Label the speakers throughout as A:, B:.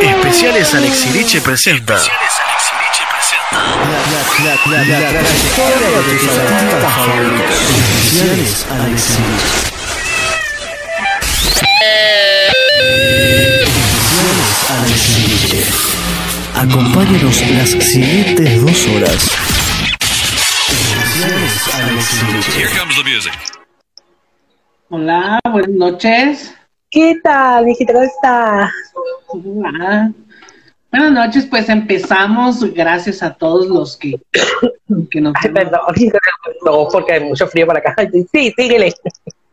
A: Especiales Alexiriche presenta. La, la, la, la, trayectoria de tus artistas favoritos. Especiales Alexiriche. Especiales Alexiriche. Acompáñenos las siguientes dos horas. Especiales Alexiriche.
B: Here comes the music.
C: Hola, buenas noches.
D: ¿Qué tal, viejita? ¿Cómo está?
C: Hola. Buenas noches, pues empezamos. Gracias a todos los que, que nos.
D: Ay, perdón, no, porque hay mucho frío por acá. Sí, síguele.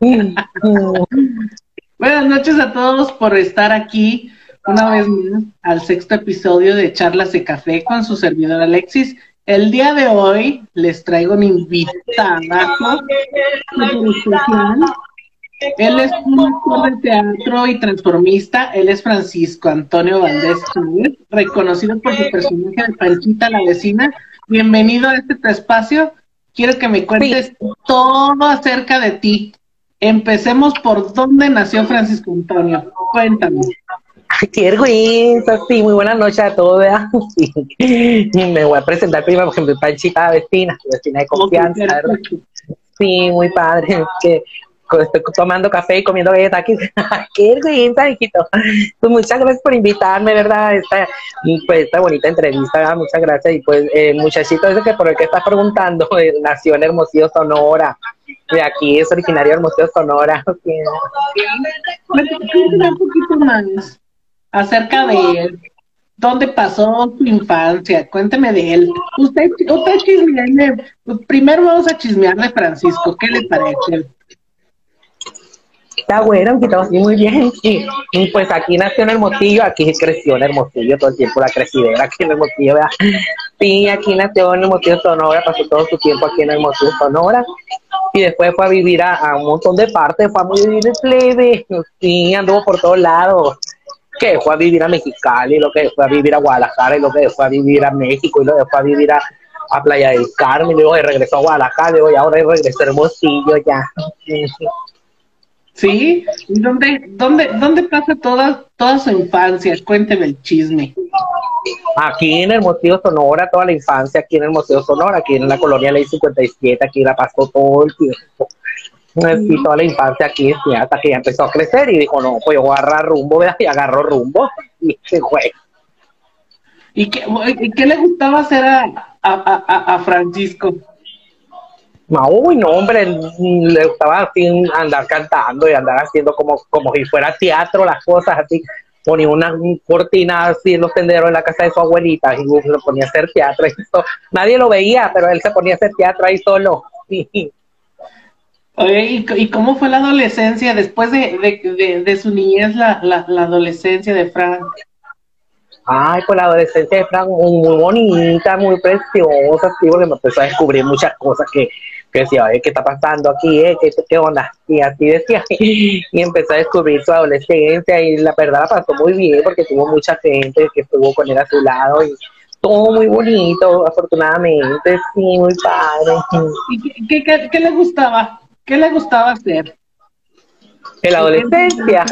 C: Buenas noches a todos por estar aquí una vez más al sexto episodio de Charlas de Café con su servidor Alexis. El día de hoy les traigo un invitado súper especial. Él es un actor de teatro y transformista. Él es Francisco Antonio Valdés reconocido por su personaje de Panchita la vecina. Bienvenido a este espacio. Quiero que me cuentes todo acerca de ti. Empecemos por dónde nació Francisco Antonio. Cuéntame.
D: Ay, sí, muy buenas noches a todos. Sí. Me voy a presentar primero, por ejemplo, Panchita la vecina, vecina de confianza. Sí, muy padre. Que estoy tomando café y comiendo galletas aquí. ¡Qué vergüenza, hijito! Pues muchas gracias por invitarme, ¿verdad? Esta, pues, esta bonita entrevista, muchas gracias. Y pues, el muchachito ese que por el que estás preguntando, eh, nació en Hermosillo, Sonora. De aquí es originario de Hermosillo, Sonora.
C: Un poquito más acerca de él. ¿Dónde pasó su infancia? Cuénteme de él. Usted, usted chismearle. Primero vamos a chismear de Francisco. ¿Qué le parece?
D: Está bueno, quitado así muy bien. Y, y, pues aquí nació en Hermosillo, aquí creció en Hermosillo todo el tiempo, la crecidera aquí en Hermosillo, ¿verdad? Sí, aquí nació en Hermosillo, Sonora, pasó todo su tiempo aquí en Hermosillo, Sonora. Y después fue a vivir a, un montón de partes, fue a vivir en plebe, sí, anduvo por todos lados. Que fue a vivir a Mexicali, lo que fue a vivir a Guadalajara, y lo que fue a vivir a México, y lo que fue a vivir a, a Playa del Carmen, y luego regresó a Guadalajara, y ahora regresó a Hermosillo ya. Sí.
C: ¿Dónde, dónde, dónde pasa toda, toda su infancia? Cuénteme el chisme.
D: Aquí en Hermosillo, Sonora, toda la infancia, aquí en Hermosillo, Sonora, aquí en la colonia Ley 57, aquí la pasó todo el tiempo. Sí, toda la infancia aquí, hasta que ya empezó a crecer y dijo, no, pues yo voy a agarrar rumbo, ¿verdad? Y agarró rumbo y se fue.
C: ¿Y qué, y qué le gustaba hacer a, a, a, a Francisco?
D: No, uy, no, hombre, le gustaba así andar cantando y andar haciendo como, como si fuera teatro las cosas, así. Ponía una cortina así en los tenderos en la casa de su abuelita y lo ponía a hacer teatro. Y eso, nadie lo veía, pero él se ponía a hacer teatro ahí solo.
C: Oye, ¿y, ¿y, cómo fue la adolescencia después de, de, de, de su niñez, la, la, la, adolescencia de Frank?
D: Ay, pues la adolescencia de Frank muy, muy bonita, muy preciosa, sí, porque me empezó a descubrir muchas cosas que, decía, oye, ¿qué está pasando aquí? Eh? ¿Qué, ¿Qué onda? Y así decía, y empezó a descubrir su adolescencia y la verdad la pasó muy bien porque tuvo mucha gente que estuvo con él a su lado y todo muy bonito, afortunadamente, sí, muy padre.
C: ¿Y qué, qué, qué le gustaba? ¿Qué le gustaba hacer?
D: En la adolescencia.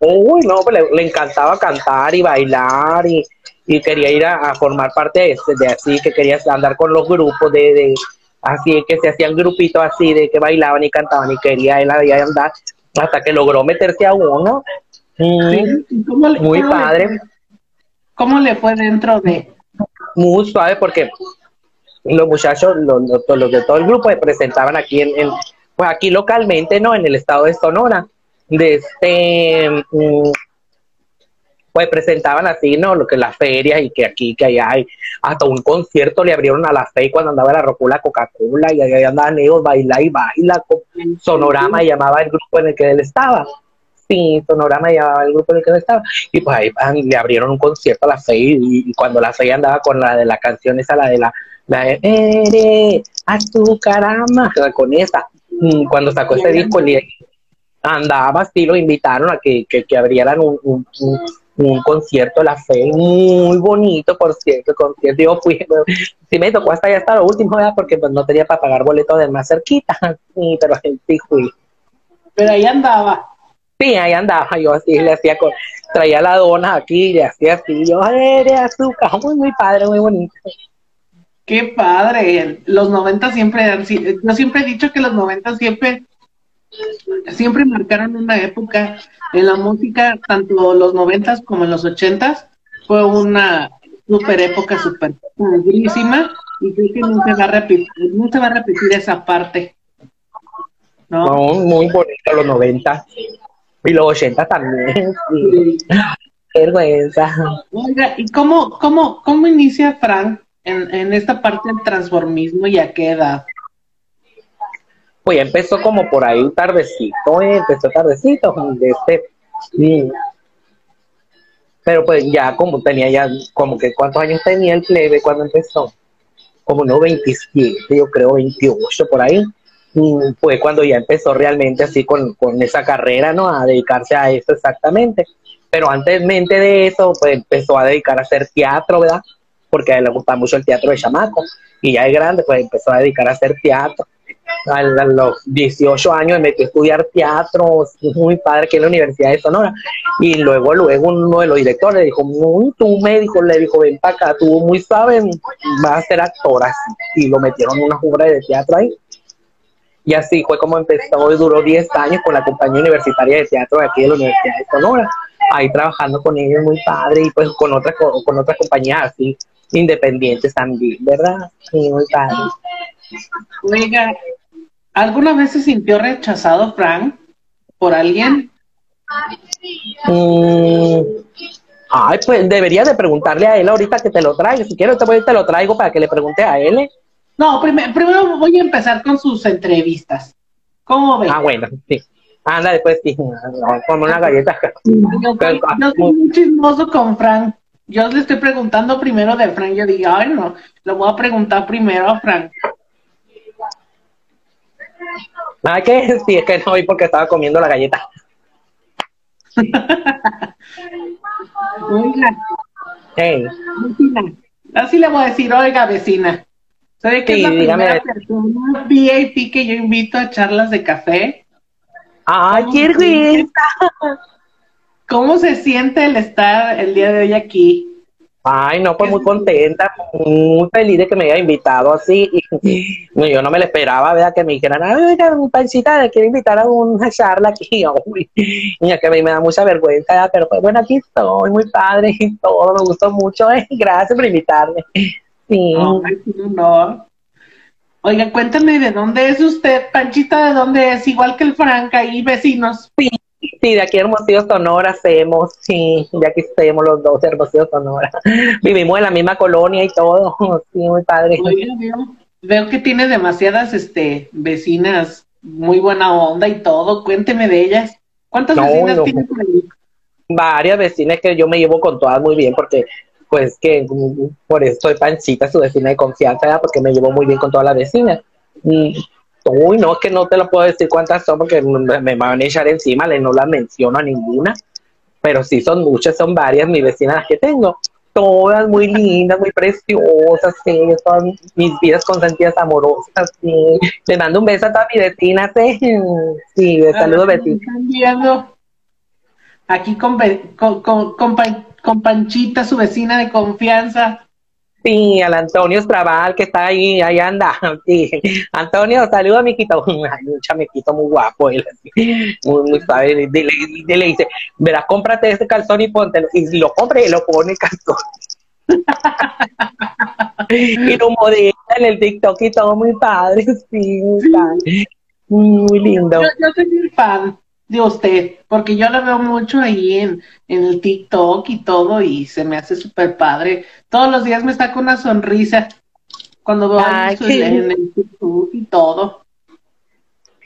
D: Uy, no, pues le, le, encantaba cantar y bailar y, y quería ir a, a, formar parte de, de así, que quería andar con los grupos de, de así que se hacían grupitos así de que bailaban y cantaban y quería él ahí andar hasta que logró meterse a uno. Mm,
C: sí, ¿cómo le,
D: muy
C: cómo
D: padre.
C: Le, ¿Cómo le fue dentro de?
D: Muy suave porque los muchachos, los, los, los de todo el grupo se presentaban aquí en, en, pues aquí localmente, ¿no? En el estado de Sonora. De este, mmm, pues presentaban así, ¿no? Lo que las ferias y que aquí, que allá hay, hasta un concierto le abrieron a la fe cuando andaba la rocula Coca-Cola y allá andaban ellos baila y baila, Sonorama llamaba el grupo en el que él estaba. Sí, Sonorama llamaba el grupo en el que él estaba. Y pues ahí le abrieron un concierto a la fe y, y cuando la fe andaba con la de la canción esa, la de la, la de Eres azucarama, con esa, cuando sacó ese disco, andaba así, lo invitaron a que, que, que abrieran un, un, un un concierto La Fe muy bonito, por cierto, concierto yo fui, sí me tocó hasta allá hasta lo último, ¿verdad? porque pues no tenía para pagar boleto de más cerquita, sí, pero sí fui.
C: Pero ahí andaba.
D: Sí, ahí andaba yo así, le hacía con, traía la dona aquí, le hacía así, yo, de azúcar, muy, muy padre, muy bonito.
C: Qué padre, los 90 siempre, yo siempre he dicho que los 90 siempre, siempre marcaron una época en la música, tanto los 90 como en los 80 fue una super época, super padrísima, y creo que no se va a repetir, no se va a repetir esa parte. ¿No?
D: No, muy bonito los 90 y los 80 también. Sí. Vergüenza.
C: Oiga, ¿y cómo, cómo, cómo inicia Frank en, en esta parte del transformismo y a qué edad?
D: Pues ya empezó como por ahí tardecito, eh, empezó tardecito, de este, pero pues ya como tenía ya, como que cuántos años tenía el plebe cuando empezó, como no 27, yo creo 28 por ahí, fue cuando ya empezó realmente así con, con esa carrera, ¿no? A dedicarse a eso exactamente, pero antes mente de eso, pues empezó a dedicar a hacer teatro, ¿verdad? Porque a él le gusta mucho el teatro de chamaco, y ya de grande, pues empezó a dedicar a hacer teatro a, los 18 años me metí a estudiar teatro, muy padre que en la Universidad de Sonora. Y luego, luego uno de los directores le dijo, muy tú médico, le dijo, ven para acá, tú muy sabes, vas a ser actora. Y lo metieron en una obra de teatro ahí. Y así fue como empezó y duró 10 años con la compañía universitaria de teatro de aquí de la Universidad de Sonora. Ahí trabajando con ellos, muy padre, y pues con otras, con otras compañías así, independientes también, ¿verdad? Sí, muy padre.
C: Oiga, ¿alguna vez se sintió rechazado Frank por alguien?
D: Mm, ay, pues debería de preguntarle a él ahorita que te lo traiga. Si quieres, te, lo traigo para que le pregunte a él.
C: No, prim- primero voy a empezar con sus entrevistas. ¿Cómo ve?
D: Ah, bueno, sí. Anda, después sí. Como una galleta.
C: yo, soy, yo soy muy chismoso con Frank. Yo le estoy preguntando primero de Frank. Yo digo, ay, no, le voy a preguntar primero a Frank.
D: Nada que sí, es que no vi porque estaba comiendo la galleta.
C: Oiga,
D: Hey,
C: así le voy a decir, oiga, vecina. ¿Sabe que
D: Sí,
C: es la primera persona VIP que yo invito a charlas de café?
D: ay,
C: ¿Cómo
D: qué vergüenza.
C: ¿Cómo se siente el estar el día de hoy aquí?
D: Ay, no, pues muy contenta, muy feliz de que me haya invitado así. Y, no, yo no me lo esperaba, ¿verdad? Que me dijeran, ay, oiga, pancita, le quiero invitar a una charla aquí. Uy, y es que a mí me da mucha vergüenza, ¿verdad? pero pues bueno, aquí estoy, muy padre y todo, me gustó mucho. eh, Gracias por invitarme. Sí.
C: Qué honor. Oiga, cuéntame de dónde es usted, Panchita, de dónde es, igual que el Frank, ahí vecinos.
D: Sí, de aquí Hermosillo, Sonora, hacemos, sí, de aquí estemos los dos, Hermosillo, Sonora. Vivimos en la misma colonia y todo, sí, muy padre.
C: Oiga, veo, veo que tiene demasiadas este, vecinas, muy buena onda y todo. Cuénteme de ellas. ¿Cuántas
D: No,
C: vecinas
D: no.
C: tiene por ahí?
D: varias vecinas que yo me llevo con todas muy bien porque pues que mm, por eso soy Panchita, su vecina de confianza, porque me llevo muy bien con todas las vecinas. Uy, no, es que no te lo puedo decir cuántas son porque me, van a echar encima, le no las menciono a ninguna, pero sí son muchas, son varias mis vecinas las que tengo. Todas muy lindas, muy preciosas, sí, son mis vidas consentidas amorosas, sí. Le mando un beso a todas mis vecinas, sí, sí, de saludo,
C: Ah,
D: vecinas.
C: Aquí con, con, con, con Panchita, su vecina de confianza.
D: Sí, al Antonio Estrabal que está ahí, ahí anda. Sí. Antonio, saluda, miquito. Ay, un chamequito muy guapo, él, muy, muy suave. Dile, dile, dice, verás, cómprate este calzón y póntelo. Y lo compra y lo pone el calzón. y lo modela en el TikTok y todo muy padre, sí, muy padre. Muy lindo.
C: Yo, yo soy muy fan de usted, porque yo la veo mucho ahí en, en el TikTok y todo, y se me hace súper padre. Todos los días me saca una sonrisa cuando veo
D: Ay, qué-
C: en el TikTok y todo.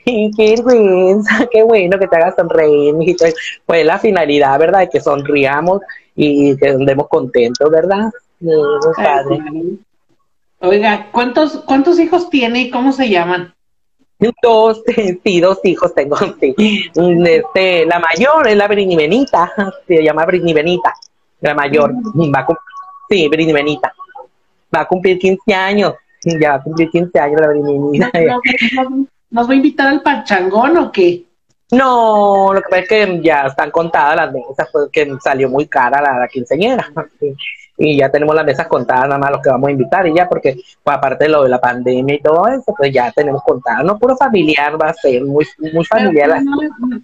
D: Sí, qué vergüenza, qué bueno que te hagas sonreír, mijito. Pues la finalidad, ¿verdad? Que sonriamos y que andemos contentos, ¿verdad? Muy padre.
C: Oiga, ¿cuántos, ¿cuántos hijos tiene y cómo se llaman?
D: Dos, sí, dos hijos tengo, sí. Este, la mayor es la Brini Benita, se llama Brini Benita, la mayor, va a cum- sí, Brini Benita, va a cumplir 15 años, ya va a cumplir 15 años la Brini
C: ¿Nos,
D: Benita.
C: nos- va a invitar al pachangón o qué?
D: No, lo que pasa es que ya están contadas las mesas, porque salió muy cara la, la quinceñera. Y ya tenemos las mesas contadas, nada más los que vamos a invitar y ya, porque pues, aparte de lo de la pandemia y todo eso, pues ya tenemos contadas. No, puro familiar va a ser, muy, muy familiar.
C: No,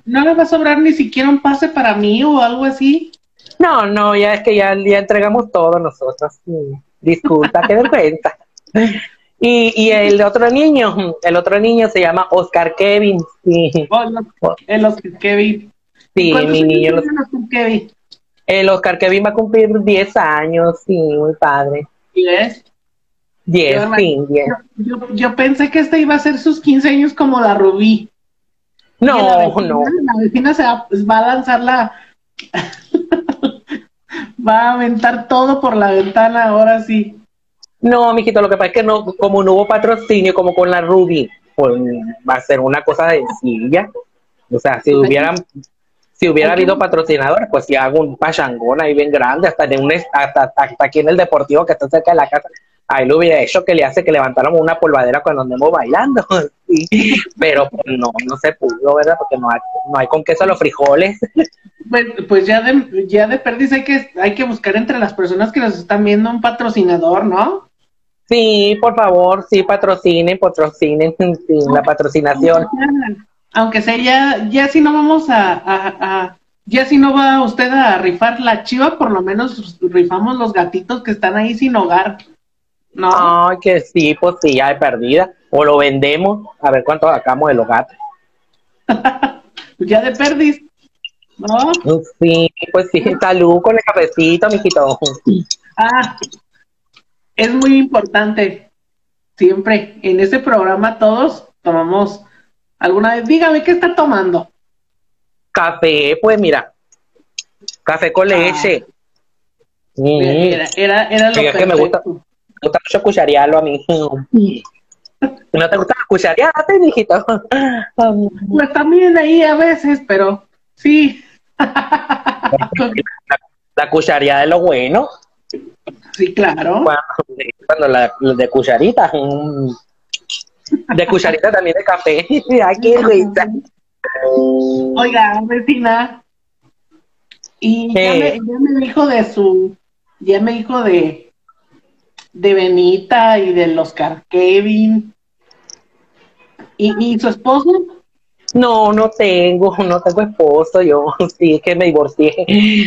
C: no le va a sobrar ni siquiera un pase para mí o algo así.
D: No, no, ya es que ya, ya entregamos todo nosotros. Disculpa, qué vergüenza. Y, y el otro niño, el otro niño se llama Oscar Kevin. Sí,
C: Oh, no, en los Kevin.
D: sí
C: ¿Cuántos
D: mi niño. los-
C: Oscar Kevin?
D: El Oscar Kevin va a cumplir 10 años, sí, muy padre.
C: ¿Ves?
D: 10,
C: Qué
D: sí, 10.
C: Yo, yo pensé que este iba a ser sus 15 años como la Rubí. La
D: No,
C: vecina-
D: no.
C: La vecina se va, va a lanzar la. va a aventar todo por la ventana ahora sí.
D: No, mijito, lo que pasa es que no, como no hubo patrocinio, como con la Ruby, pues va a ser una cosa sencilla. O sea, si hubieran, si hubiera habido patrocinadores, pues si hago un pachangón ahí bien grande, hasta de un hasta, hasta, hasta aquí en el deportivo que está cerca de la casa, ahí lo hubiera hecho que le hace que levantáramos una polvadera cuando andemos bailando. Sí. Pero pues, no, no se pudo, ¿verdad? Porque no hay, no hay con queso los frijoles.
C: Pues, pues ya de, ya de perdiz hay que, hay que buscar entre las personas que nos están viendo un patrocinador, ¿no?
D: Sí, por favor, sí, patrocinen, patrocinen, sí, la patrocinación.
C: Aunque sea ya, ya si no vamos a, a- a- ya si no va usted a rifar la chiva, por lo menos rifamos los gatitos que están ahí sin hogar. ¿No?
D: Ay, que sí, pues sí, ya de perdida. O lo vendemos, a ver cuánto sacamos de los gatos.
C: Ya de perdiz. ¿No?
D: Sí, pues sí, salud con el cafecito, mijito.
C: Ah, es muy importante. Siempre en este programa todos tomamos alguna vez. Dígame qué está tomando.
D: Café, pues mira, café con leche. Mm,
C: Era, era, era lo
D: Sí, es que me gusta. Me gusta mucho cucharearlo a mí. ¿No te gusta cucharearte, mijito?
C: Pues también ahí a veces, pero sí.
D: La cuchareada es lo bueno.
C: sí, claro.
D: Cuando, cuando la, la de cucharita. mm, De cucharita también de café. Ay, qué risa.
C: Oiga, vecina. Y ya,
D: Sí.
C: me, ya me dijo de su, ya me dijo de, de Benita y del Oscar Kevin. ¿Y, y su esposo?
D: No, no tengo, no tengo esposo, yo sí es que me divorcié.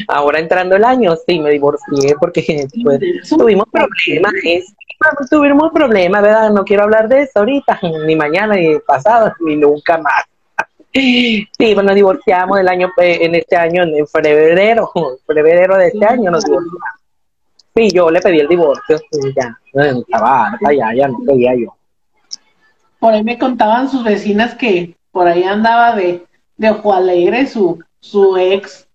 D: Ahora entrando el año, sí me divorcié porque pues, tuvimos problemas, tuvimos problemas, ¿verdad? No quiero hablar de eso ahorita, ni mañana, ni pasado, ni nunca más. Sí, pues nos divorciamos el año, eh, en este año, en febrero, febrero de este año nos divorciamos. Sí, yo le pedí el divorcio, ya, eh, estaba ya, ya no quería yo.
C: Por ahí me contaban sus vecinas que por ahí andaba de, de ojo alegre su, su ex,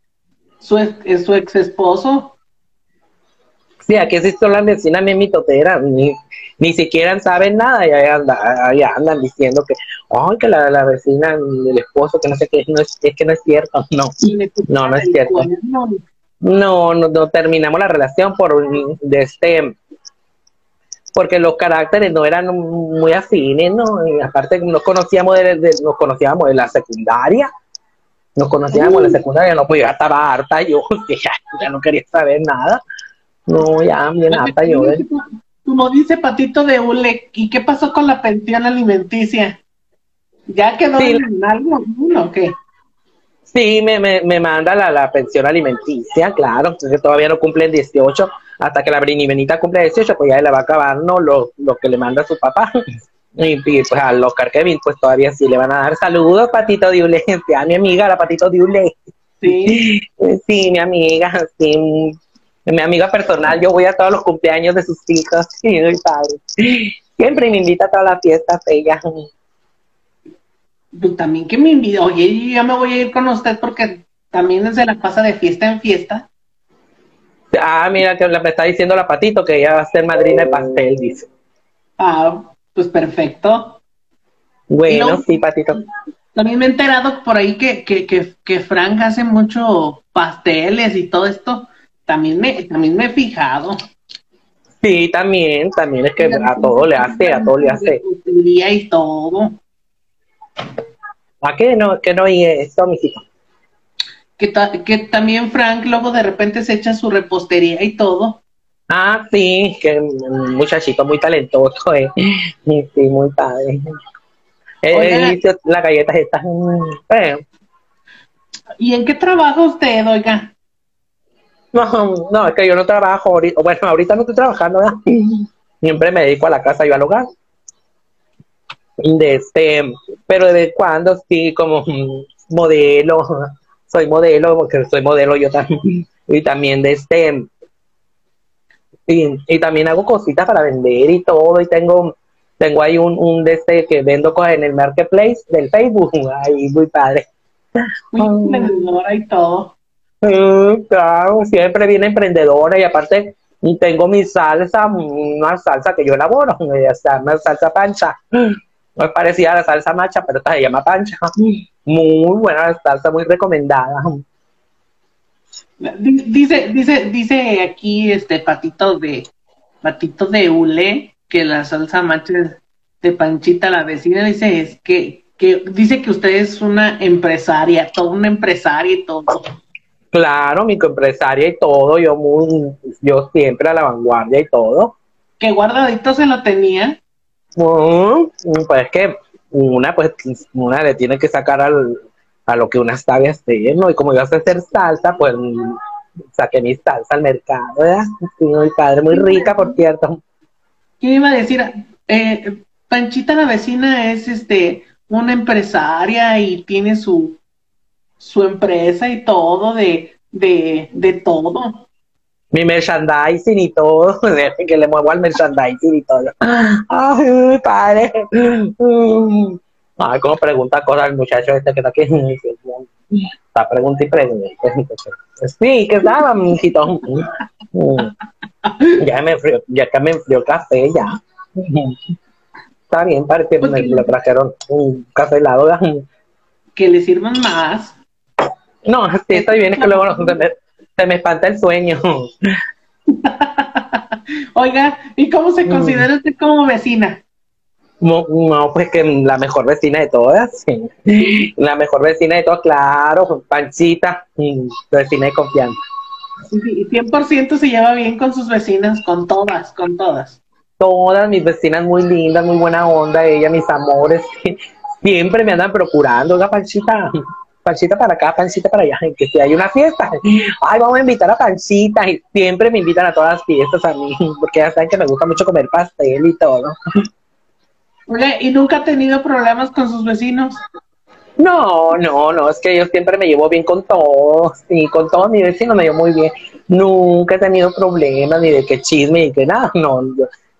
C: su ex, su ex esposo.
D: Sí, aquí existe la vecina mitotera, ni, ni siquiera saben nada, y ahí, anda- andan diciendo que, ay, que la, la vecina del esposo, que no sé qué, no es, es que no es cierto, no, No, no es cierto. no, no, no terminamos la relación por de este, porque los caracteres no eran muy afines, ¿no? Y aparte nos conocíamos de, de- nos conocíamos de la secundaria, nos conocíamos de la secundaria, no, pues yo ya estaba harta, yo que ya, ya no quería saber nada, no, ya bien harta yo, ¿eh?
C: Como dice Patito de Ule, ¿y qué pasó con la pensión alimenticia? ¿Ya quedó
D: Sí.
C: en algo o qué?
D: Sí, me, me, me manda la, la pensión alimenticia, claro, que todavía no cumplen 18, hasta que la Brini Benita cumple 18, pues ya le va a acabar ¿no? lo, lo que le manda su papá. Y, y, pues a Oscar Kevin, pues todavía sí le van a dar saludos, Patito Diule, a mi amiga, la Patito Diule.
C: Sí.
D: Sí, mi amiga, sí, mi amiga personal, yo voy a todos los cumpleaños de sus hijos, sí, muy padre. Siempre me invita a todas las fiestas ella.
C: Pues también que me invita. Oye, yo ya me voy a ir con usted porque también se la pasa de fiesta en fiesta.
D: Ah, mira, que me está diciendo la Patito que ella va a ser madrina de pastel, dice.
C: Ah, pues perfecto.
D: Bueno,
C: No.
D: sí, Patito.
C: También me he enterado por ahí que, que, que, que Frank hace mucho pasteles y todo esto. También me, también me he fijado.
D: Sí, también, también es que a todo le hace, a todo le hace.
C: Y todo.
D: ¿A qué no, que no y esto, mijito?
C: Que, que también Frank luego de repente se echa su repostería y todo.
D: Ah, sí, que muchachito muy talentoso, eh. Sí, muy padre. Eh, las galletas estas. Eh.
C: ¿Y en qué trabaja usted, oiga?
D: No, no, es que yo no trabajo ahorita. Bueno, ahorita no estoy trabajando, ¿verdad? Siempre me dedico a la casa y al hogar. De este, pero de cuando sí, como modelo, soy modelo, porque soy modelo yo también. Y también de este, y, y también hago cositas para vender y todo. Y tengo tengo ahí un, un de este que vendo cosas en el marketplace del Facebook. Ahí, muy padre.
C: Muy emprendedora y todo.
D: Claro, siempre viene emprendedora y aparte tengo mi salsa, una salsa que yo elaboro, una salsa pancha. No es parecida a la salsa macha, pero esta se llama pancha. Muy buena salsa, muy recomendada.
C: Dice, dice, dice aquí este patito de patito de hule que la salsa macha de Panchita, la vecina, dice es que, que dice que usted es una empresaria, toda una empresaria y todo.
D: Claro, microempresaria y todo, yo muy, yo siempre a la vanguardia y todo.
C: ¿Qué guardadito se lo tenía?
D: pues que una, pues, una le tiene que sacar al, a lo que una sabe hacer, ¿no? Y como yo sé hacer salsa, pues saqué mi salsa al mercado, ¿verdad? muy padre, muy rica, por cierto.
C: ¿Qué iba a decir? Eh, Panchita la vecina es este una empresaria y tiene su su empresa y todo de, de, de todo.
D: Mi merchandising y todo, que le muevo al merchandising y todo. Ay, padre. Ay, como pregunta cosas el muchacho este que está aquí. Está pregunta y pregunta. Sí, que estaba, mijito. Ya me frío, ya que me enfrió café, ya. Está bien, parece que me le trajeron un café helado.
C: Que le sirvan más.
D: No, sí, estoy bien, es que luego se me, se me espanta el sueño.
C: Oiga, ¿y cómo se considera usted como vecina?
D: No, no, pues que la mejor vecina de todas, sí. La mejor vecina de todas, claro, Panchita, vecina de confianza.
C: 100% se lleva bien con sus vecinas, con todas, con todas.
D: Todas mis vecinas muy lindas, muy buena onda, ella, mis amores, siempre me andan procurando, oiga, Panchita, Panchita para acá, Panchita para allá, que si hay una fiesta, ay, vamos a invitar a Panchita, y siempre me invitan a todas las fiestas a mí, porque ya saben que me gusta mucho comer pastel y todo.
C: Oye, ¿y nunca ha tenido problemas con sus vecinos?
D: No, no, no, es que yo siempre me llevo bien con todos, y con todos mis vecinos me llevo muy bien. Nunca he tenido problemas, ni de que chisme, ni que nada, no.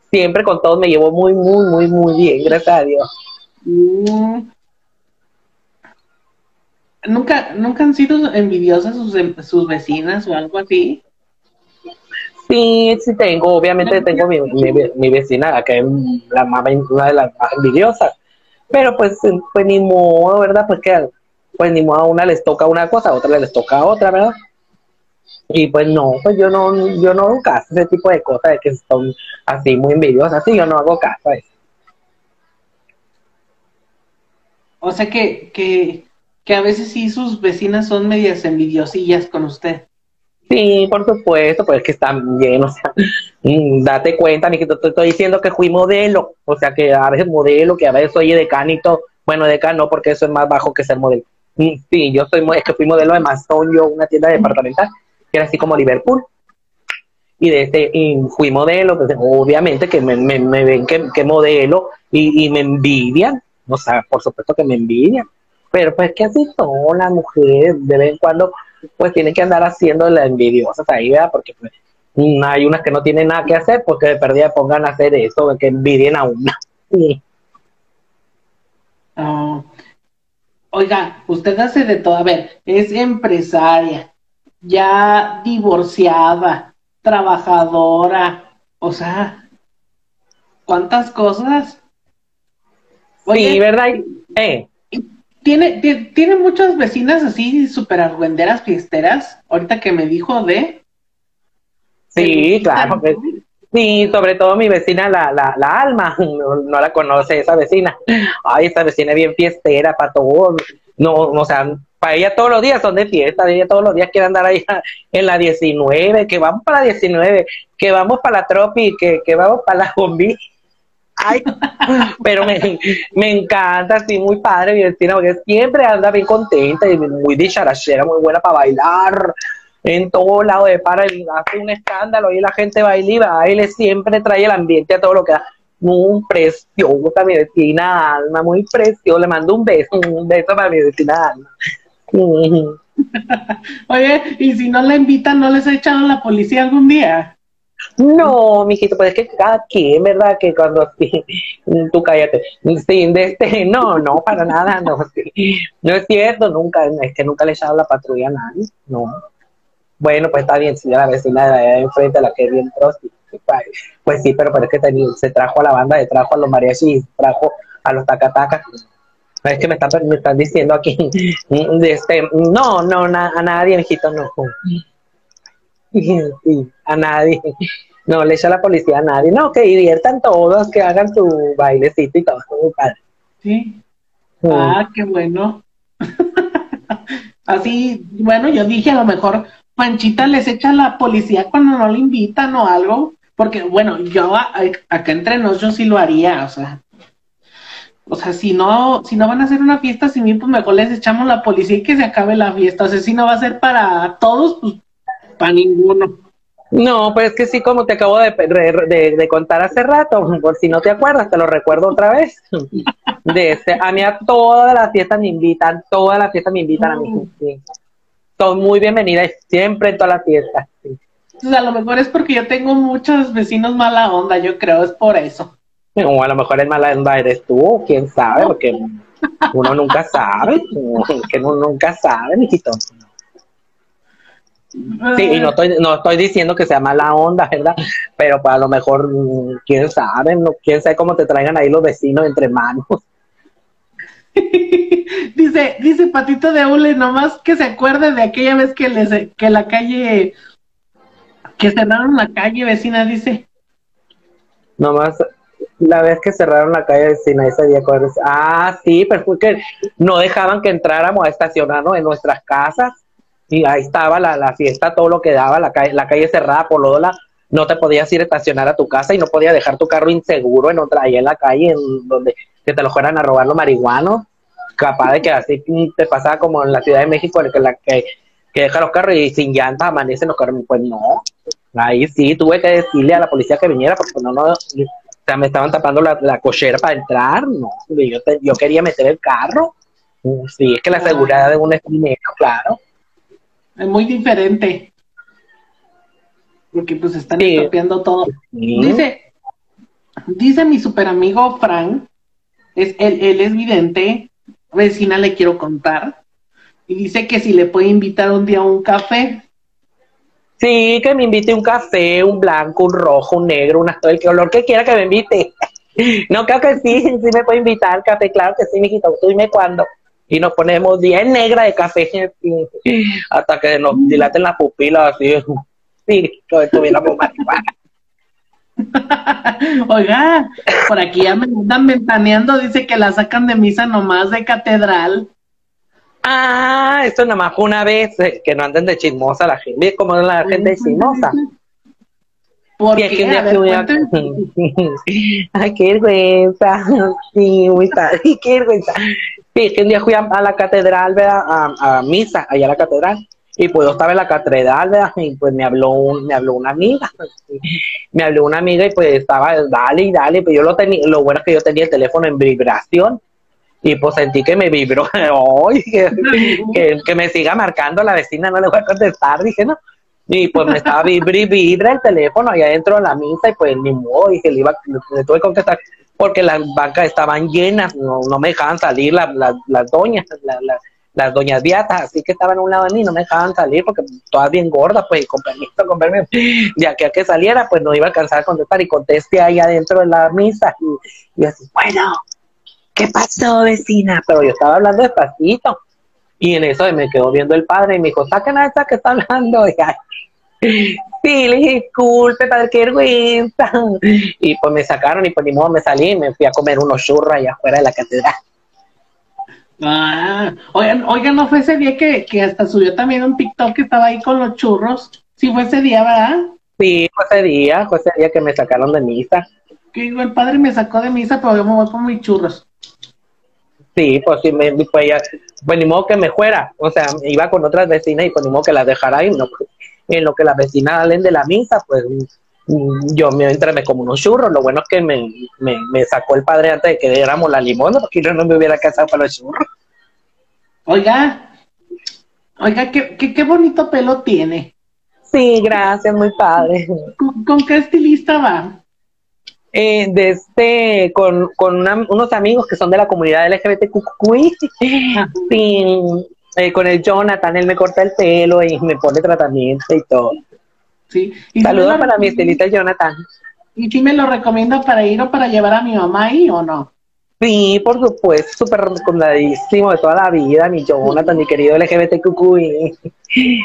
D: siempre con todos me llevo muy, muy, muy, muy bien, gracias a Dios.
C: Mm. ¿Nunca, ¿Nunca han sido envidiosas sus, sus vecinas o algo así?
D: Sí, sí tengo, obviamente tengo mi, mi, vecina, que es la más, una de las más envidiosas pero pues, pues ni modo, ¿verdad? Pues que pues ni modo a una les toca una cosa, a otra les toca otra, ¿verdad? Y pues no, pues yo no, yo no hago caso ese tipo de cosas de que son así muy envidiosas, sí, yo no hago caso a eso.
C: O sea que, que, que a veces sí sus vecinas son medias envidiosillas con usted.
D: Sí, por supuesto, pues que están bien, o sea, mm, date cuenta, ni que te, estoy diciendo que fui modelo, o sea, que a veces modelo, que a veces soy decánito, bueno, decano no, porque eso es más bajo que ser modelo. Mm, sí, yo soy, es que fui modelo de Maston, yo, una tienda departamental, que era así como Liverpool, y de este, y fui modelo, pues obviamente que me, me, ven que, modelo y, y me envidian, o sea, por supuesto que me envidian, pero pues que así son las mujeres, de vez en cuando pues tienen que andar haciendo la envidiosas ahí, ¿verdad? Porque pues, hay unas que no tienen nada que hacer porque de perdida pongan a hacer eso, que envidien a una.
C: Ah, oiga, usted hace de todo, a ver, es empresaria, ya divorciada, trabajadora, o sea, ¿cuántas cosas?
D: sí, ¿verdad? Eh
C: tiene, tiene muchas vecinas así súper argüenderas, fiesteras, ahorita que me dijo de...
D: Sí, claro. sí, sobre todo mi vecina, la, la, la Alma, no, la conoce esa vecina. Ay, esa vecina es bien fiestera para todo. no, o sea, para ella todos los días son de fiesta, ella todos los días quiere andar ahí en la 19, que vamos para la 19, que vamos para la Tropi, que, que vamos para la Bombi. Ay, pero me, me encanta, sí, muy padre mi vecina, porque siempre anda bien contenta y muy dicharachera, muy buena para bailar. En todo lado de para, hace un escándalo y la gente baila y baile, siempre trae el ambiente a todo lo que da. Muy preciosa mi vecina Alma, muy preciosa. Le mando un beso, un beso para mi vecina Alma.
C: Oye, y si no la invitan, ¿no les ha echado la policía algún día?
D: No, mijito, pues es que cada quien, ¿verdad? Que cuando sí, tú cállate, sí, de este, no, no, para nada, no, sí. no es cierto, nunca, es que nunca le he echado la patrulla a nadie, no. Bueno, pues está bien, si la vecina de allá enfrente, la que bien sí, pues sí, pero, es que se trajo a la banda, se trajo a los mariachis, trajo a los tacatacas. Es que me están, me están diciendo aquí, de este, no, no, a nadie, mijito, no. a nadie. No le echa la policía a nadie. No, que diviertan todos, que hagan su bailecito y todo.
C: Sí. Ah, qué bueno. Así, bueno, yo dije a lo mejor Panchita les echa la policía cuando no le invitan o algo, porque bueno, yo acá entre nosotros yo sí lo haría, o sea, o sea, si no, si no van a hacer una fiesta sin mí, pues mejor les echamos la policía y que se acabe la fiesta, o sea, si no va a ser para todos, pues para ninguno.
D: No, pues es que sí, como te acabo de, de, contar hace rato, por si no te acuerdas, te lo recuerdo otra vez. De este, a mí a todas las fiestas me invitan, todas las fiestas me invitan a mí. Mm. Sí. Son muy bienvenidas siempre en todas las fiestas.
C: Pues a lo mejor es porque yo tengo muchos vecinos mala onda, yo creo, es por eso.
D: O a lo mejor el mala onda eres tú, quién sabe, porque uno nunca sabe, que uno nunca sabe, mijito. Sí, y no estoy, no estoy diciendo que sea mala onda, ¿verdad? Pero pues a lo mejor, mm, quién sabe, no, quién sabe cómo te traigan ahí los vecinos entre manos.
C: dice, dice Patito de Ule, nomás que se acuerde de aquella vez que les, que la calle, que cerraron la calle vecina, dice.
D: Nomás la vez que cerraron la calle vecina ese día. Ah, sí, pero fue que no dejaban que entráramos a estacionarnos en nuestras casas y ahí estaba la, la fiesta, todo lo que daba, la calle, la calle cerrada por no te podías ir a estacionar a tu casa y no podías dejar tu carro inseguro en otra, ahí en la calle, en donde que te lo fueran a robar los marihuanos, capaz de que así te pasaba como en la Ciudad de México, en la que, que deja los carros y sin llantas amanecen los carros, pues no, ahí sí tuve que decirle a la policía que viniera porque no, no, o me estaban tapando la, la cochera para entrar, no, yo, yo quería meter el carro, sí, es que la seguridad de un es claro.
C: Es muy diferente. Porque pues están sí. todo. Dice, dice mi super amigo Frank, es, él, él es vidente, vecina le quiero contar, y dice que si le puede invitar un día a un café.
D: Sí, que me invite un café, un blanco, un rojo, un negro, un azul, el color que quiera que me invite. No, creo que sí, sí me puede invitar café, claro que sí, mijito, tú dime cuándo y nos ponemos 10 negra de café hasta que nos dilaten las pupilas así. Sí, que estuviéramos marihuana.
C: Oiga, por aquí ya me están ventaneando, dice que la sacan de misa nomás de catedral.
D: Ah, esto nada más una vez, eh, que no anden de chismosa la gente, como la gente de chismosa.
C: ¿Por qué?
D: Ay, qué vergüenza. Sí, muy padre. Qué vergüenza. Sí, que un día fui a, la catedral, ¿verdad? A, misa, allá a la catedral. Y pues yo estaba en la catedral, ¿verdad? Y pues me habló, un, me habló una amiga. Me habló una amiga y pues estaba, dale y dale. Pues yo lo tenía, lo bueno es que yo tenía el teléfono en vibración. Y pues sentí que me vibró. ¡Ay! Que, que, me siga marcando la vecina, no le voy a contestar. Dije, no. Y pues me estaba vibra vibra el teléfono allá dentro de la misa y pues ni modo, dije, le, iba, le tuve que contestar porque las bancas estaban llenas, no, no me dejaban salir las doñas, las doñas viatas, así que estaban a un lado de mí, no me dejaban salir porque todas bien gordas, pues, con permiso, con permiso, ya que a que saliera, pues no iba a alcanzar a contestar y contesté ahí adentro de la misa y, y bueno, ¿qué pasó, vecina? Pero yo estaba hablando despacito y en eso me quedó viendo el padre y me dijo, saquen a esa que está hablando, y ay, Sí, le dije, disculpe, padre, qué vergüenza. Y pues me sacaron y pues ni modo me salí y me fui a comer unos churros allá afuera de la catedral.
C: Ah, oigan, oigan, no fue ese día que, que hasta subió también un TikTok que estaba ahí con los churros. Sí, fue ese día, ¿verdad?
D: Sí, fue ese día, fue ese día que me sacaron de misa.
C: Que digo, el padre me sacó de misa, pero yo me voy con mis churros.
D: Sí, pues sí, me, pues, ya, pues ni modo que me fuera. O sea, iba con otras vecinas y pues ni modo que las dejara ahí. No, pues, en lo que las vecinas salen de la misa, pues mm, yo me entré como unos churros. Lo bueno es que me, me, me sacó el padre antes de que éramos la limona, porque yo no me hubiera casado para los churros.
C: Oiga, oiga, qué, qué, qué bonito pelo tiene.
D: Sí, gracias, muy padre.
C: ¿Con, con qué estilista va?
D: Eh, de este, con, con una- unos amigos que son de la comunidad LGBTQI, sí, eh, con el Jonathan, él me corta el pelo y me pone tratamiento y todo.
C: Sí. Y
D: Saludos para mi estilista Jonathan.
C: ¿Y si me lo recomienda para ir o para llevar a mi mamá ahí o no?
D: Sí, por supuesto, súper recomendadísimo de toda la vida, mi Jonathan, mi querido LGBTQI. Sí.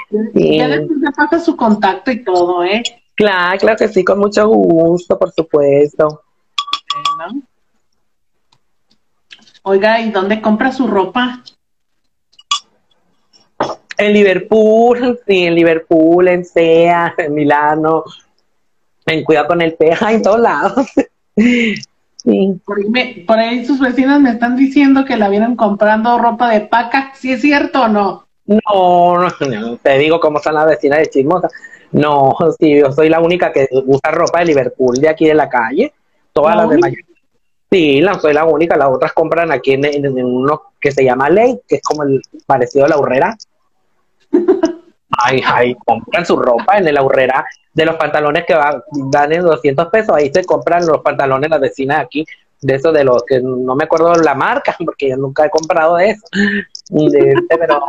C: Ya después me pasa su contacto y todo, ¿eh?
D: Claro, claro que sí, con mucho gusto, por supuesto.
C: ¿No? Oiga, ¿y dónde compra su ropa?
D: En Liverpool, sí, en Liverpool, en SEA, en Milano, en Cuidado con el Peja, en todos lados. Sí,
C: Por ahí, me- por ahí sus vecinas me están diciendo que la vieron comprando ropa de paca. ¿Sí es cierto o no?
D: no, no, no, te digo cómo son las vecinas de chismosa. No, sí, yo soy la única que usa ropa de Liverpool de aquí de la calle. Todas
C: ¿La
D: las demás. Sí, la, soy la única. Las otras compran aquí en, en- en uno que se llama Ley, que es como el parecido a la Urrera. Ay, ay, compran su ropa en la Urrera de los pantalones que va, dan en 200 pesos. Ahí se compran los pantalones las vecinas de aquí, de esos de los que no me acuerdo la marca, porque yo nunca he comprado de eso. De este, pero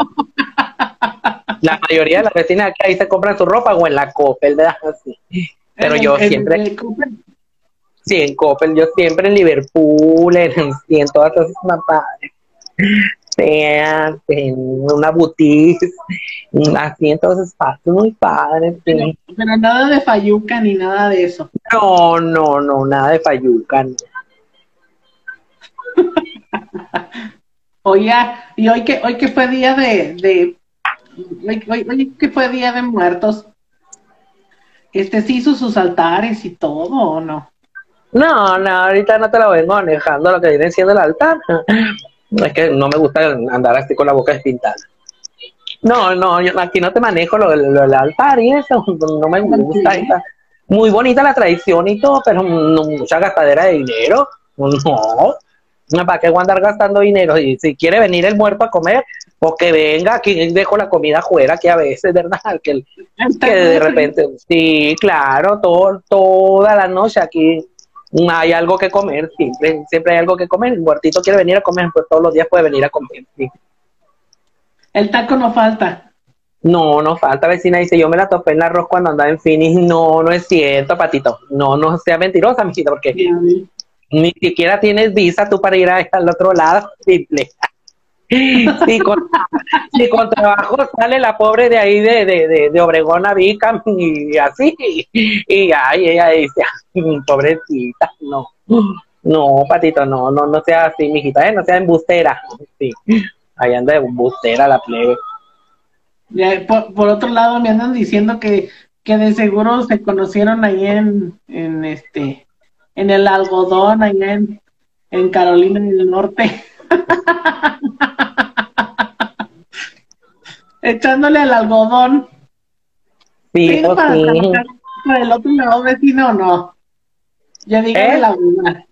D: la mayoría de las vecinas aquí ahí se compran su ropa o en la Coppel, ¿verdad? Así. Pero yo siempre,
C: en-
D: sí, en Coppel, yo siempre en Liverpool, en, y en todas esas mapadas. Sea en una boutique, así en todos espacios muy padres.
C: pero, pero nada de fayuca ni nada de eso.
D: No, no, no, nada de Fayuca. no.
C: Oye, y hoy que hoy que fue día de, de hoy, hoy- hoy que fue día de muertos, este sí hizo sus altares y todo, ¿o no?
D: No, no, ahorita no te lo vengo manejando lo que viene siendo el altar. Es que no me gusta andar así con la boca despintada. No, no, yo aquí no te manejo lo, del altar y eso, no me gusta. Muy bonita la tradición y todo, pero no, mucha gastadera de dinero. No, no, ¿para qué voy a andar gastando dinero? Y si quiere venir el muerto a comer, pues que venga, aquí dejo la comida afuera, que a veces, ¿verdad? Que el, que de repente, sí, claro, todo, toda la noche aquí hay algo que comer, siempre, siempre hay algo que comer. El muertito quiere venir a comer, pues todos los días puede venir a comer. sí.
C: El taco no falta.
D: No, no falta, vecina, dice, yo me la topé en el arroz cuando andaba en Finis. No, no es cierto, patito. No, no sea mentirosa, mijita, porque ni siquiera tienes visa tú para ir a- al otro lado, simple. Si con, si con trabajo sale la pobre de ahí de, de, de, de Obregón a Vica y así, y ay, ella dice, "Ay, pobrecita, no, no, patito, no, no, no sea así, mijita, ¿eh? no sea embustera, sí, ahí anda embustera la plebe.
C: Por, por otro lado me andan diciendo que, que de seguro se conocieron ahí en, en este en el algodón allá en, en Carolina del Norte. Echándole al algodón.
D: Sí,
C: ¿Sí,
D: pues
C: para trabajar el otro lado vecino o no? Ya dígame
D: ¿Eh?
C: la verdad.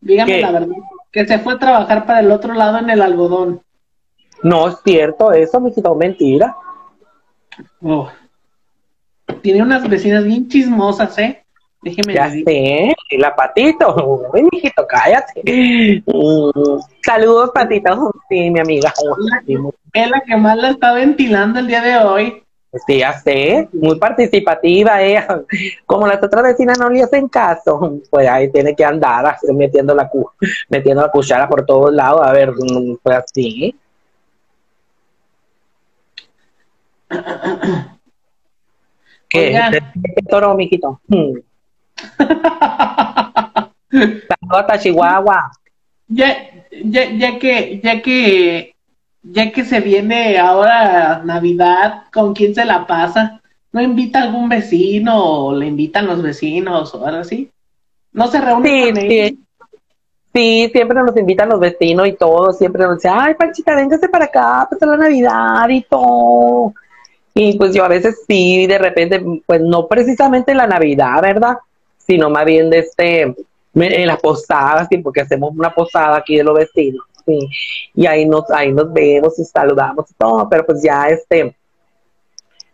C: Dígame
D: ¿Qué?
C: la verdad. Que se fue a trabajar para el otro lado en el algodón.
D: No es cierto eso, mijito, mentira.
C: Oh. Tiene unas vecinas bien chismosas, ¿eh? Déjeme
D: Ya sé, la patito, Uy, mijito, cállate. Mm, Saludos, patito. Sí, mi amiga.
C: Es la que más la está ventilando el día de hoy.
D: Sí, ya sé, muy participativa ella. Como las otras vecinas no le hacen caso, pues ahí tiene que andar así, metiendo la, cu- metiendo la cuchara por todos lados. A ver, mm, pues así. ¿Qué?
C: Oiga.
D: ¿Qué toro, mijito? Mm. Hasta Chihuahua.
C: ya, ya, ya que, ya que, ya que se viene ahora Navidad, ¿con quién se la pasa? ¿No invita a algún vecino o le invitan los vecinos o algo así? ¿No se reúne
D: Sí,
C: con ellos?
D: sí. Sí, siempre nos invitan los vecinos y todo, siempre nos dicen, ay, Panchita, véngase para acá, pasar la Navidad y todo. Y pues yo a veces sí, de repente, pues no precisamente la Navidad, ¿verdad? Sino más bien de este, en las posadas, sí, porque hacemos una posada aquí de los vecinos, sí. Y ahí nos, ahí nos vemos y saludamos y todo, pero pues ya este,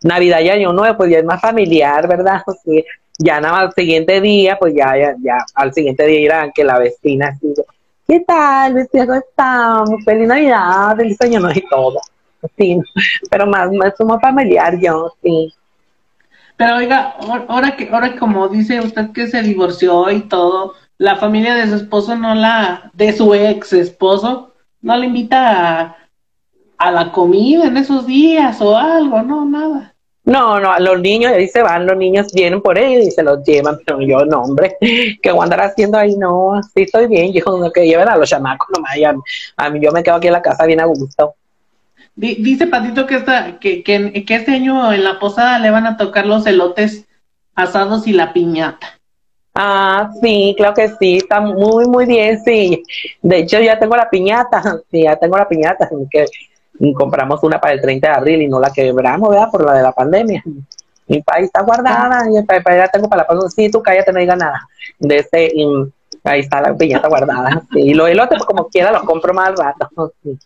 D: Navidad y Año Nuevo, pues ya es más familiar, ¿verdad? Ya nada más al siguiente día, pues ya, ya, ya, al siguiente día irán que la vecina así, ¿qué tal, vecina? ¿Cómo estamos? Feliz Navidad, feliz Año Nuevo y todo. Sí, pero más, más somos familiar yo, sí.
C: Pero oiga, ahor- ahora que, ahora como dice usted que se divorció y todo, la familia de su esposo no la, de su ex esposo, no le invita a, la comida en esos días o algo, no, nada.
D: No, no, los niños, ahí se van, los niños vienen por ellos y se los llevan, pero yo no, hombre, que voy a andar haciendo ahí, no, sí estoy bien, yo que lleven a los chamacos nomás, y a, a mí yo me quedo aquí en la casa bien a gusto.
C: Di- dice Patito que, esta, que, que, que este año en la posada le van a tocar los elotes asados y la piñata.
D: Ah, sí, claro que sí, está muy, muy bien, sí. De hecho, ya tengo la piñata, sí, ya tengo la piñata, que compramos una para el 30 de abril y no la quebramos, ¿verdad? Por la de la pandemia. Mi país está guardada, y para, para la tengo para la próxima, sí, tú cállate, no digas nada. De y, mm, ahí está la piñata guardada, sí. Y los elotes, pues, como quiera, los compro más al rato, sí.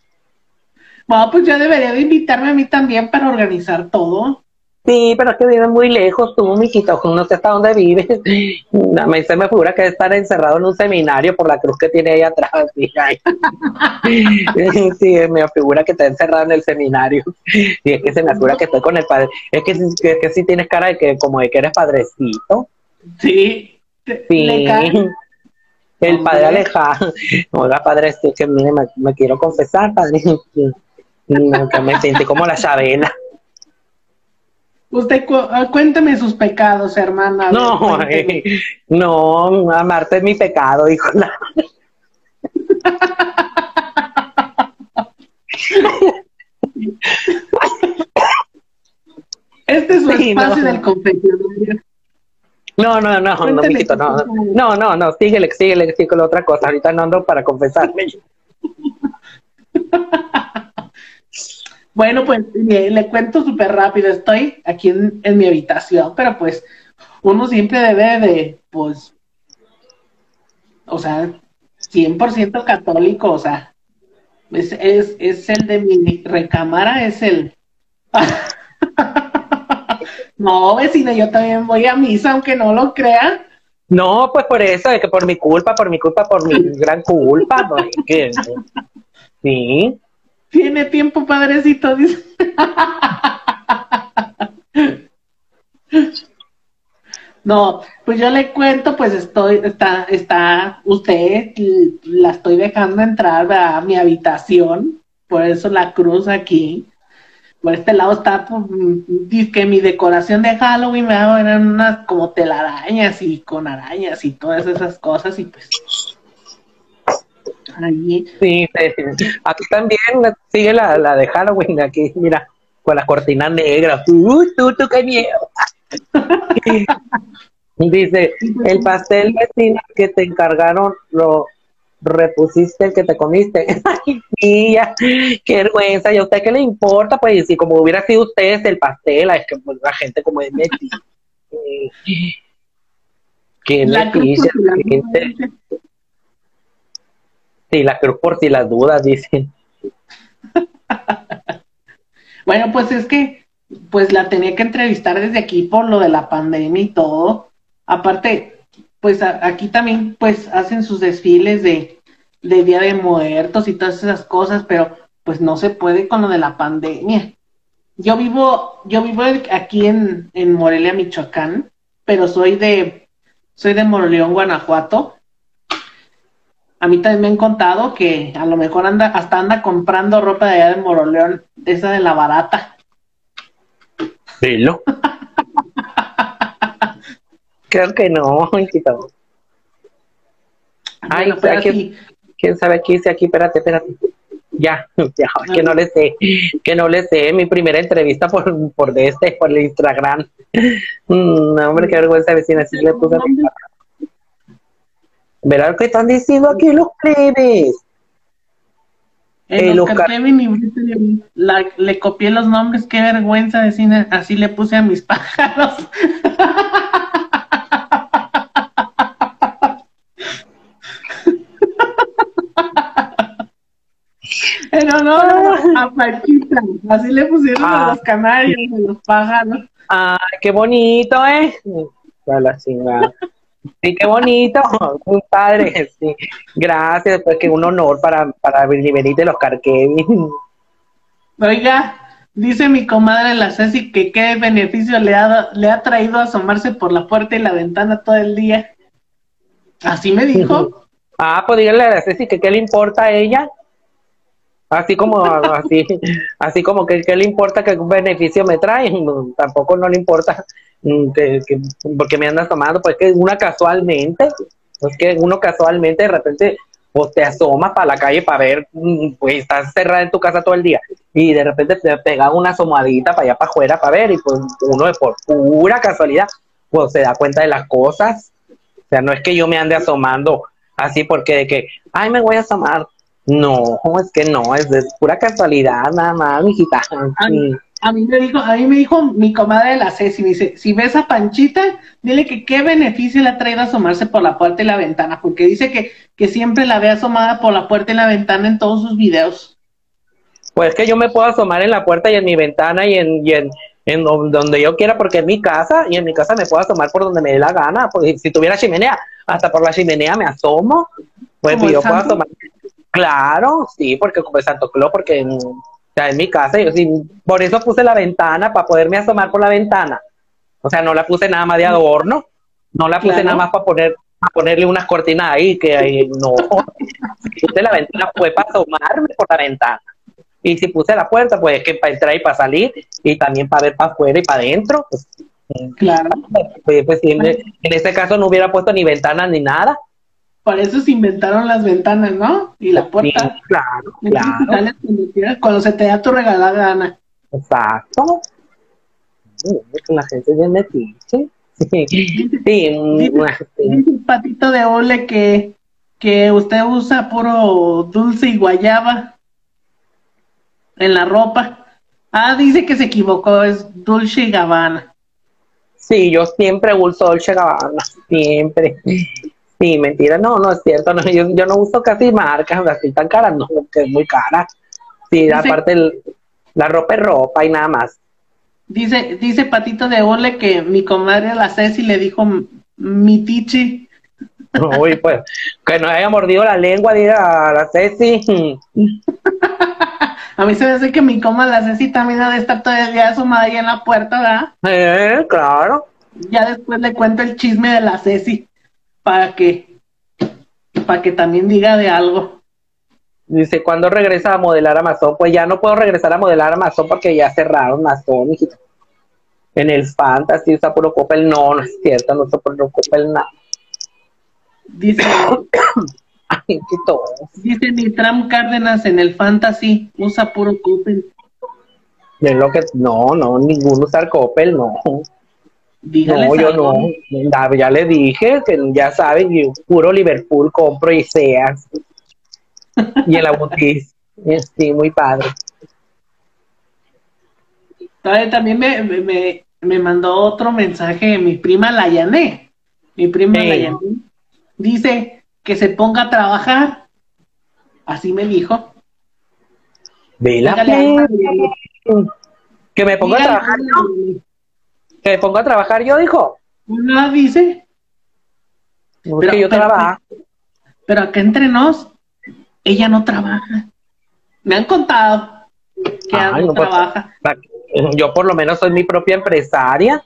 C: Bueno, pues ya debería de invitarme a mí también para organizar todo.
D: Sí, pero es que viven muy lejos, tú, miquito, no sé hasta dónde vives. A mí se me figura que estar encerrado en un seminario por la cruz que tiene ahí atrás. Sí, me figura que está encerrado en el seminario. Y es que se me figura que estoy con el padre. Es que, es que sí tienes cara de que como de que eres padrecito.
C: Sí.
D: Sí. El padre. Alejandro. Oiga, padre, sí, que mire, me, me quiero confesar, padre. No, que me sentí como la Chabela.
C: Usted cu- ah, cuénteme sus pecados, hermana.
D: No, eh, no, amarte es mi pecado, dijo la.
C: Este es su
D: Sí,
C: espacio
D: no.
C: del confesionario.
D: No, no, no, no,
C: Cuéntame
D: mijito, no, no, no, no, síguele, síguele, sí, con la otra cosa. Ahorita no ando para confesarme.
C: Bueno, pues le, le cuento súper rápido. Estoy aquí en, en mi habitación, pero pues uno siempre debe de, pues, o sea, 100% católico, o sea, es, es, es el de mi recámara, es el... no, vecina, yo también voy a misa, aunque no lo crean.
D: No, pues por eso, es que por mi culpa, por mi culpa, por mi gran culpa. no, sí,
C: Tiene tiempo, padrecito, dice. No, pues yo le cuento, pues estoy, está, está, usted la estoy dejando entrar a mi habitación, por eso la cruz aquí. Por este lado está, pues, dice que mi decoración de Halloween me va unas como telarañas y con arañas y todas esas cosas y pues ahí
D: sí, sí. Aquí también sigue la, la de Halloween, aquí, mira, con las cortinas negras. Tú, tú, qué miedo. Dice, el pastel vecino que te encargaron lo repusiste el que te comiste. Ay, tía, qué vergüenza. ¿Y a usted qué le importa? Pues si como hubiera sido usted el pastel, es que pues, la gente como es metida. Eh, Qué
C: la la
D: gente. Sí, la cruz por si las dudas, dicen.
C: Bueno, pues es que pues la tenía que entrevistar desde aquí por lo de la pandemia y todo. Aparte, pues aquí también pues hacen sus desfiles de, de Día de Muertos y todas esas cosas, pero pues no se puede con lo de la pandemia. Yo vivo, yo vivo aquí en, en Morelia, Michoacán, pero soy de, soy de Moroleón, Guanajuato. A mí también me han contado que a lo mejor anda, hasta anda comprando ropa de allá de Moroleón, de esa de la barata.
D: Velo. Creo que no, hijito. Ay,
C: Bueno, pero sí,
D: quién sabe qué hice aquí, espérate, espérate. Ya, ya, que no le sé, que no le sé, mi primera entrevista por, por de este, por el Instagram. Mm, no, hombre, qué vergüenza vecina, así le puse Verá lo que están diciendo aquí los plebes.
C: El Oscar Kevin la, le copié los nombres, qué vergüenza vecina, así le puse a mis pájaros. Pero no, a Paquita, así le pusieron a los canarios, a los pájaros.
D: Ay, qué bonito, ¿eh? la Sí, qué bonito, muy padre, sí. Gracias, pues que un honor para, para venir de los Kevin.
C: Oiga, dice mi comadre la Ceci que qué beneficio le ha, le ha traído asomarse por la puerta y la ventana todo el día. Así me dijo.
D: Ah, pues dígale a la Ceci que qué le importa a ella. Así como, así, así como que qué le importa que un beneficio me trae, tampoco no le importa mm, que, porque me andas tomando, pues que una casualmente, pues que uno casualmente de repente pues te asomas para la calle para ver, mm, pues estás cerrada en tu casa todo el día y de repente te pega una asomadita para allá para afuera para ver y pues uno por pura casualidad pues se da cuenta de las cosas. O sea, no es que yo me ande asomando así porque de que, ay, me voy a asomar, no, es que no, es pura casualidad, nada más, mijita.
C: A, mí me dijo, a mí me dijo mi comadre de la Ceci, me dice, si ves a Panchita, dile que qué beneficio le ha traído asomarse por la puerta y la ventana, porque dice que, que siempre la ve asomada por la puerta y la ventana en todos sus videos.
D: Pues que yo me puedo asomar en la puerta y en mi ventana y en, y en, en donde yo quiera, porque en mi casa, y en mi casa me puedo asomar por donde me dé la gana, porque si tuviera chimenea, hasta por la chimenea me asomo, pues yo puedo asomar Claro, sí, porque como el Santo Claus, porque en, en mi casa, yo sí, por eso puse la ventana, para poderme asomar por la ventana. O sea, no la puse nada más de adorno, no la puse nada más para poner ponerle unas cortinas ahí, que ahí no. puse la ventana fue para asomarme por la ventana. Y si puse la puerta, pues que para entrar y para salir, y también para ver para afuera y para adentro. Pues,
C: claro.
D: Pues, pues en, en este caso no hubiera puesto ni ventanas ni nada,
C: para eso se inventaron las ventanas, ¿no? Y la puerta.
D: claro, claro.
C: Cuando se te da tu regalada gana.
D: Exacto. La gente es de metiche. Sí, sí,
C: un patito de ole que, que usted usa puro dulce y guayaba en la ropa. Ah, dice que se equivocó, es dulce y gabana.
D: Sí, yo siempre uso dulce y gabana, siempre. Sí, mentira, no, no es cierto, no, yo, no uso casi marcas así tan caras, no, que es muy cara. Sí, aparte la ropa es ropa y nada más.
C: Dice, dice Patito de Ole que mi comadre la Ceci le dijo mi tichi.
D: Uy, pues, que no haya mordido la lengua, dirá la Ceci.
C: A mí se me hace que mi coma la Ceci también ha de estar día asomada ahí en la puerta, ¿verdad?
D: Eh, claro.
C: Ya después le cuento el chisme de la Ceci para que, para que también diga de algo.
D: Dice, ¿cuándo regresa a modelar Amazon? Pues ya no puedo regresar a modelar Amazon porque ya cerraron Amazon, En el Fantasy usa puro Coppel. No, no es cierto, no usa puro Coppel nada.
C: Dice,
D: Ay,
C: dice Nitram Cárdenas en el Fantasy usa puro Coppel.
D: lo que, no, no, ninguno usa Coppel, no no, yo no. Ya le dije que ya saben, yo puro Liverpool compro y seas. y el Abutis. Sí, muy padre.
C: También me, me, me, mandó otro mensaje mi prima Layané. Mi prima Layané. Dice que se ponga a trabajar. Así me dijo.
D: Vela. Que me ponga a trabajar. ¿Que me pongo a trabajar yo, dijo?
C: No dice.
D: pero, yo trabajo.
C: Pero acá entre nos, ella no trabaja. Me han contado que no, pues, trabaja.
D: yo por lo menos soy mi propia empresaria.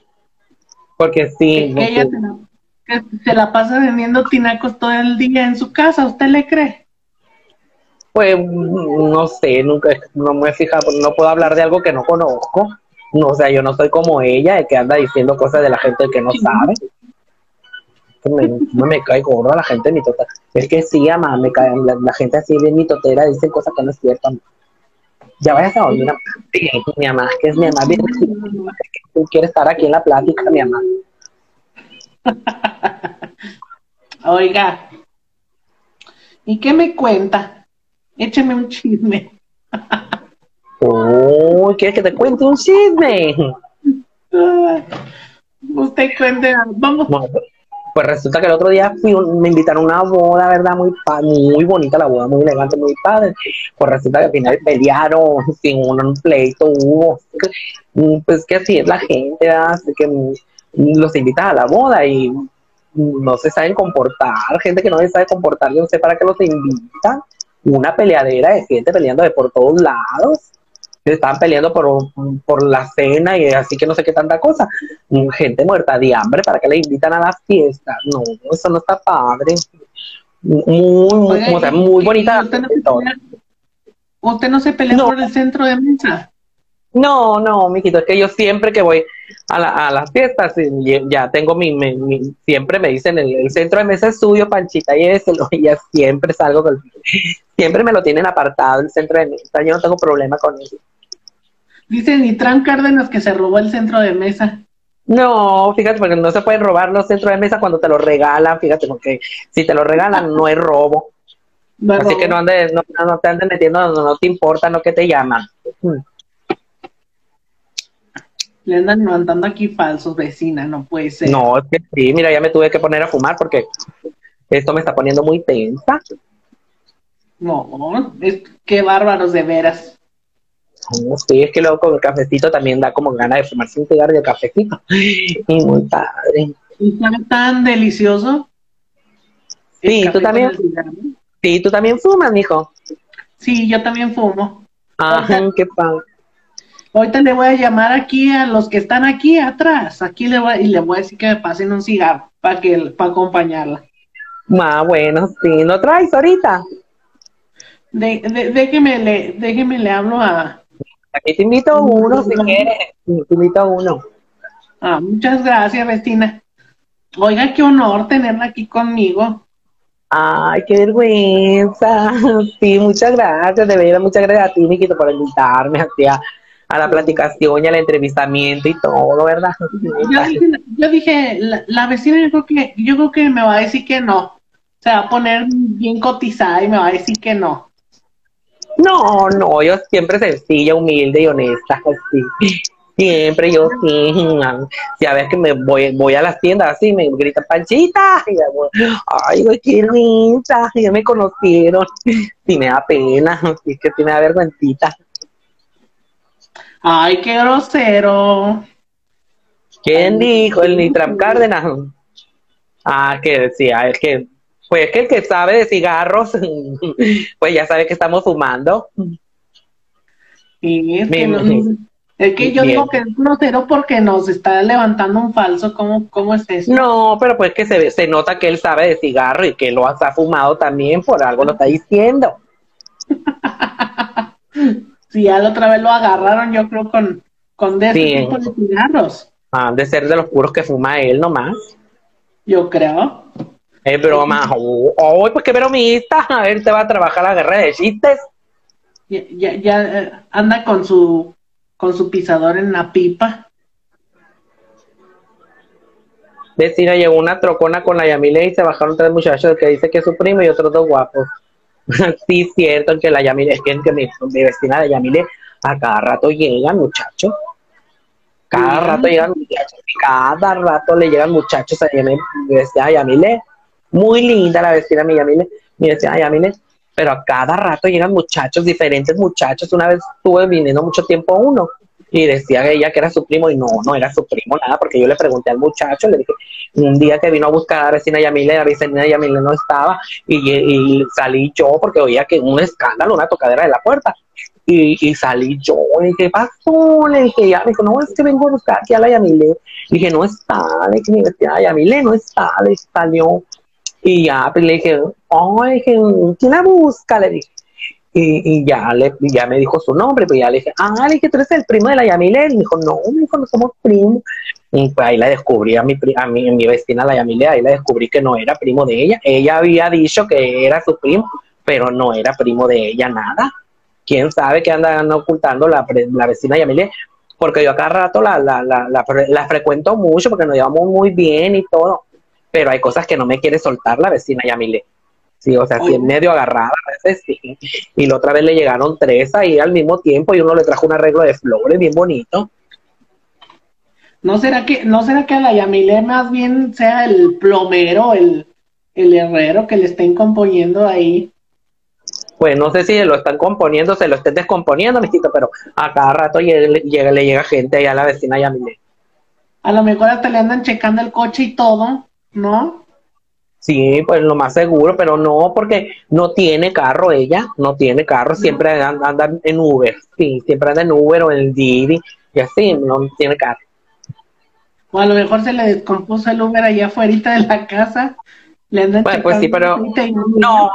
D: Porque sí.
C: ella se la, que se la pasa vendiendo tinacos todo el día en su casa, ¿usted le cree?
D: Pues no sé, nunca no me he fijado, no puedo hablar de algo que no conozco. No, o sea, yo no soy como ella, el que anda diciendo cosas de la gente que no sabe. no me cae gorda la gente mitotera. Es que sí, mamá, me cae, la, gente así bien mitotera dice cosas que no es cierto. Ya vayas a dormir, mi mamá, que es mi mamá, bien, tú quieres estar aquí en la plática, mi mamá.
C: Oiga, ¿y qué me cuenta? Écheme un chisme.
D: Uy, ¿quieres que te cuente un chisme?
C: Usted cuente, vamos.
D: pues resulta que el otro día fui, me invitaron a una boda, ¿verdad? Muy muy bonita la boda, muy elegante, muy padre. Pues resulta que al final pelearon, sin un pleito hubo. Pues que así es la gente, así que los invitas a la boda y no se saben comportar, gente que no se sabe comportar, yo no sé para qué los invitan. Una peleadera de gente peleando de por todos lados estaban peleando por, por la cena y así que no sé qué tanta cosa. Gente muerta de hambre, ¿para que le invitan a las fiestas? No, eso no está padre. Muy, muy, muy bonita.
C: Usted no, se pelea, ¿Usted no se pelea por el centro de mesa?
D: No, no, mijito, es que yo siempre que voy a, la, a las fiestas, ya tengo mi, siempre me dicen el, centro de mesa es suyo, Panchita, y ese, y ya siempre salgo con, siempre me lo tienen apartado el centro de mesa, yo no tengo problema con eso.
C: Dice Nitran Cárdenas que se robó el centro de mesa.
D: No, fíjate, porque no se pueden robar los centros de mesa cuando te lo regalan, fíjate, porque si te lo regalan no es robo. Así que no, andes, no, te andes metiendo, no, te importa lo que te llaman.
C: Le andan levantando aquí falsos, vecina, no puede ser.
D: No, es que sí, mira, ya me tuve que poner a fumar porque esto me está poniendo muy tensa.
C: No, es, qué bárbaros de veras.
D: Sí, es que luego con el cafecito también da como ganas de fumarse un cigarro de cafecito. Y muy padre.
C: ¿Y tan delicioso?
D: Sí, tú también. Sí, tú también fumas, mijo.
C: Sí, yo también fumo.
D: Ajá, qué padre.
C: Ahorita le voy a llamar aquí a los que están aquí atrás. Aquí le voy, y le voy a decir que me pasen un cigarro para que para acompañarla.
D: Ah, bueno, sí. ¿No traes ahorita?
C: De, déjeme, le, déjeme le hablo a,
D: Aquí te invito a uno si quieres. Te invito a uno.
C: Ah, muchas gracias, Vestina. Oiga, qué honor tenerla aquí conmigo.
D: Ay, qué vergüenza. Sí, muchas gracias, de verdad, muchas gracias a ti, Miquito, por invitarme a, a la platicación y al entrevistamiento y todo, ¿verdad?
C: Yo dije, la, vecina yo creo que, yo creo que me va a decir que no. Se va a poner bien cotizada y me va a decir que no.
D: No, no, yo siempre sencilla, humilde y honesta, así. Siempre yo sí, ya ves que me voy, voy a las tiendas así, me gritan Panchita, y ay, qué linda, ya me conocieron, y me da pena, es que sí me da vergüencita.
C: Ay, qué grosero.
D: ¿Quién dijo? El Nitram Cárdenas. Ah, que decía, es que pues que el que sabe de cigarros, pues ya sabe que estamos fumando.
C: Sí, es que, es que yo digo que es grosero porque nos está levantando un falso. ¿Cómo, cómo es eso?
D: No, pero pues que se, se nota que él sabe de cigarro y que lo ha fumado también, por algo lo está diciendo.
C: sí, ya la otra vez lo agarraron, yo creo, con, con de ese tipo de cigarros.
D: Ah, de ser de los puros que fuma él nomás.
C: Yo creo.
D: Es broma. Oh, pues qué bromista. A ver, te va a trabajar la guerra de chistes.
C: Ya, ya, eh, anda con su con su pisador en la pipa.
D: Vecina, llegó una trocona con la Yamile y se bajaron tres muchachos, que dice que es su primo y otros dos guapos. sí, cierto, que la Yamile, es que, mi, vecina de Yamile a cada rato llegan muchachos. Cada rato llegan muchachos, cada rato le llegan muchachos a Yamile, a Yamile muy linda la vecina mi Yamile, mi vecina Yamile, pero a cada rato llegan muchachos, diferentes muchachos. Una vez estuve viniendo mucho tiempo uno y decía ella que era su primo y no, no era su primo nada, porque yo le pregunté al muchacho, le dije, un día que vino a buscar a la vecina Yamile, la vecina Yamile no estaba y, salí yo porque oía que un escándalo, una tocadera de la puerta. Y, salí yo, y dije, pasó? Le dije, ya, me dijo, no, es que vengo a buscar aquí a la Yamile. Le dije, no está, le dije, mi vecina Yamile no está, le salió y ya, pues le dije, oh, ¿quién la busca? Le dije. Y, ya le ya me dijo su nombre, pues ya le dije, ah, le dije, tú eres el primo de la Yamile. Y me dijo, no, me dijo, no somos primos. Y pues ahí la descubrí a mi, a mi, mi vecina, la Yamile, ahí la descubrí que no era primo de ella. Ella había dicho que era su primo, pero no era primo de ella nada. Quién sabe qué andan ocultando la, la vecina Yamile, porque yo acá rato la, la, la, la, frecuento mucho porque nos llevamos muy bien y todo, pero hay cosas que no me quiere soltar la vecina Yamile. Sí, o sea, en medio agarrada a veces sí. Y la otra vez le llegaron tres ahí al mismo tiempo y uno le trajo un arreglo de flores bien bonito.
C: ¿No será que, no será que a la Yamile más bien sea el plomero, el, el herrero que le estén componiendo ahí?
D: Pues no sé si lo están componiendo, se lo estén descomponiendo, mijito, pero a cada rato llega, le llega gente ahí a la vecina Yamile.
C: A lo mejor hasta le andan checando el coche y todo, ¿no?
D: Sí, pues lo más seguro, pero no porque no tiene carro ella, no tiene carro, siempre anda, en Uber, sí, siempre anda en Uber o en Didi y así, no tiene carro.
C: O a lo mejor se le descompuso el Uber allá afuera de la casa, le andan
D: bueno, pues sí, pero no,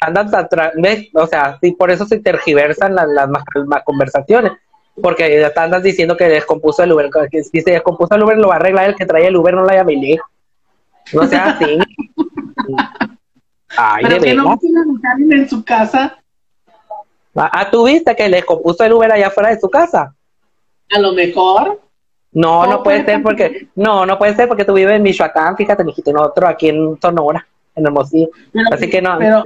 D: andan atrás, o sea, sí, por eso se tergiversan las, las, las conversaciones, porque ya andas diciendo que descompuso el Uber, que si se descompuso el Uber lo va a arreglar el que trae el Uber, no la llamé. No sea así.
C: Ay, Pero que no en su casa.
D: Ah, ah, ¿tú viste que le compuso el Uber allá afuera de su casa?
C: A lo mejor.
D: No, no puede ser porque, no, no puede ser porque tú vives en Michoacán, fíjate, dijiste nosotros aquí en Sonora, en Hermosillo. Así que no, no,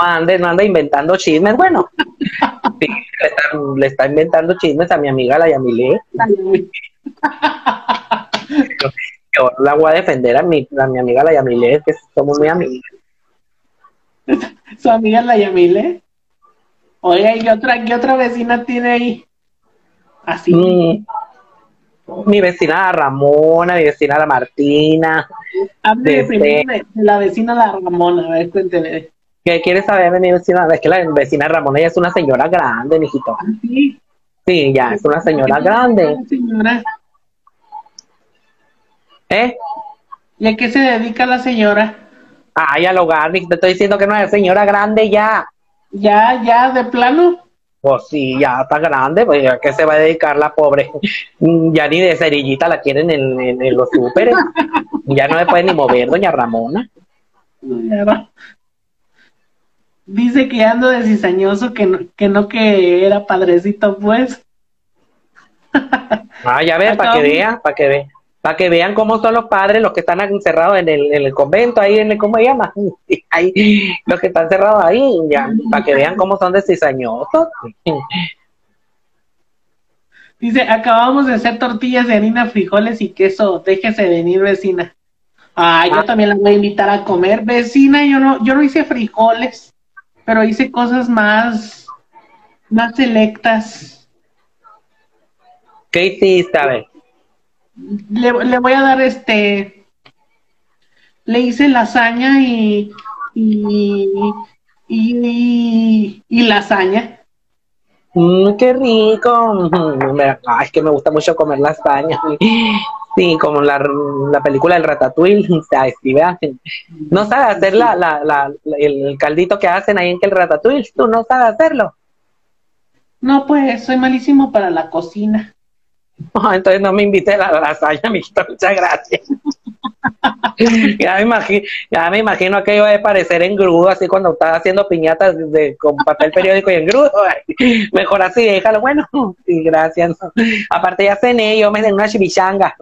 D: ande, no anda inventando chismes, bueno. le, está, inventando chismes a mi amiga la Yamile. yo la voy a defender a mi, a mi amiga la Yamile, que somos muy amigas.
C: ¿Su amiga la Yamile? Oye, ¿y otra, qué otra vecina tiene ahí? Así.
D: Mi vecina la Ramona, mi vecina la Martina.
C: Hable de, primero de, la vecina la Ramona, a ver, cuénteme.
D: ¿Qué quieres saber de mi vecina? Es que la vecina Ramona ella es una señora grande, mijito.
C: ¿Ah, ¿Sí?
D: Sí, ya, es una señora grande. Señora? ¿Eh?
C: ¿Y a qué se dedica la señora?
D: Ay, al hogar, te estoy diciendo que no es señora grande ya.
C: Ya, ya, de plano.
D: Pues sí, ya está grande, pues a qué se va a dedicar la pobre. Ya ni de cerillita la quieren en, los súperes. ya no se puede ni mover, doña Ramona.
C: Dice que ando de cizañoso, que no, que no que era padrecito, pues.
D: ah, ya ver, para que vea, para que vea para que vean cómo son los padres, los que están encerrados en el, en el convento, ahí en el, ¿cómo se llama? Ahí, los que están cerrados ahí, ya, para que vean cómo son de cizañosos.
C: Dice, acabamos de hacer tortillas de harina, frijoles y queso, déjese venir, vecina. Ah, yo también la voy a invitar a comer, vecina, yo no, yo no hice frijoles, pero hice cosas más, más selectas.
D: ¿Qué hiciste? A ver
C: le, voy a dar este, le hice lasaña y, y, y, y lasaña.
D: Mm, qué rico. es que me gusta mucho comer lasaña. Sí, como la, la película El Ratatouille. No sabes hacer la, la, la, el caldito que hacen ahí en que el Ratatouille. Tú no sabes hacerlo.
C: No, pues soy malísimo para la cocina.
D: entonces no me invité a la lasaña, mijito, muchas gracias. ya, me imagino, ya me imagino aquello de parecer engrudo, así cuando estaba haciendo piñatas de, con papel periódico y engrudo. Mejor así, déjalo. Bueno, sí, gracias. Aparte ya cené, yo me den una chimichanga.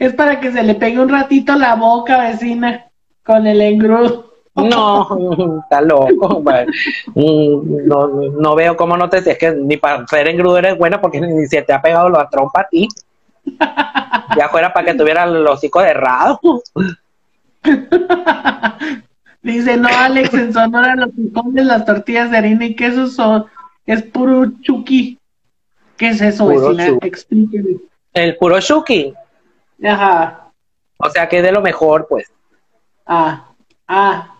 C: es para que se le pegue un ratito la boca, vecina, con el engrudo.
D: No, está loco. Mm, no, no veo cómo no te. Es que ni para ser engrudo eres bueno porque ni se te ha pegado la trompa a ti. Ya fuera para que tuviera los hocico errado.
C: Dice, no, Alex, en Sonora los frijoles, las tortillas de harina y queso son, es puro chuki. ¿Qué es eso, vecina? Explíqueme.
D: El puro chuki.
C: Ajá.
D: O sea que es de lo mejor, pues.
C: Ah, ah,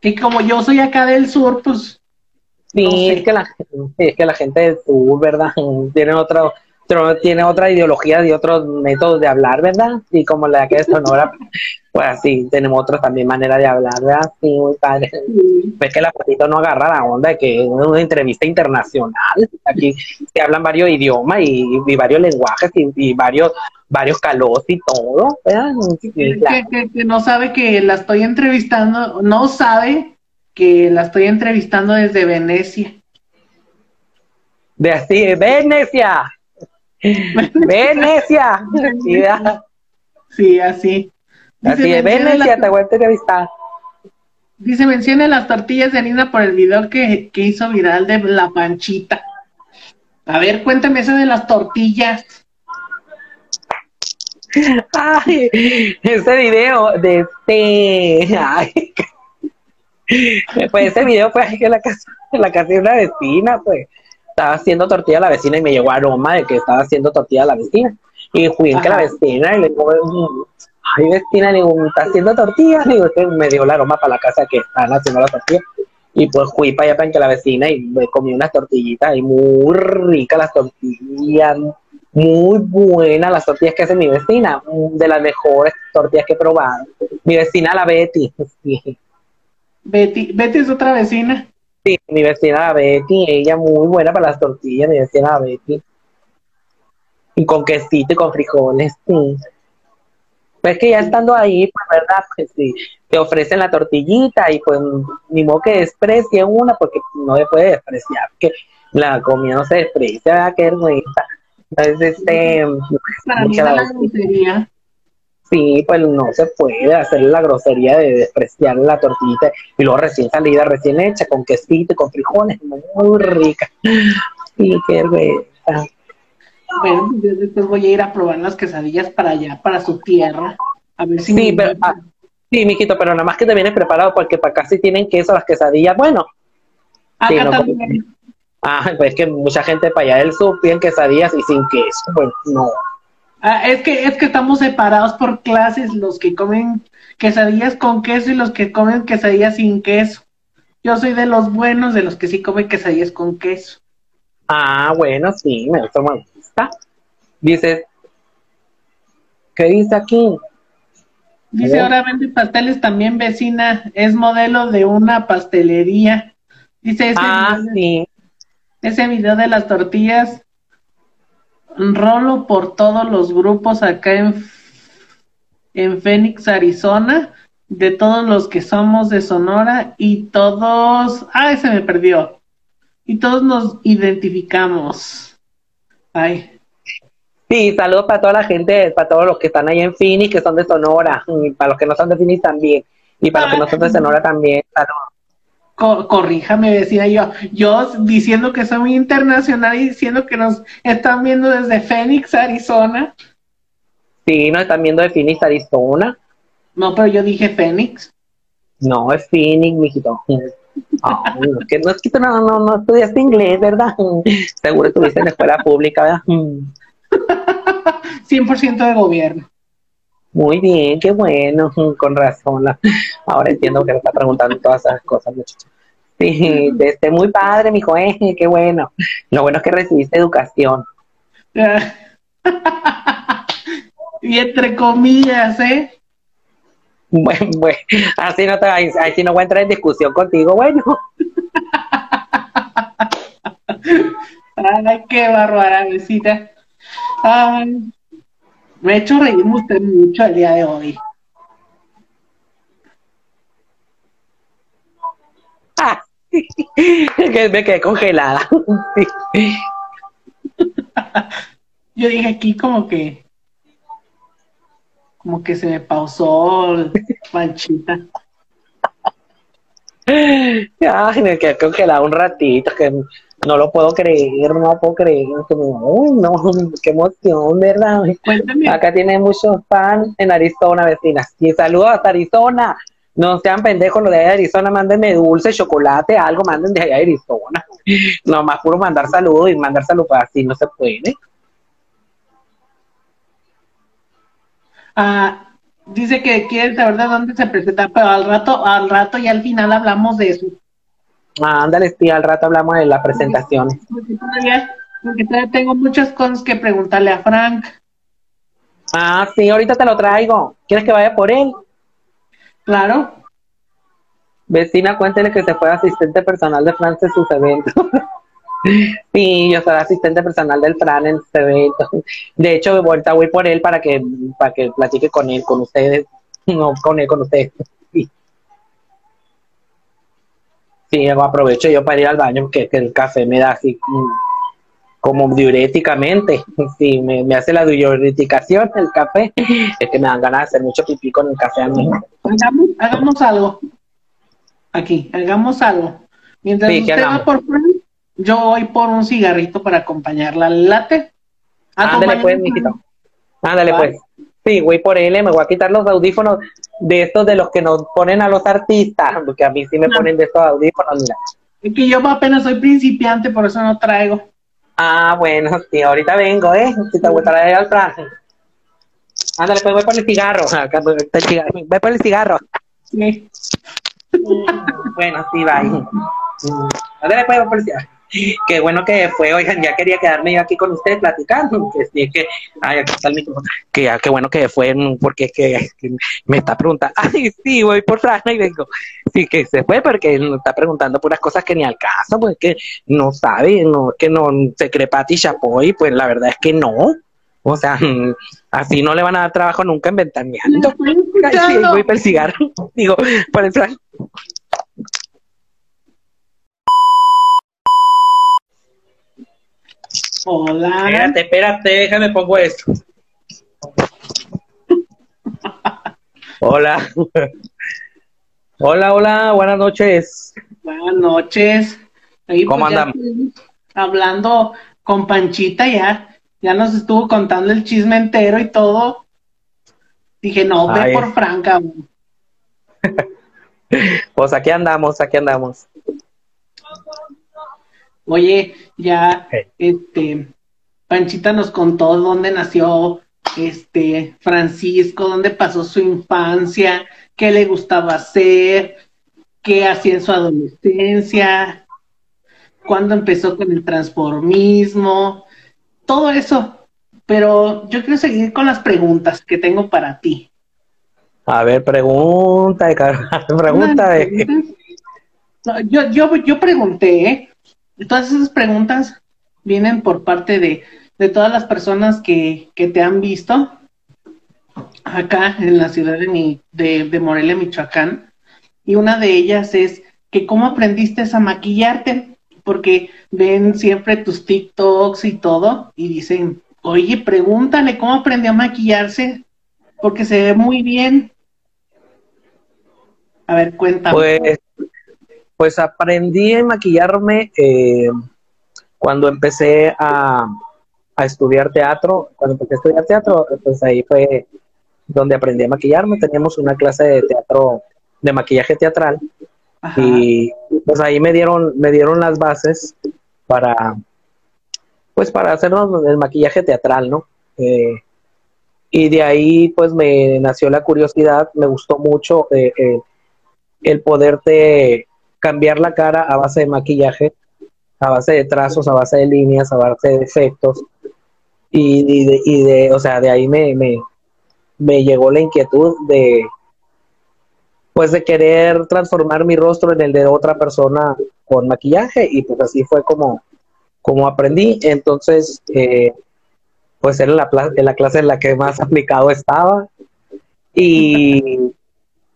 C: que como yo soy acá del sur, pues.
D: Sí, es, que la, es que la gente del sur, ¿verdad? Tienen otro, tiene otra ideología y otros métodos de hablar, ¿verdad? Y como la que es Sonora, pues así, tenemos otras también maneras de hablar, ¿verdad? Sí, muy padre. Ves que la patito no agarra la onda de que es una entrevista internacional. Aquí se hablan varios idiomas y, varios lenguajes y, varios varios calos y todo, ¿verdad?
C: que no sabe que la estoy entrevistando, no sabe que la estoy entrevistando desde Venecia.
D: De así, Venecia. Venecia.
C: sí, así.
D: así de Venecia, te voy a entrevistar.
C: Dice, menciona las tortillas de harina por el video que, que hizo viral de la panchita. A ver, cuéntame eso de las tortillas.
D: Ay, ese video de este. Ay, pues ese video fue en la casa, en la casa de una vecina, pues estaba haciendo tortilla a la vecina y me llegó aroma de que estaba haciendo tortilla a la vecina. Y fui en que la vecina y le digo, ay vecina, le digo, ¿está haciendo tortilla? Y me dio el aroma para la casa que están haciendo la tortilla. Y pues fui para allá para que la vecina y me comí unas tortillitas y muy ricas las tortillas, muy buenas las tortillas que hace mi vecina, de las mejores tortillas que he probado. Mi vecina la Betty.
C: Betty, Betty es otra vecina.
D: Sí, mi vecina Betty, ella muy buena para las tortillas, mi vecina Betty. Y con quesito y con frijoles, sí. Pues que ya estando ahí, pues verdad, pues sí, te ofrecen la tortillita y pues ni modo que desprecie una porque no se puede despreciar, que la comida no se desprecia, ¿verdad? Qué vergüenza. Entonces, este... Para mí la Sí, pues no se puede hacer la grosería de despreciar la tortillita y luego recién salida, recién hecha, con quesito y con frijoles, muy rica. Sí, qué vergüenza.
C: Bueno, yo después voy a ir a probar las quesadillas para allá, para su tierra. A ver si
D: sí, pero, ah, sí, mijito, pero nada más que te vienes preparado porque para acá sí tienen queso las quesadillas. Bueno.
C: Acá también.
D: Ah, pues es que mucha gente para allá del sur piden quesadillas y sin queso. Pues no.
C: Ah, es que es que estamos separados por clases, los que comen quesadillas con queso y los que comen quesadillas sin queso. Yo soy de los buenos, de los que sí comen quesadillas con queso.
D: Ah, bueno, sí, me gusta, me gusta. Dice, ¿qué dice aquí?
C: Dice, ahora vende pasteles también, vecina, es modelo de una pastelería. Dice, ese,
D: ah, sí.
C: ese video de las tortillas rolo por todos los grupos acá en, en Phoenix, Arizona, de todos los que somos de Sonora y todos, ay, se me perdió. Y todos nos identificamos. Ay.
D: Sí, saludos para toda la gente, para todos los que están ahí en Phoenix, que son de Sonora, y para los que no son de Phoenix también, y para los que no son de Sonora también, saludos
C: corríjame, decía yo, yo diciendo que soy internacional y diciendo que nos están viendo desde Phoenix, Arizona.
D: Sí, nos están viendo de Phoenix, Arizona.
C: No, pero yo dije Phoenix.
D: No, es Phoenix, mijito. no, que no es que no, no, no estudiaste inglés, ¿verdad? Seguro estuviste en escuela pública, ¿verdad?
C: 100% de gobierno.
D: Muy bien, qué bueno, con razón. Ahora entiendo que me está preguntando todas esas cosas, muchachos. Sí, este, muy padre, mi eh, qué bueno. Lo bueno es que recibiste educación.
C: y entre comillas, ¿eh?
D: Bueno, bueno, así no te así no voy a entrar en discusión contigo, bueno.
C: Ay, qué bárbara, visita. Ay, me ha hecho reír usted mucho el día de hoy.
D: Ah, que me quedé congelada.
C: Yo dije aquí como que como que se me pausó el panchita.
D: Ay, me quedé congelada un ratito, que no lo puedo creer, no lo puedo creer. Uy, no, qué emoción, ¿verdad? Acá tiene muchos fans en Arizona, vecinas. Y saludos hasta Arizona. No sean pendejos los de Arizona, mándenme dulce, chocolate, algo, manden de allá de Arizona. Nomás puro mandar saludos y mandar saludos, pues, así no se puede.
C: Ah, dice que quiere saber de dónde se presenta, pero al rato, al rato y al final hablamos de eso.
D: Ah, ándale, sí, al rato hablamos de la presentación.
C: Porque todavía tengo muchas cosas que preguntarle a Frank.
D: Ah, sí, ahorita te lo traigo. ¿Quieres que vaya por él?
C: Claro.
D: Vecina, cuéntele que se fue asistente personal de Fran en sus eventos. sí, yo soy asistente personal del Fran en sus eventos. De hecho, de vuelta voy por él para que, para que platique con él, con ustedes. No, con él, con ustedes. Sí. Aprovecho yo para ir al baño porque que el café me da así como diuréticamente. Sí, me, me hace la diureticación el café. Es que me dan ganas de hacer mucho pipí con el café a mí.
C: Hagamos, hagamos algo. Aquí, hagamos algo. Mientras
D: Sí, ¿qué
C: usted va por yo voy por un cigarrito para acompañarla al late.
D: Ándale pues, mijito. Ándale pues. Sí, voy por él, me voy a quitar los audífonos de estos de los que nos ponen a los artistas, porque a mí sí me
C: No.
D: ponen de estos audífonos, mira.
C: Es que yo apenas soy principiante, por eso no traigo.
D: Ah, bueno, sí, ahorita vengo, ¿eh? Si te gustará ir al plan. Ándale, pues voy por el cigarro. Acá, pues, el cigarro. Voy por el cigarro.
C: Sí.
D: Bueno, sí, bye. Mm, Ándale, pues voy por el cigarro. Qué bueno que fue, oigan, ya quería quedarme yo aquí con ustedes platicando, que sí, que, ay, aquí está el micrófono, que ya, qué bueno que fue, porque es que, que me está preguntando, ay, sí, voy por Fran y vengo, sí, que se fue porque nos está preguntando puras cosas que ni al caso, pues que no sabe, no, que no se cree Pati Chapoy, pues la verdad es que no, o sea, mm, así no le van a dar trabajo nunca en
C: ¿Me
D: ventaneando. Ay, sí, voy el cigarro, digo, por el Fran.
C: Hola.
D: Espérate, espérate, déjame pongo esto. Hola. Hola, hola, buenas noches.
C: Buenas noches. Ahí,
D: ¿Cómo
C: pues,
D: andamos?
C: Hablando con Panchita ya, ya nos estuvo contando el chisme entero y todo. Dije, no, ve
D: Ay.
C: por Franca.
D: Pues aquí andamos, aquí andamos.
C: Oye, ya, este, Panchita nos contó dónde nació, este, Francisco, dónde pasó su infancia, qué le gustaba hacer, qué hacía en su adolescencia, cuándo empezó con el transformismo, todo eso. Pero yo quiero seguir con las preguntas que tengo para ti.
D: A ver, pregunta pregunta.
C: No, yo, yo, yo pregunté, ¿eh? Todas esas preguntas vienen por parte de, de todas las personas que, que te han visto acá en la ciudad de, mi, de, Morelia, Michoacán. Y una de ellas es que cómo aprendiste a maquillarte, porque ven siempre tus TikToks y todo y dicen, oye, pregúntale cómo aprendió a maquillarse, porque se ve muy bien. A ver, cuéntame.
D: Pues, pues aprendí a maquillarme eh, cuando empecé a, a estudiar teatro. Cuando empecé a estudiar teatro, pues ahí fue donde aprendí a maquillarme. Teníamos una clase de teatro, de maquillaje teatral.
C: Ajá.
D: y pues ahí me dieron me dieron las bases para pues para hacernos el maquillaje teatral no Eh, y de ahí pues me nació la curiosidad me gustó mucho eh, eh, el poderte cambiar la cara a base de maquillaje a base de trazos a base de líneas a base de efectos. Y, de, y de o sea de ahí me, me me llegó la inquietud de pues de querer transformar mi rostro en el de otra persona con maquillaje. Y pues así fue como, como aprendí. Entonces, eh, pues era la clase en la que más aplicado estaba. Y,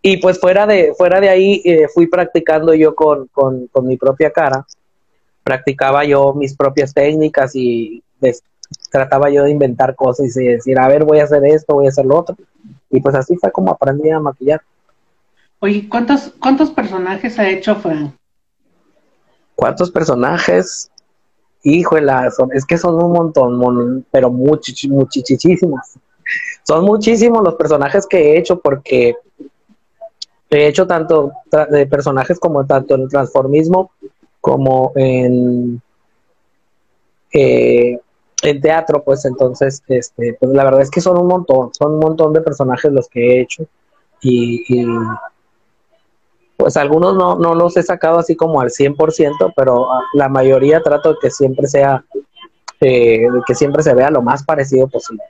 D: y pues fuera de, fuera de ahí eh, fui practicando yo con, con, con mi propia cara, practicaba yo mis propias técnicas y des- trataba yo de inventar cosas y decir, a ver, voy a hacer esto, voy a hacer lo otro. Y pues así fue como aprendí a maquillar.
C: Oye, ¿cuántos, ¿cuántos personajes ha hecho Frank?
D: ¿Cuántos personajes? Híjole, son, es que son un montón, mon- pero muchísimos. Son muchísimos los personajes que he hecho porque he hecho tanto de personajes como tanto en transformismo como en eh, en teatro, pues entonces, este, pues la verdad es que son un montón, son un montón de personajes los que he hecho y, pues algunos no, no los he sacado así como al 100%, pero la mayoría trato de que siempre sea eh, que siempre se vea lo más parecido posible.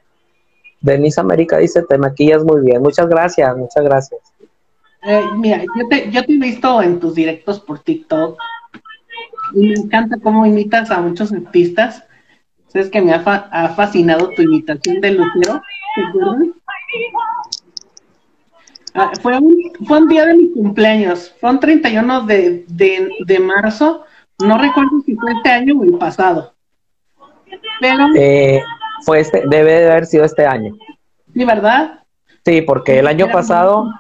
D: Denise América dice, te maquillas muy bien. Muchas gracias, muchas gracias.
C: Eh, mira, yo te, yo te he visto en tus directos por TikTok y me encanta cómo imitas a muchos artistas. Sabes que me ha, ha fascinado tu imitación de Lucero. Ah, fue, un, fue un día de mi cumpleaños, fue un 31 de, de, de marzo, no recuerdo si fue este año o el pasado.
D: Pero... Eh, fue este, debe de haber sido este año.
C: ¿Sí, verdad?
D: Sí, porque el año pasado,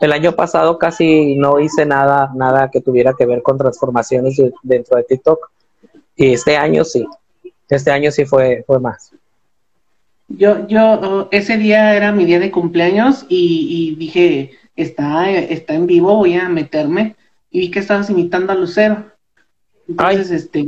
D: el año pasado casi no hice nada, nada que tuviera que ver con transformaciones dentro de TikTok. Y este año sí, este año sí fue, fue más.
C: Yo, yo, ese día era mi día de cumpleaños y, dije, está, está en vivo, voy a meterme. Y vi que estabas imitando a Lucero. Entonces, este,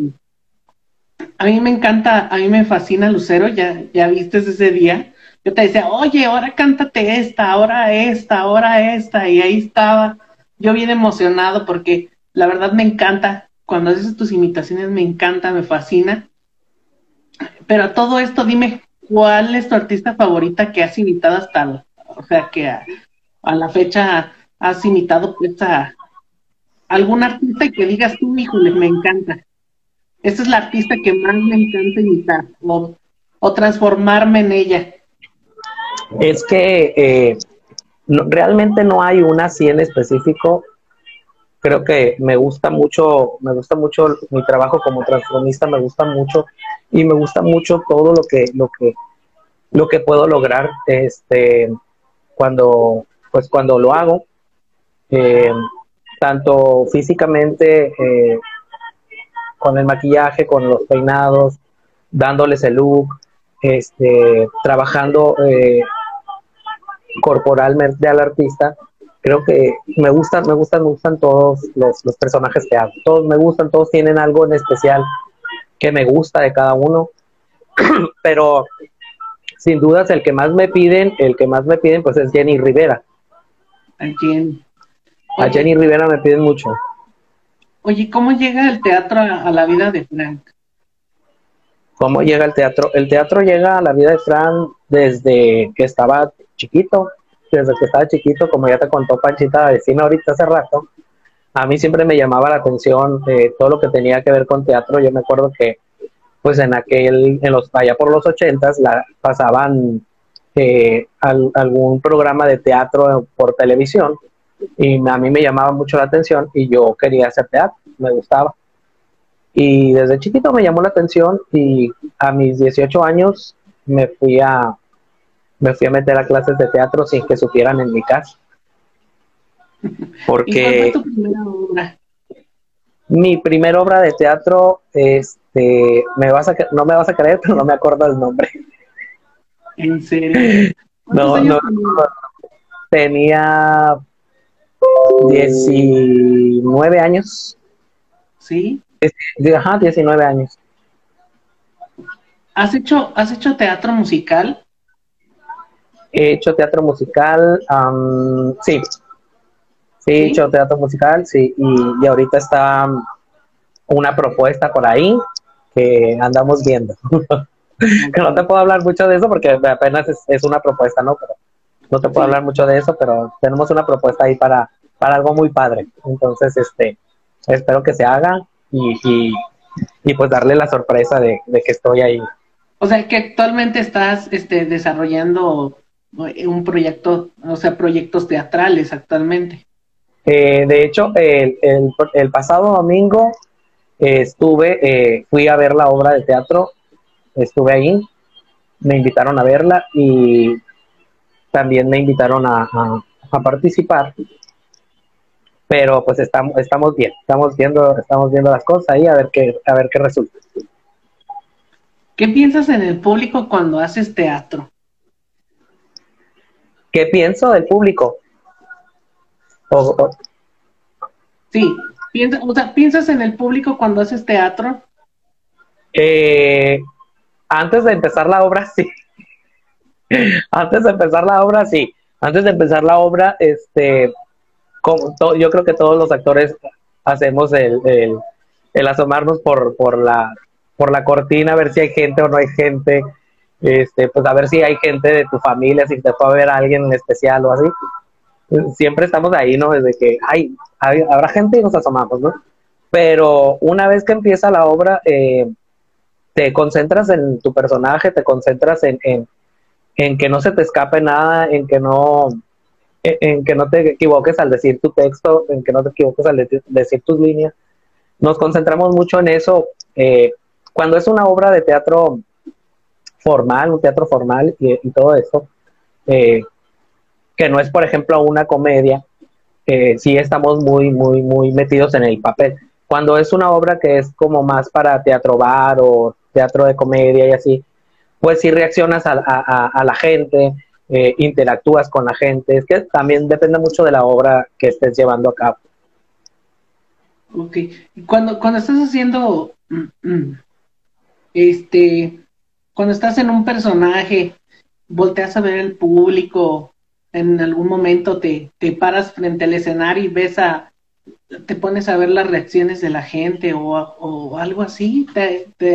C: a mí me encanta, a mí me fascina Lucero, ya, ya viste ese día. Yo te decía, oye, ahora cántate esta, ahora esta, ahora esta, y ahí estaba. Yo bien emocionado porque la verdad me encanta. Cuando haces tus imitaciones me encanta, me fascina. Pero todo esto, dime, ¿cuál es tu artista favorita que has imitado hasta, o sea, que a, la fecha has imitado pues a algún artista que digas tú, híjole, me encanta? Esta es la artista que más me encanta imitar o, transformarme en ella.
D: Es que eh, realmente no hay una así en específico. Creo que me gusta mucho, me gusta mucho mi trabajo como transformista, me gusta mucho y me gusta mucho todo lo que, lo que, lo que puedo lograr, este, cuando, pues cuando lo hago, eh, tanto físicamente eh, con el maquillaje, con los peinados, dándoles el look, este, trabajando eh, corporalmente al artista. Creo que me gustan, me gustan, me gustan todos los, personajes que hago. Todos me gustan, todos tienen algo en especial que me gusta de cada uno. Pero sin dudas el que más me piden, el que más me piden pues es Jenny Rivera.
C: ¿A quién?
D: A Jenny Rivera me piden mucho.
C: Oye, ¿cómo llega el teatro a, la vida de Frank?
D: ¿Cómo llega el teatro? El teatro llega a la vida de Frank desde que estaba chiquito, desde que estaba chiquito, como ya te contó Panchita vecina ahorita hace rato. A mí siempre me llamaba la atención eh, todo lo que tenía que ver con teatro. Yo me acuerdo que, pues en aquel, en los, allá por los ochentas, la, pasaban eh, algún programa de teatro por televisión y a mí me llamaba mucho la atención y yo quería hacer teatro, me gustaba. Y desde chiquito me llamó la atención y a mis 18 años me fui a me fui a meter a clases de teatro sin que supieran en mi casa. Porque
C: tu primera obra?
D: Mi primera obra de teatro, este, me vas a, no me vas a creer, pero no me acuerdo el nombre.
C: ¿En serio?
D: no, no, tenía 19 años.
C: ¿Sí?
D: Ajá, 19 años.
C: ¿Has hecho, ¿Has hecho teatro musical?
D: He hecho teatro musical, sí. sí. he hecho teatro musical, sí. Y, ahorita está una propuesta por ahí que andamos viendo. que no te puedo hablar mucho de eso porque apenas es, es una propuesta, ¿no? Pero no te puedo hablar mucho de eso, pero tenemos una propuesta ahí para, para algo muy padre. Entonces, este, espero que se haga y, y, pues darle la sorpresa de, que estoy ahí.
C: O sea, que actualmente estás este, desarrollando un proyecto, o sea, proyectos teatrales actualmente.
D: Eh, de hecho, el, el, pasado domingo estuve, eh, fui a ver la obra de teatro, estuve ahí, me invitaron a verla y también me invitaron a, a participar pero pues estamos, estamos bien, estamos viendo, estamos viendo las cosas ahí a ver qué, a ver qué resulta.
C: ¿Qué piensas en el público cuando haces teatro?
D: ¿Qué pienso del público?
C: Sí, piensa, o sea, ¿piensas en el público cuando haces teatro?
D: Eh, antes de empezar la obra, sí. antes de empezar la obra, sí. Antes de empezar la obra, este, yo creo que todos los actores hacemos el, el, asomarnos por, por, la, por la cortina a ver si hay gente o no hay gente, este, pues a ver si hay gente de tu familia, si te fue a ver a alguien en especial o así. Siempre estamos ahí, ¿no? Desde que hay, habrá gente y nos asomamos, ¿no? Pero una vez que empieza la obra, eh, te concentras en tu personaje, te concentras en, en, que no se te escape nada, en que no, en, que no te equivoques al decir tu texto, en que no te equivoques al decir tus líneas. Nos concentramos mucho en eso. Eh, cuando es una obra de teatro formal, un teatro formal y, todo eso, eh, que no es, por ejemplo, una comedia, eh, sí estamos muy, muy, muy metidos en el papel. Cuando es una obra que es como más para teatro bar o teatro de comedia y así, pues sí reaccionas a, la gente, eh, interactúas con la gente. Es que también depende mucho de la obra que estés llevando a cabo.
C: Ok. Cuando, cuando estás haciendo este, cuando estás en un personaje, volteas a ver el público, en algún momento te, te paras frente al escenario y ves a, te pones a ver las reacciones de la gente o, o algo así, te, te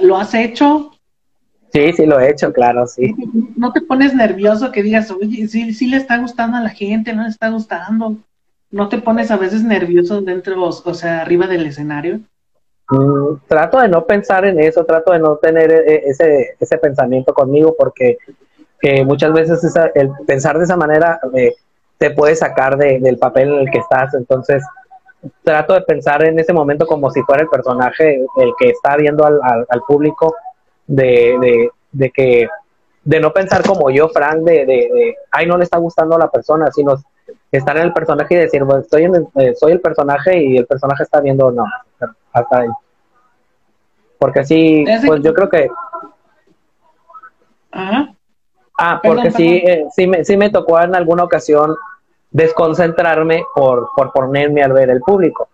C: ¿lo has hecho?
D: Sí, sí lo he hecho, claro, sí.
C: ¿No te pones nervioso que digas, oye, sí, sí le está gustando a la gente, no le está gustando? ¿No te pones a veces nervioso dentro, o sea, arriba del escenario?
D: Mm, trato de no pensar en eso, trato de no tener eh, ese, ese pensamiento conmigo porque eh, muchas veces el pensar de esa manera eh, te puede sacar del papel en el que estás. Entonces, trato de pensar en ese momento como si fuera el personaje el que está viendo al, al, público, de, de, de, que de no pensar como yo, Frank, de, de, ay, no le está gustando a la persona, sino estar en el personaje y decir, bueno, estoy en soy el personaje y el personaje está viendo, no, hasta ahí. Porque así, pues yo creo que... Ah, porque sí, eh, sí, me, sí me tocó en alguna ocasión desconcentrarme por, por ponerme al ver el público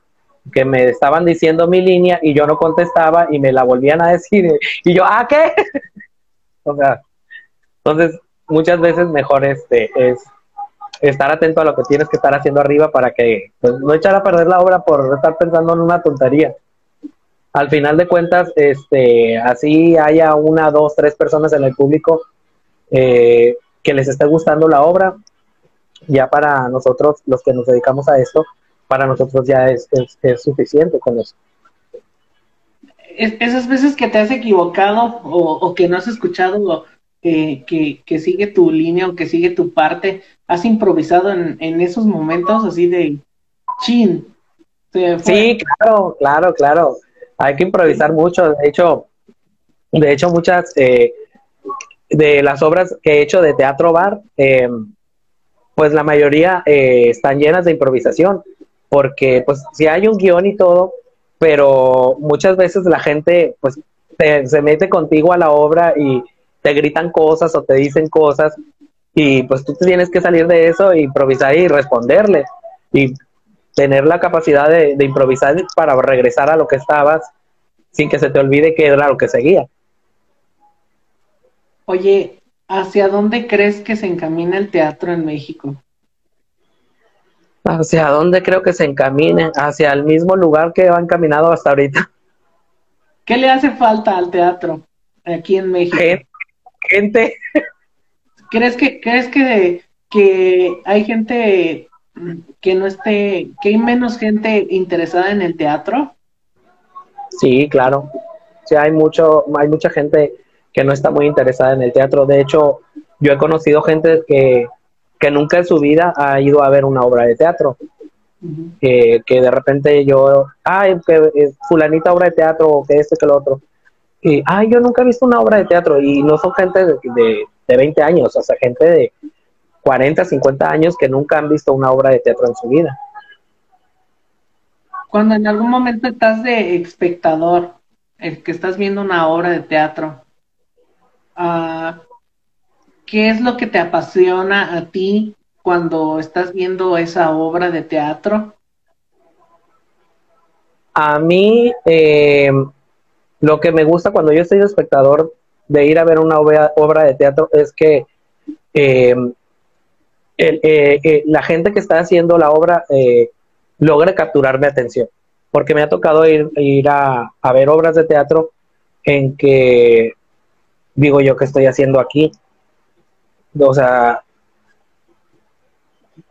D: que me estaban diciendo mi línea y yo no contestaba y me la volvían a decir y yo, ¿ah, qué? o sea, entonces muchas veces mejor este es estar atento a lo que tienes que estar haciendo arriba para que pues, no echar a perder la obra por estar pensando en una tontería. Al final de cuentas, este, así haya una, dos, tres personas en el público eh, que les esté gustando la obra, ya para nosotros, los que nos dedicamos a esto, para nosotros ya es, es, suficiente con eso.
C: esas veces que te has equivocado o, o que no has escuchado que, sigue tu línea o que sigue tu parte, ¿has improvisado en, en esos momentos así de chin?
D: Sí, claro, claro, claro. Hay que improvisar mucho. De hecho, de hecho muchas eh, de las obras que he hecho de teatro bar, eh, pues la mayoría eh, están llenas de improvisación, porque pues si hay un guion y todo, pero muchas veces la gente pues se mete contigo a la obra y te gritan cosas o te dicen cosas y pues tú tienes que salir de eso improvisar y responderle y tener la capacidad de, improvisar para regresar a lo que estabas sin que se te olvide que era lo que seguía.
C: Oye, ¿hacia dónde crees que se encamina el teatro en México?
D: ¿Hacia dónde creo que se encamine? Hacia el mismo lugar que va encaminado hasta ahorita.
C: ¿Qué le hace falta al teatro aquí en México?
D: gente.
C: ¿Crees que, crees que, que hay gente que no esté, que hay menos gente interesada en el teatro?
D: Sí, claro. Sí, hay mucho, hay mucha gente que no está muy interesada en el teatro. De hecho, yo he conocido gente que, que nunca en su vida ha ido a ver una obra de teatro. que, que, de repente yo, ay, que eh, fulanita obra de teatro, o que este, que lo otro y, ay, yo nunca he visto una obra de teatro y no son gente de, de, 20 años, o sea, gente de 40, 50 años que nunca han visto una obra de teatro en su vida.
C: Cuando en algún momento estás de espectador, el que estás viendo una obra de teatro, uh, ¿qué es lo que te apasiona a ti cuando estás viendo esa obra de teatro?
D: A mí, eh, lo que me gusta cuando yo estoy espectador de ir a ver una obra, de teatro es que eh, eh, eh, la gente que está haciendo la obra logra capturar mi atención. porque me ha tocado ir, ir a, ver obras de teatro en que digo yo, ¿qué estoy haciendo aquí? O sea,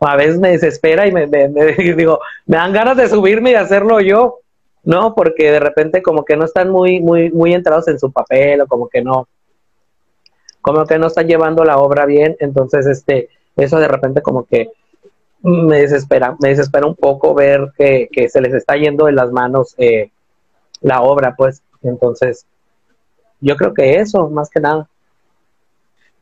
D: a veces me desespera y me, digo, me dan ganas de subirme y hacerlo yo, ¿no? Porque de repente como que no están muy, muy, muy entrados en su papel o como que no, como que no están llevando la obra bien, entonces este, eso de repente como que me desespera, me desespera un poco ver que, se les está yendo de las manos eh, la obra, pues, entonces, yo creo que eso, más que nada.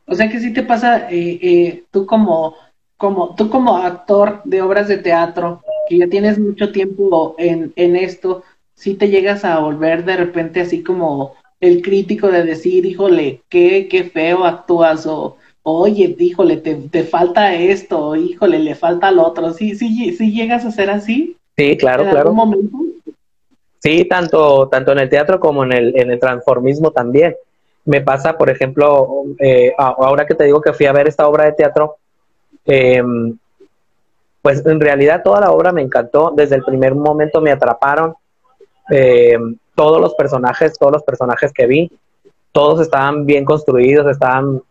C: O sea que sí te pasa, eh, eh, tú como, como, tú como actor de obras de teatro, que ya tienes mucho tiempo en, en esto, sí te llegas a volver de repente así como el crítico de decir, híjole, qué, qué feo actúas, o oye, híjole, te, te falta esto, híjole, le falta lo otro. ¿Sí, sí, sí llegas a ser así?
D: Sí, claro, ¿En claro. Algún momento? Sí, tanto, tanto en el teatro como en el, en el transformismo también. Me pasa, por ejemplo, eh, ahora que te digo que fui a ver esta obra de teatro, em, pues en realidad toda la obra me encantó, desde el primer momento me atraparon, em, todos los personajes, todos los personajes que vi, todos estaban bien construidos, estaban,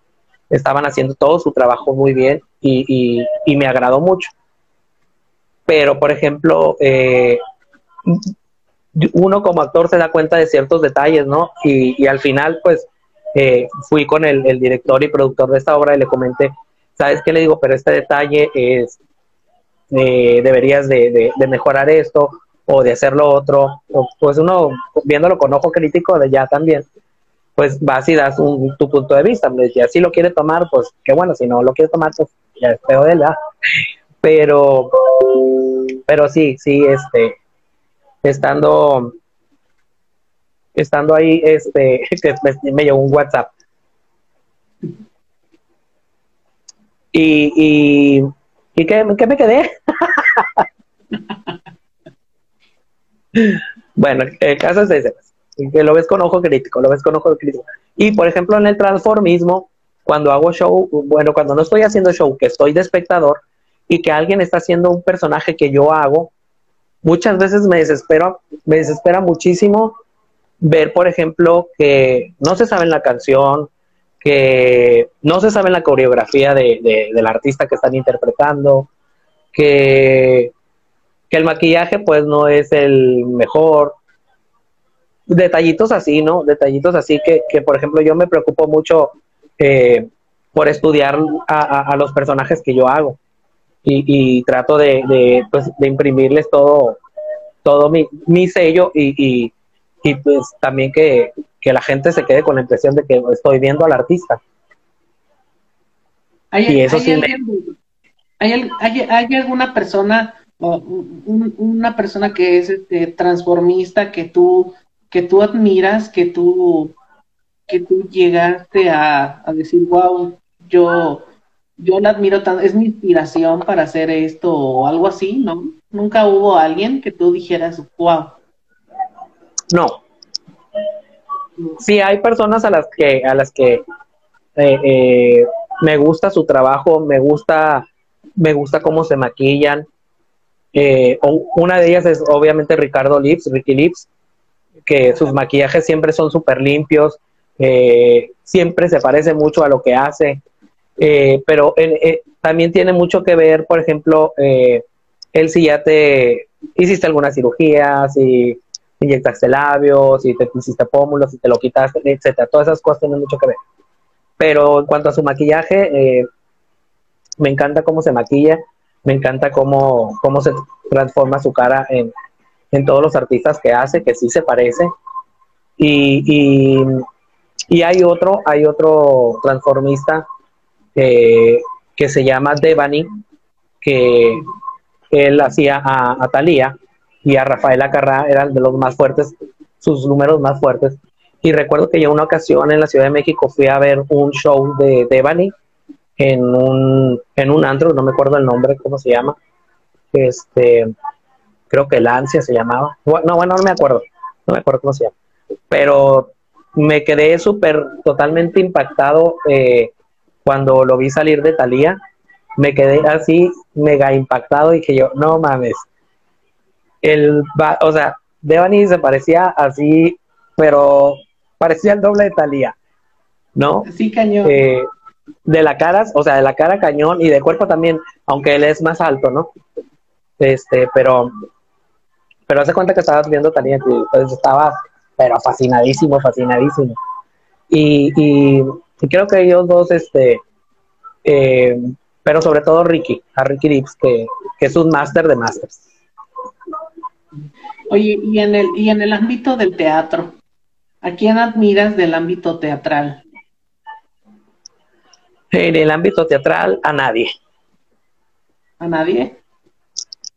D: estaban haciendo todo su trabajo muy bien y, y, me agradó mucho. Pero, por ejemplo, eh, uno como actor se da cuenta de ciertos detalles, ¿no? Y, al final, pues, eh, fui con el, director y productor de esta obra y le comenté, ¿sabes qué le digo? Pero este detalle es, eh, deberías de, mejorar esto o de hacerlo otro. pues uno, viéndolo con ojo crítico de ya también, pues vas y das un, tu punto de vista. Me decía, si lo quiere tomar, pues qué bueno, si no lo quiere tomar, pues ya es de él, Pero, pero sí, sí, este, estando estando ahí, este, que me, llegó un WhatsApp. Y, y, y ¿qué, me quedé? bueno, el caso es ese, pues, que lo ves con ojo crítico, lo ves con ojo crítico. Y por ejemplo, en el transformismo, cuando hago show, bueno, cuando no estoy haciendo show, que estoy de espectador y que alguien está haciendo un personaje que yo hago, muchas veces me desespero, me desespera muchísimo ver, por ejemplo, que no se sabe la canción, que no se sabe la coreografía de, del artista que están interpretando, que, que el maquillaje pues no es el mejor. Detallitos así, ¿no? Detallitos así que, que por ejemplo, yo me preocupo mucho eh, por estudiar a, los personajes que yo hago y, trato de, pues, de imprimirles todo, todo mi, mi sello y, y, pues también que, la gente se quede con la impresión de que estoy viendo al artista.
C: ¿Hay, eso hay, hay, alguna persona, una persona que es este, transformista que tú, que tú admiras, que tú, que tú llegaste a, a decir, wow, yo yo la admiro tanto, es mi inspiración para hacer esto o algo así, ¿no? Nunca hubo alguien que tú dijeras, wow.
D: No. Sí, hay personas a las que, a las que eh, eh, me gusta su trabajo, me gusta, me gusta cómo se maquillan. Eh, una de ellas es obviamente Ricardo Lips, Ricky Lips, que sus maquillajes siempre son súper limpios, siempre se parece mucho a lo que hace. Pero también tiene mucho que ver, por ejemplo, él si ya te hiciste alguna cirugía, si inyectaste labios, si te hiciste pómulos, si te lo quitaste, etcétera. Todas esas cosas tienen mucho que ver. Pero en cuanto a su maquillaje, me encanta cómo se maquilla, me encanta cómo, cómo se transforma su cara en, en todos los artistas que hace, que sí se parece. Y, y, hay otro, hay otro transformista que se llama Devani, que él hacía a, a Talía y a Rafael Acarrá, eran de los más fuertes, sus números más fuertes. Y recuerdo que yo una ocasión en la Ciudad de México fui a ver un show de Devani en un, en un antro, no me acuerdo el nombre, ¿cómo se llama? Este, creo que Lancia se llamaba. No, bueno, no me acuerdo, no me acuerdo cómo se llama. Pero me quedé súper, totalmente impactado eh, cuando lo vi salir de Talía, me quedé así mega impactado y que yo, no mames. El, o sea, Devani se parecía así, pero parecía el doble de Talía, ¿no?
C: Sí, cañón.
D: Eh, de la cara, o sea, de la cara cañón y de cuerpo también, aunque él es más alto, ¿no? Este, pero, pero hace cuenta que estabas viendo Talía, pues, estaba, pero fascinadísimo, fascinadísimo. Y, y, creo que ellos dos, este, eh, pero sobre todo Ricky, a Ricky Dips, que, que es un máster de másters.
C: Oye, y en el, y en el ámbito del teatro, ¿a quién admiras del ámbito teatral?
D: En el ámbito teatral, a nadie.
C: ¿A nadie?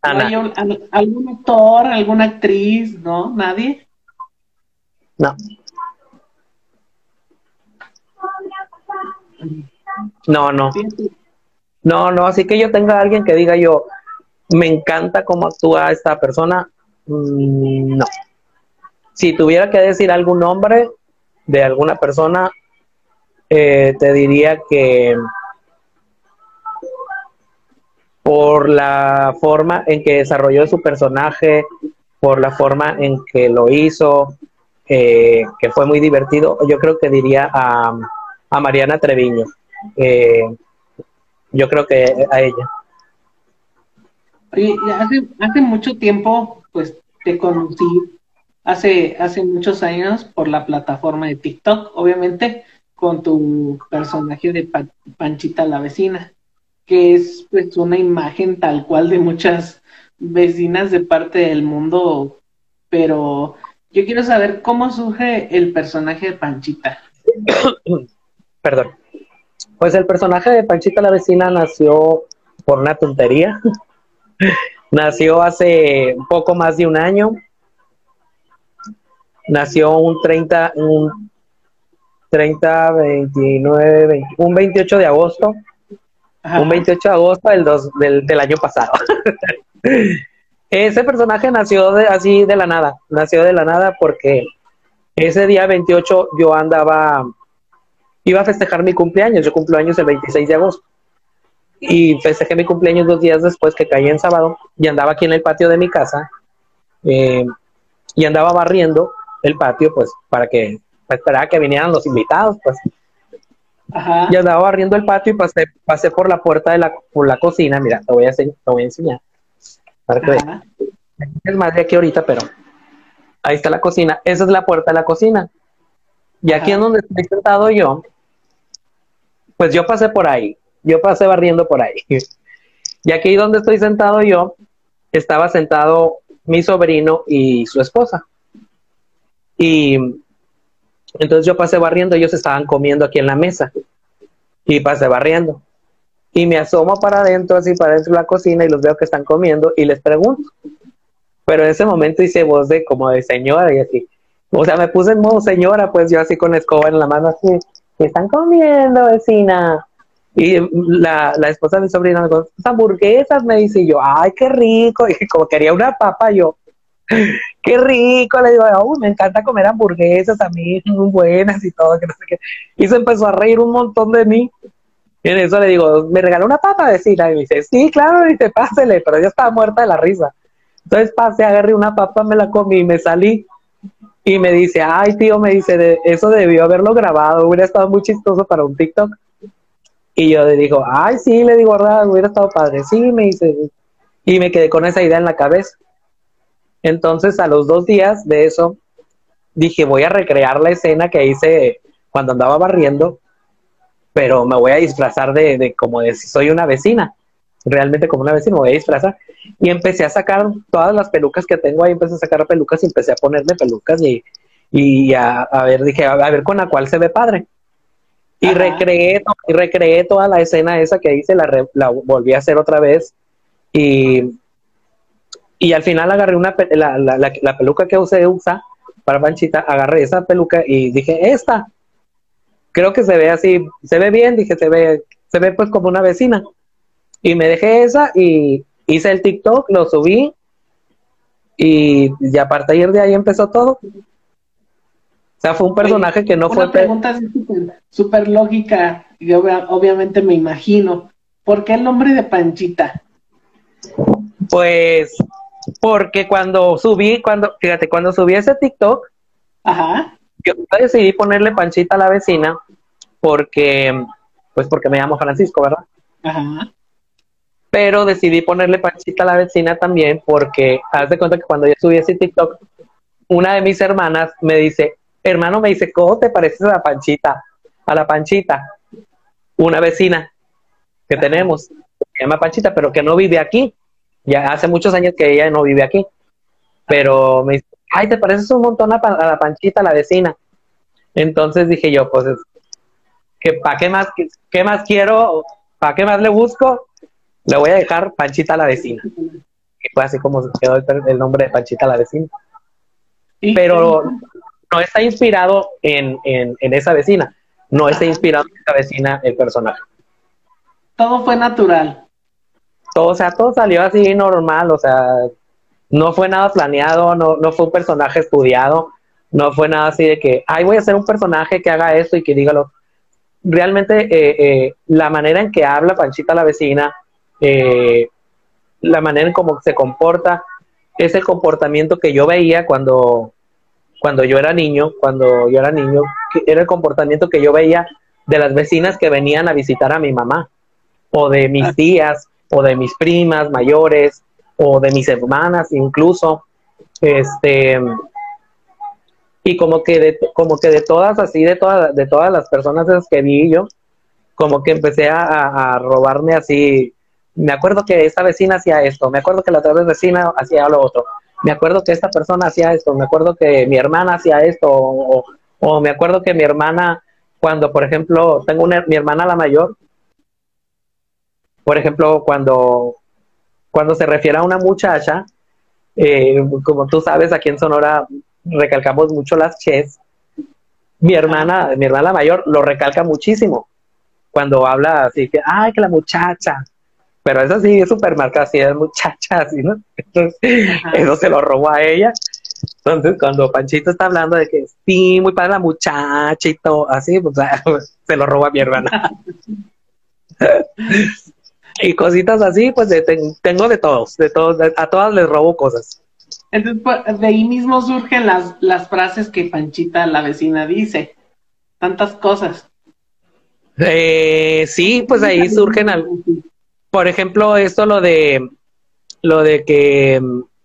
C: ¿A nadie? ¿Algún actor, alguna actriz? ¿No? ¿Nadie?
D: No. No, no. No, no, así que yo tenga a alguien que diga yo, me encanta cómo actúa esta persona, mm, no. Si tuviera que decir algún nombre de alguna persona, eh, te diría que por la forma en que desarrolló su personaje, por la forma en que lo hizo, eh, que fue muy divertido, yo creo que diría a, a Mariana Treviño. Eh, yo creo que a ella.
C: Oye, hace, hace mucho tiempo, pues te conocí, hace, hace muchos años, por la plataforma de TikTok, obviamente, con tu personaje de Panchita la vecina, que es pues una imagen tal cual de muchas vecinas de parte del mundo, pero yo quiero saber cómo surge el personaje de Panchita.
D: Perdón. Pues el personaje de Panchita la vecina nació por una tontería. Nació hace un poco más de un año. Nació un 30, un 30, 29, un 28 de agosto. Un 28 de agosto del, dos, del, del año pasado. ese personaje nació de, así de la nada. Nació de la nada porque ese día 28 yo andaba iba a festejar mi cumpleaños, yo cumplo años el 26 de agosto. Y festejé mi cumpleaños dos días después que caí en sábado y andaba aquí en el patio de mi casa eh, y andaba barriendo el patio pues para que esperaba que vinieran los invitados pues. Y andaba barriendo el patio y pasé, pasé por la puerta de la, por la cocina, mira, te voy a, te voy a enseñar. Para que Es más de aquí ahorita, pero ahí está la cocina. Esa es la puerta de la cocina. Y aquí en donde estoy sentado yo, pues yo pasé por ahí, yo pasé barriendo por ahí. Y aquí donde estoy sentado yo, estaba sentado mi sobrino y su esposa. Y entonces yo pasé barriendo, ellos estaban comiendo aquí en la mesa. Y pasé barriendo. Y me asomo para adentro, así para dentro de la cocina, y los veo que están comiendo y les pregunto. Pero en ese momento hice voz de como de señora y así. O sea, me puse en modo señora, pues yo así con la escoba en la mano, así, ¿qué están comiendo, vecina? Y la, la esposa de mi sobrina dijo, hamburguesas, me dice, yo, ay, qué rico, y como quería una papa, yo, qué rico, le digo, uy, me encanta comer hamburguesas a mí, buenas y todo, que no sé qué. Y se empezó a reír un montón de mí. Y en eso le digo, ¿me regaló una papa, vecina? Y me dice, sí, claro, y dice, pásele, pero yo estaba muerta de la risa. Entonces pasé, agarré una papa, me la comí y me salí. Y me dice, ay tío, me dice, de, eso debió haberlo grabado, hubiera estado muy chistoso para un TikTok. Y yo le digo, ay sí, le digo, ¿verdad? Hubiera estado padre. Sí, me dice. Y me quedé con esa idea en la cabeza. Entonces, a los dos días de eso, dije, voy a recrear la escena que hice cuando andaba barriendo, pero me voy a disfrazar de, de como de si soy una vecina realmente como una vecina, me voy a disfrazar. Y empecé a sacar todas las pelucas que tengo ahí, empecé a sacar pelucas y empecé a ponerme pelucas y, y a, ver, dije, a, ver con la cual se ve padre. Y recreé, y recreé toda la escena esa que hice, la, la volví a hacer otra vez. Y, y al final agarré una la, la, la, peluca que usé usa para Panchita, agarré esa peluca y dije, esta, creo que se ve así, se ve bien, dije, se ve, se ve pues como una vecina. Y me dejé esa y hice el TikTok, lo subí y, ya a partir de ahí empezó todo. O sea, fue un personaje que no
C: una
D: fue...
C: pregunta súper lógica y obviamente me imagino. ¿Por qué el nombre de Panchita?
D: Pues porque cuando subí, cuando, fíjate, cuando subí ese TikTok,
C: Ajá.
D: yo decidí ponerle panchita a la vecina porque, pues porque me llamo Francisco, ¿verdad?
C: Ajá.
D: Pero decidí ponerle panchita a la vecina también porque, haz de cuenta que cuando yo subí ese TikTok, una de mis hermanas me dice, hermano, me dice, ¿cómo te pareces a la panchita? A la panchita. Una vecina que tenemos, se llama Panchita, pero que no vive aquí. Ya hace muchos años que ella no vive aquí. Pero me dice, ay, te pareces un montón a, la Panchita, la vecina. Entonces dije yo, pues, que ¿para qué más, qué, qué más quiero? ¿Para qué más le busco? Le voy a dejar Panchita a la vecina. Y fue así como se quedó el, el nombre de Panchita a la vecina. Pero no está inspirado en, en, en esa vecina. No está inspirado en esa vecina el personaje.
C: todo fue natural.
D: todo, o sea, todo salió así normal, o sea, no fue nada planeado, no, no fue un personaje estudiado, no fue nada así de que, ay, voy a hacer un personaje que haga esto y que dígalo. Realmente eh, eh, la manera en que habla Panchita la vecina, eh, la manera en cómo se comporta, es el comportamiento que yo veía cuando, cuando yo era niño, cuando yo era niño, era el comportamiento que yo veía de las vecinas que venían a visitar a mi mamá o de mis
C: Ah.
D: tías, o de mis primas mayores, o de mis hermanas incluso, este, y como que de, como que de todas así, de todas, de todas las personas esas que vi yo, como que empecé a, a- a robarme así, me acuerdo que esta vecina hacía esto, me acuerdo que la otra vecina hacía lo otro, me acuerdo que esta persona hacía esto, me acuerdo que mi hermana hacía esto, o, me acuerdo que mi hermana, cuando por ejemplo, tengo una, mi hermana la mayor, por ejemplo, cuando, cuando se refiere a una muchacha, eh, como tú sabes, aquí en Sonora recalcamos mucho las ches. Mi hermana, mi hermana mayor lo recalca muchísimo cuando habla así que, ay, que la muchacha. Pero eso sí, es súper marcado, así es muchacha, así, ¿no? Entonces,
C: Ajá.
D: eso se lo robó a ella. Entonces, cuando Panchito está hablando de que sí, muy padre la muchacha y todo, así, pues se lo robó a mi hermana. y cositas así, pues de- ten- tengo de todos, de todos, de- a todas les robo cosas.
C: Entonces, pues, de ahí mismo surgen las, las frases que Panchita, la vecina, dice. Tantas cosas.
D: Eh, sí, pues ahí surgen, al- por ejemplo, esto lo de, lo de que,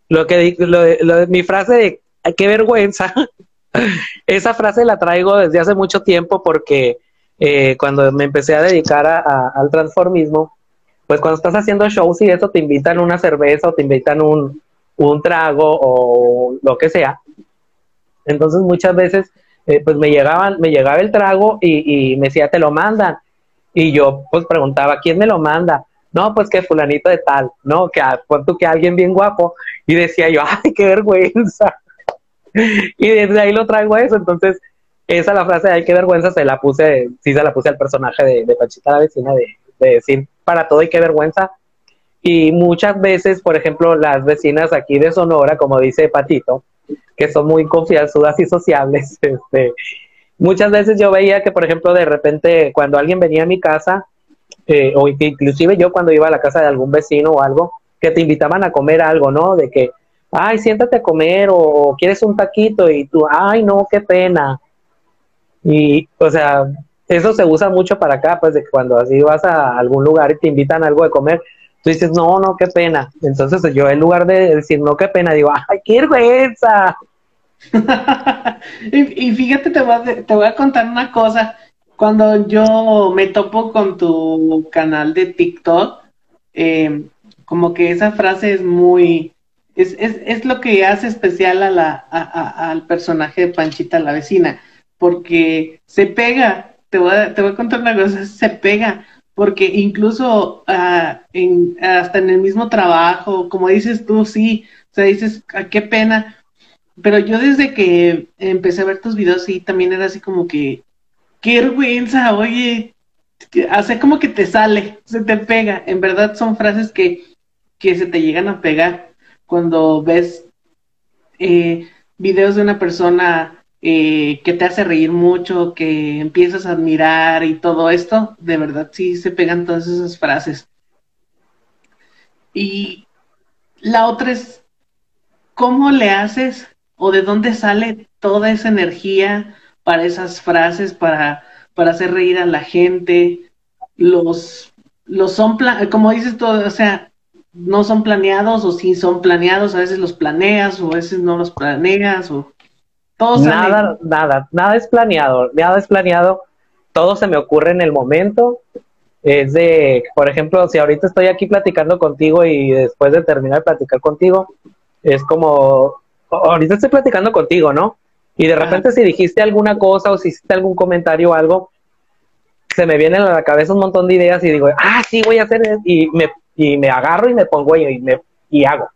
D: lo que, lo de, lo de mi frase de "Ay, qué vergüenza. Esa frase la traigo desde hace mucho tiempo porque eh, cuando me empecé a dedicar a- a- al transformismo, pues cuando estás haciendo shows y eso te invitan una cerveza o te invitan un, un trago o lo que sea. Entonces muchas veces eh, pues me llegaban, me llegaba el trago y, y me decía, te lo mandan. Y yo pues preguntaba, ¿quién me lo manda? No, pues que fulanito de tal, no, que pon que alguien bien guapo. Y decía yo, ay, qué vergüenza. y desde ahí lo traigo a eso. Entonces, esa la frase de ay, qué vergüenza, se la puse, sí se la puse al personaje de, de Pachita la vecina de, de decir para todo y qué vergüenza. Y muchas veces, por ejemplo, las vecinas aquí de Sonora, como dice Patito, que son muy confianzudas y sociables, este, muchas veces yo veía que, por ejemplo, de repente cuando alguien venía a mi casa, eh, o inclusive yo cuando iba a la casa de algún vecino o algo, que te invitaban a comer algo, ¿no? De que, ay, siéntate a comer o, o quieres un taquito y tú, ay, no, qué pena. Y, o sea, eso se usa mucho para acá, pues de que cuando así vas a algún lugar y te invitan algo de comer, tú dices, no, no, qué pena. Entonces yo en lugar de decir, no, qué pena, digo, ay, qué vergüenza.
C: y, y fíjate, te voy, a, te voy a contar una cosa. Cuando yo me topo con tu canal de TikTok, eh, como que esa frase es muy, es, es, es lo que hace especial a la, al personaje de Panchita la vecina, porque se pega, te voy a, te voy a contar una cosa, se pega, porque incluso en, hasta en el mismo trabajo, como dices tú, sí, o sea, dices, ah, qué pena, pero yo desde que empecé a ver tus videos, sí, también era así como que, qué vergüenza, oye, hace como que te sale, se te pega. En verdad son frases que, que se te llegan a pegar cuando ves eh, videos de una persona eh, que te hace reír mucho, que empiezas a admirar y todo esto, de verdad sí se pegan todas esas frases. Y la otra es ¿cómo le haces o de dónde sale toda esa energía para esas frases, para, para hacer reír a la gente? Los, los son, como dices todo, o sea, no son planeados o sí son planeados, a veces los planeas o a veces no los planeas o
D: todo Nada, nada, nada es planeado, nada es planeado, todo se me ocurre en el momento. Es de, por ejemplo, si ahorita estoy aquí platicando contigo y después de terminar de platicar contigo, es como, ahorita estoy platicando contigo, ¿no? Y de repente si dijiste alguna cosa o si hiciste algún comentario o algo, se me viene a la cabeza un montón de ideas y digo, ah, sí, voy a hacer, y me y me agarro y me pongo y, me, y hago,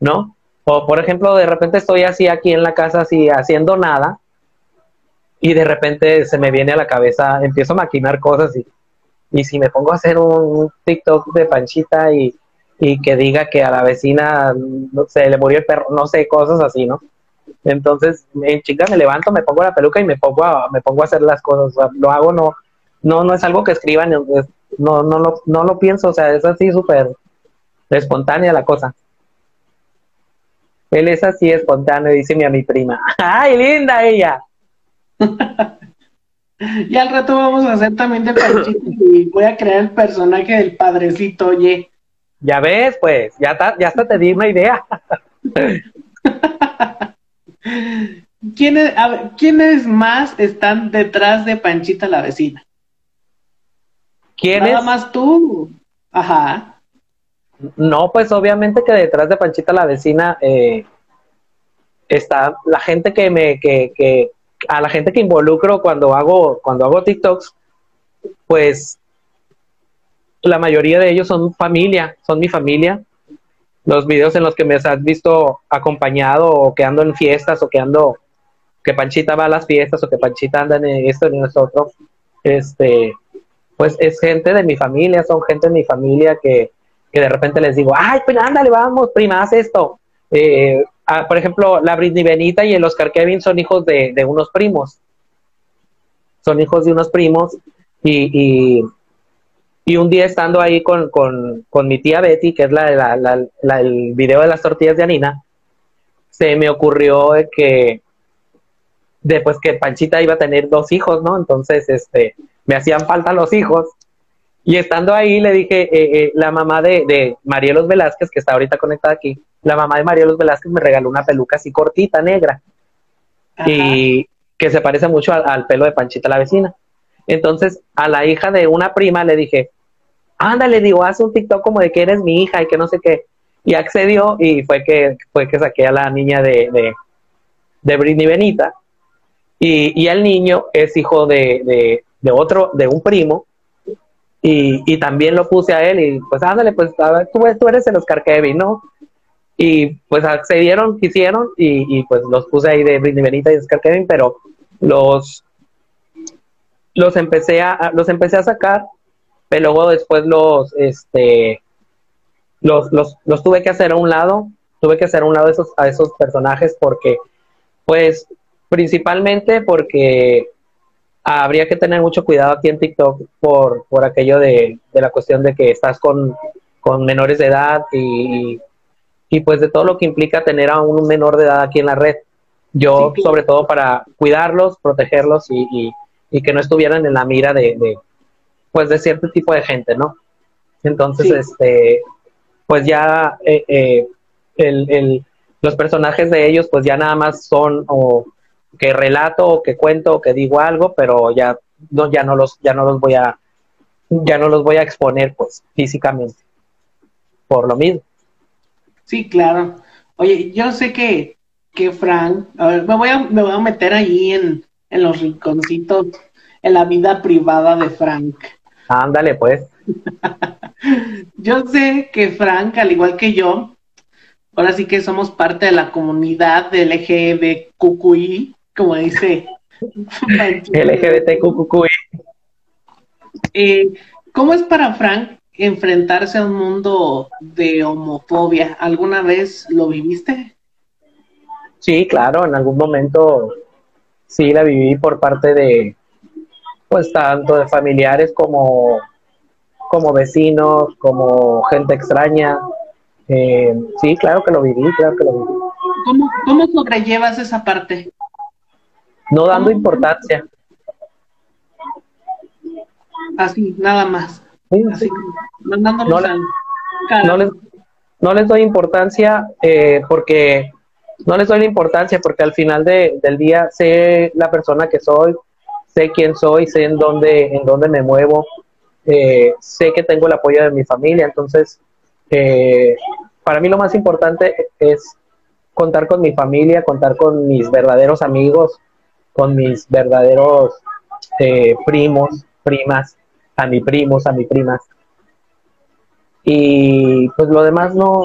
D: ¿no? O por ejemplo, de repente estoy así aquí en la casa, así haciendo nada, y de repente se me viene a la cabeza, empiezo a maquinar cosas y, y si me pongo a hacer un TikTok de panchita y, y que diga que a la vecina se le murió el perro, no sé, cosas así, ¿no? Entonces, en chica me levanto, me pongo la peluca y me pongo a, me pongo a hacer las cosas. lo hago, no, no, no es algo que escriban, no, no, lo, no lo pienso, o sea, es así súper espontánea la cosa. Él es así espontáneo, dice mi a mi prima. ¡Ay, linda ella!
C: y al rato vamos a hacer también de y voy a crear el personaje del padrecito, oye.
D: Ya ves, pues, ya, ya hasta te di una idea.
C: ¿Quiénes, ¿Quiénes más están detrás de Panchita la vecina? Nada más tú. Ajá.
D: No, pues obviamente que detrás de Panchita la vecina eh, está la gente que me, que, que, a la gente que involucro cuando hago, cuando hago TikToks, pues la mayoría de ellos son familia, son mi familia. Los videos en los que me has visto acompañado o que ando en fiestas o que ando, que Panchita va a las fiestas o que Panchita anda en esto y en esto este, pues es gente de mi familia, son gente de mi familia que, de repente les digo, ay, pues ándale, vamos, prima, haz esto. Eh, ah, por ejemplo, la Britney Benita y el Oscar Kevin son hijos de, unos primos. Son hijos de unos primos y, y, un día estando ahí con, mi tía Betty, que es la, la, el video de las tortillas de Anina, se me ocurrió que después que Panchita iba a tener dos hijos, ¿no? Entonces, este, me hacían falta los hijos. Y estando ahí le dije, eh, eh, la mamá de, de Marielos Velázquez, que está ahorita conectada aquí, la mamá de Marielos Velázquez me regaló una peluca así cortita, negra, y que se parece mucho al, pelo de Panchita la vecina. Entonces, a la hija de una prima le dije, ándale, digo, haz un TikTok como de que eres mi hija y que no sé qué. Y accedió y fue que, fue que saqué a la niña de, de, Britney Benita. Y, y el niño es hijo de, de otro, de un primo, y, y, también lo puse a él y pues ándale, pues tú, tú, eres el Oscar Kevin, ¿no? Y pues accedieron, quisieron y, y pues los puse ahí de Britney Benita y Oscar Kevin, pero los, los empecé a, los empecé a sacar, pero luego después los, este, los, los, los tuve que hacer a un lado, tuve que hacer a un lado esos, a esos personajes porque, pues, principalmente porque habría que tener mucho cuidado aquí en TikTok por, por aquello de, la cuestión de que estás con, menores de edad y, y, pues de todo lo que implica tener a un menor de edad aquí en la red. Yo, sobre todo para cuidarlos, protegerlos y, y, que no estuvieran en la mira de, pues de cierto tipo de gente, ¿no? Entonces, este, pues ya eh, eh, el, el, los personajes de ellos, pues ya nada más son o que relato o que cuento o que digo algo, pero ya no, ya no los, ya no los voy a, ya no los voy a exponer pues físicamente. Por lo mismo.
C: Sí, claro. Oye, yo sé que, que Frank, a ver, me voy a, me voy a meter ahí en, en los rinconcitos, en la vida privada de Frank.
D: Ándale, pues.
C: yo sé que Frank, al igual que yo, ahora sí que somos parte de la comunidad del LGBTQI, como dice
D: LGBTQQI.
C: Eh, ¿Cómo es para Frank enfrentarse a un mundo de homofobia? ¿Alguna vez lo viviste?
D: Sí, claro, en algún momento sí la viví por parte de, pues tanto de familiares como, como vecinos, como gente extraña. Eh, sí, claro que lo viví, claro que lo viví.
C: cómo, cómo sobrellevas esa parte?
D: No dando importancia.
C: Así, nada más. Así,
D: no, no, les, no les doy importancia eh, porque no les doy la importancia porque al final de, del día sé la persona que soy, sé quién soy, sé en dónde, en dónde me muevo, eh, sé que tengo el apoyo de mi familia, entonces eh, para mí lo más importante es contar con mi familia, contar con mis verdaderos amigos, con mis verdaderos eh, primos, primas, a mis primos, a mis primas. Y pues lo demás no,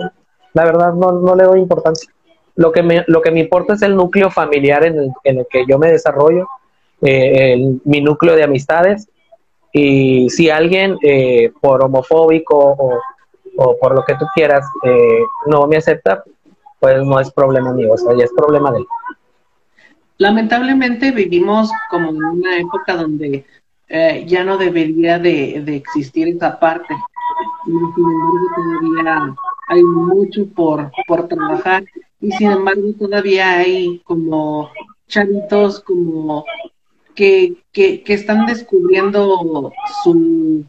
D: la verdad no, no le doy importancia. Lo que, me, lo que me importa es el núcleo familiar en el, en el que yo me desarrollo, eh, mi núcleo de amistades. Y si alguien eh, por homofóbico o, o, por lo que tú quieras eh, no me acepta, pues no es problema mío, o sea, ya es problema de él.
C: Lamentablemente vivimos como en una época donde eh, ya no debería de, de, existir esa parte. Sin embargo, todavía hay mucho por, por trabajar y sin embargo todavía hay como chavitos como que, que, que están descubriendo su,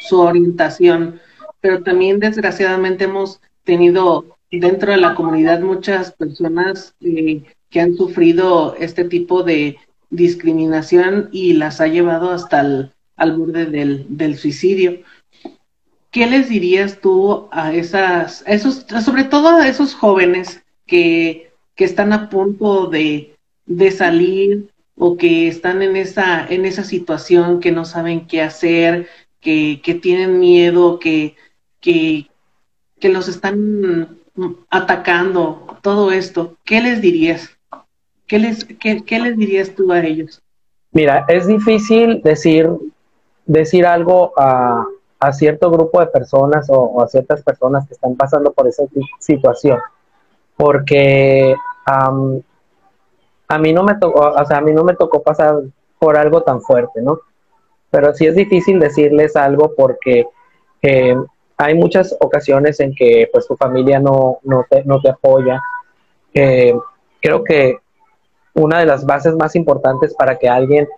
C: su orientación, pero también desgraciadamente hemos tenido dentro de la comunidad muchas personas eh, que han sufrido este tipo de discriminación y las ha llevado hasta el al borde del, del suicidio. ¿Qué les dirías tú a esas, esos, sobre todo a esos jóvenes que, que están a punto de, de salir o que están en esa, en esa situación que no saben qué hacer, que, que tienen miedo, que, que, que los están atacando, todo esto, ¿qué les dirías? ¿Qué les, qué, qué les dirías tú a ellos?
D: Mira, es difícil decir, decir algo a, a cierto grupo de personas o, a ciertas personas que están pasando por esa situación, porque um, a mí no me tocó, o sea, a mí no me tocó pasar por algo tan fuerte, ¿no? Pero sí es difícil decirles algo porque eh, hay muchas ocasiones en que pues tu familia no, no, te, no te apoya. Eh, creo que una de las bases más importantes para que alguien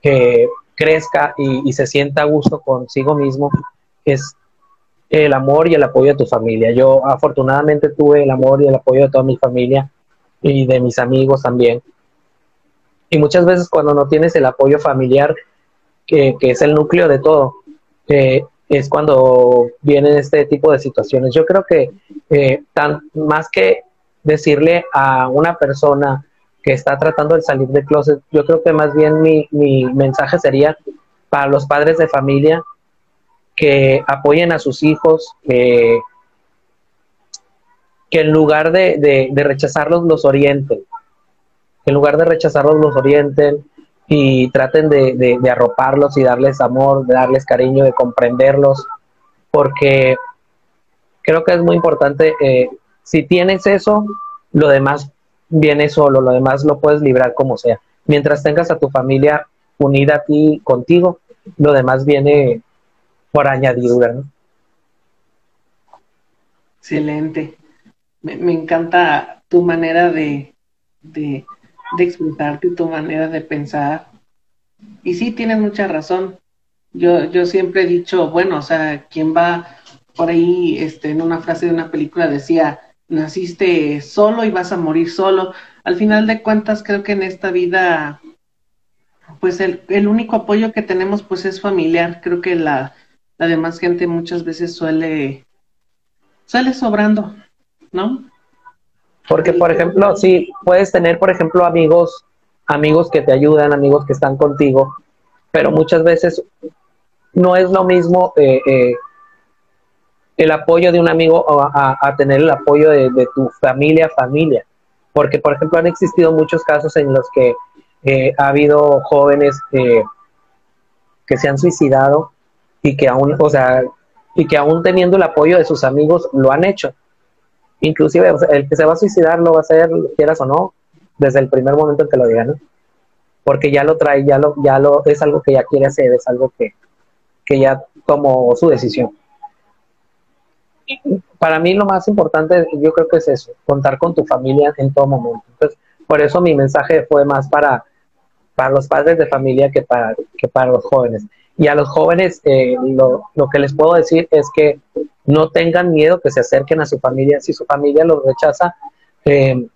D: que crezca y, se sienta a gusto consigo mismo es el amor y el apoyo de tu familia. Yo afortunadamente tuve el amor y el apoyo de toda mi familia y de mis amigos también. Y muchas veces cuando no tienes el apoyo familiar, que, que es el núcleo de todo, eh, es cuando vienen este tipo de situaciones. Yo creo que eh, tan, más que decirle a una persona que está tratando de salir del closet, yo creo que más bien mi, mi mensaje sería para los padres de familia que apoyen a sus hijos, que, que en lugar de, de, rechazarlos los orienten, en lugar de rechazarlos los orienten, y traten de, de, arroparlos y darles amor, de darles cariño, de comprenderlos, porque creo que es muy importante, eh, si tienes eso, lo demás viene solo, lo demás lo puedes librar como sea. Mientras tengas a tu familia unida a ti, contigo, lo demás viene por añadidura. ¿no?
C: Excelente. Me, encanta tu manera de, de, de expresarte, tu manera de pensar. Y sí, tienes mucha razón. Yo, yo siempre he dicho, bueno, o sea, quien va por ahí, este, en una frase de una película decía, naciste solo y vas a morir solo. Al final de cuentas, creo que en esta vida, pues el, el único apoyo que tenemos, pues es familiar. Creo que la, la demás gente muchas veces suele, sale sobrando, ¿no?
D: Porque, por ejemplo, si puedes tener, por ejemplo, amigos, amigos que te ayudan, amigos que están contigo, pero muchas veces no es lo mismo eh, eh, el apoyo de un amigo a, a tener el apoyo de, de, tu familia, familia. Porque, por ejemplo, han existido muchos casos en los que eh, ha habido jóvenes que se han suicidado y que aún, o sea, y que aún teniendo el apoyo de sus amigos lo han hecho inclusive el que se va a suicidar lo va a hacer, quieras o no, desde el primer momento en que lo diga, ¿no? Porque ya lo trae, ya lo, ya lo, es algo que ya quiere hacer, es algo que, que ya tomó su decisión. para mí lo más importante yo creo que es eso, contar con tu familia en todo momento. Entonces, por eso mi mensaje fue más para, para los padres de familia que para, que para los jóvenes. Y a los jóvenes eh, lo, lo, que les puedo decir es que no tengan miedo que se acerquen a su familia. Si su familia los rechaza, eh,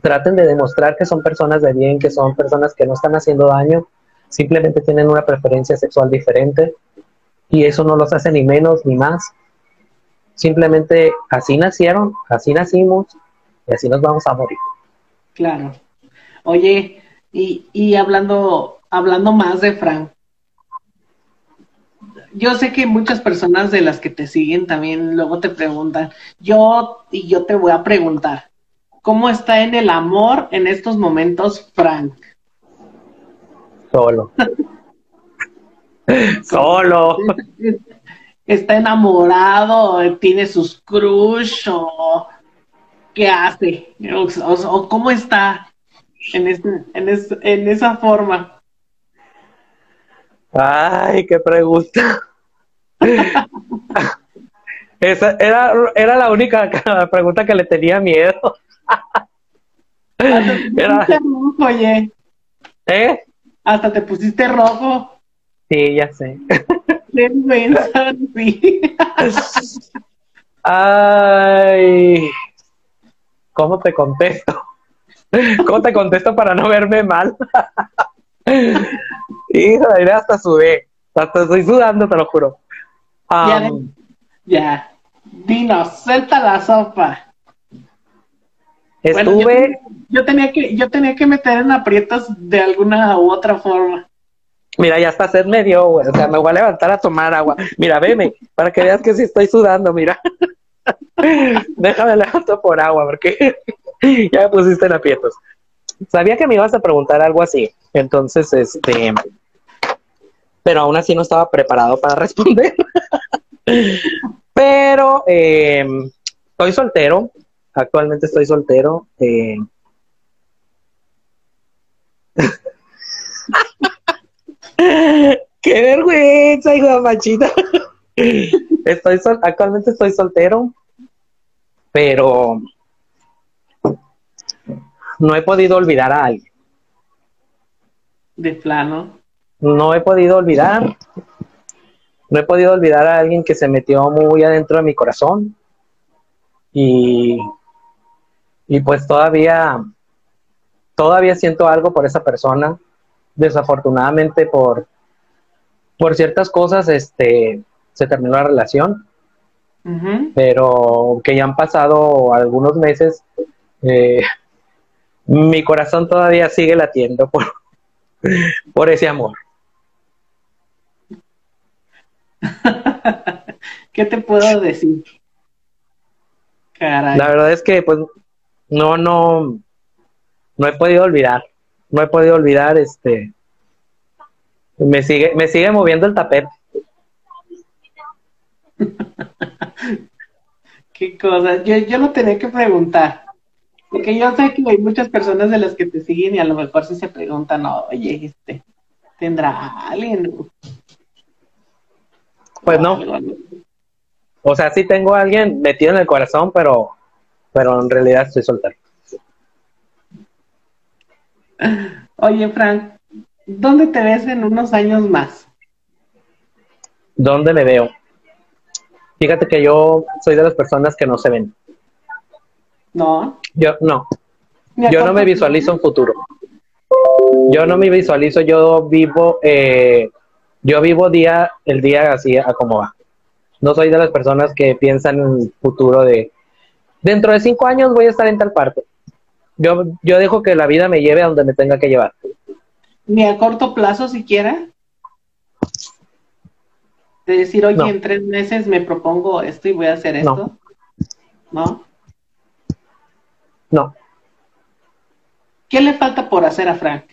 D: traten de demostrar que son personas de bien, que son personas que no están haciendo daño, simplemente tienen una preferencia sexual diferente y eso no los hace ni menos ni más. Simplemente así nacieron, así nacimos y así nos vamos a morir.
C: Claro. Oye, y, y hablando, hablando más de Frank, yo sé que muchas personas de las que te siguen también luego te preguntan, yo y yo te voy a preguntar, ¿cómo está en el amor en estos momentos Frank?
D: Solo. Solo.
C: ¿Está enamorado? ¿Tiene sus crush? ¿O qué hace? ¿O, cómo está en, este, en, en esa forma?
D: Ay, qué pregunta. Esa era, era la única pregunta que le tenía miedo.
C: Era... Rojo, oye.
D: ¿Eh?
C: Hasta te pusiste rojo.
D: Sí, ya sé. Ay, ¿cómo te contesto? ¿Cómo te contesto para no verme mal? Hija, hasta sudé. Hasta estoy sudando, te lo juro.
C: ya, ya. Dinos, suelta la sopa.
D: Estuve.
C: yo, tenía que, yo tenía que meter en aprietos de alguna u otra forma.
D: Mira, ya hasta sed me dio, O sea, me voy a levantar a tomar agua. Mira, veme, para que veas que sí estoy sudando, mira. Déjame levantar por agua, porque ya me pusiste en aprietos. Sabía que me ibas a preguntar algo así. Entonces, este. Pero aún así no estaba preparado para responder. pero eh, estoy soltero. Actualmente estoy soltero. Eh, ¡Qué vergüenza, hijo de machita! estoy actualmente estoy soltero, pero no he podido olvidar a alguien.
C: De plano.
D: No he podido olvidar. No he podido olvidar a alguien que se metió muy adentro de mi corazón. Y, y pues todavía, todavía siento algo por esa persona desafortunadamente por, por ciertas cosas, este, se terminó la relación. Pero que ya han pasado algunos meses, eh, mi corazón todavía sigue latiendo por, por ese amor.
C: ¿Qué te puedo decir?
D: La verdad es que pues no, no, no he podido olvidar no he podido olvidar, este, me sigue, me sigue moviendo el tapete.
C: Qué cosa, yo, yo no tenía que preguntar, porque yo sé que hay muchas personas de las que te siguen y a lo mejor si se preguntan, oye, este, ¿tendrá alguien?
D: Pues no. O sea, sí tengo a alguien metido en el corazón, pero, pero en realidad estoy soltero.
C: Oye, Frank, ¿dónde te ves en unos años más?
D: ¿Dónde me veo? Fíjate que yo soy de las personas que no se ven.
C: No.
D: Yo no. Yo no me visualizo un futuro. Yo no me visualizo, yo vivo, eh, yo vivo día, el día así a como va. No soy de las personas que piensan en el futuro de dentro de cinco años voy a estar en tal parte. Yo, yo dejo que la vida me lleve a donde me tenga que llevar.
C: Ni a corto plazo siquiera. De decir, oye, en tres meses me propongo esto y voy a hacer esto. ¿No?
D: No.
C: ¿Qué le falta por hacer a Frank?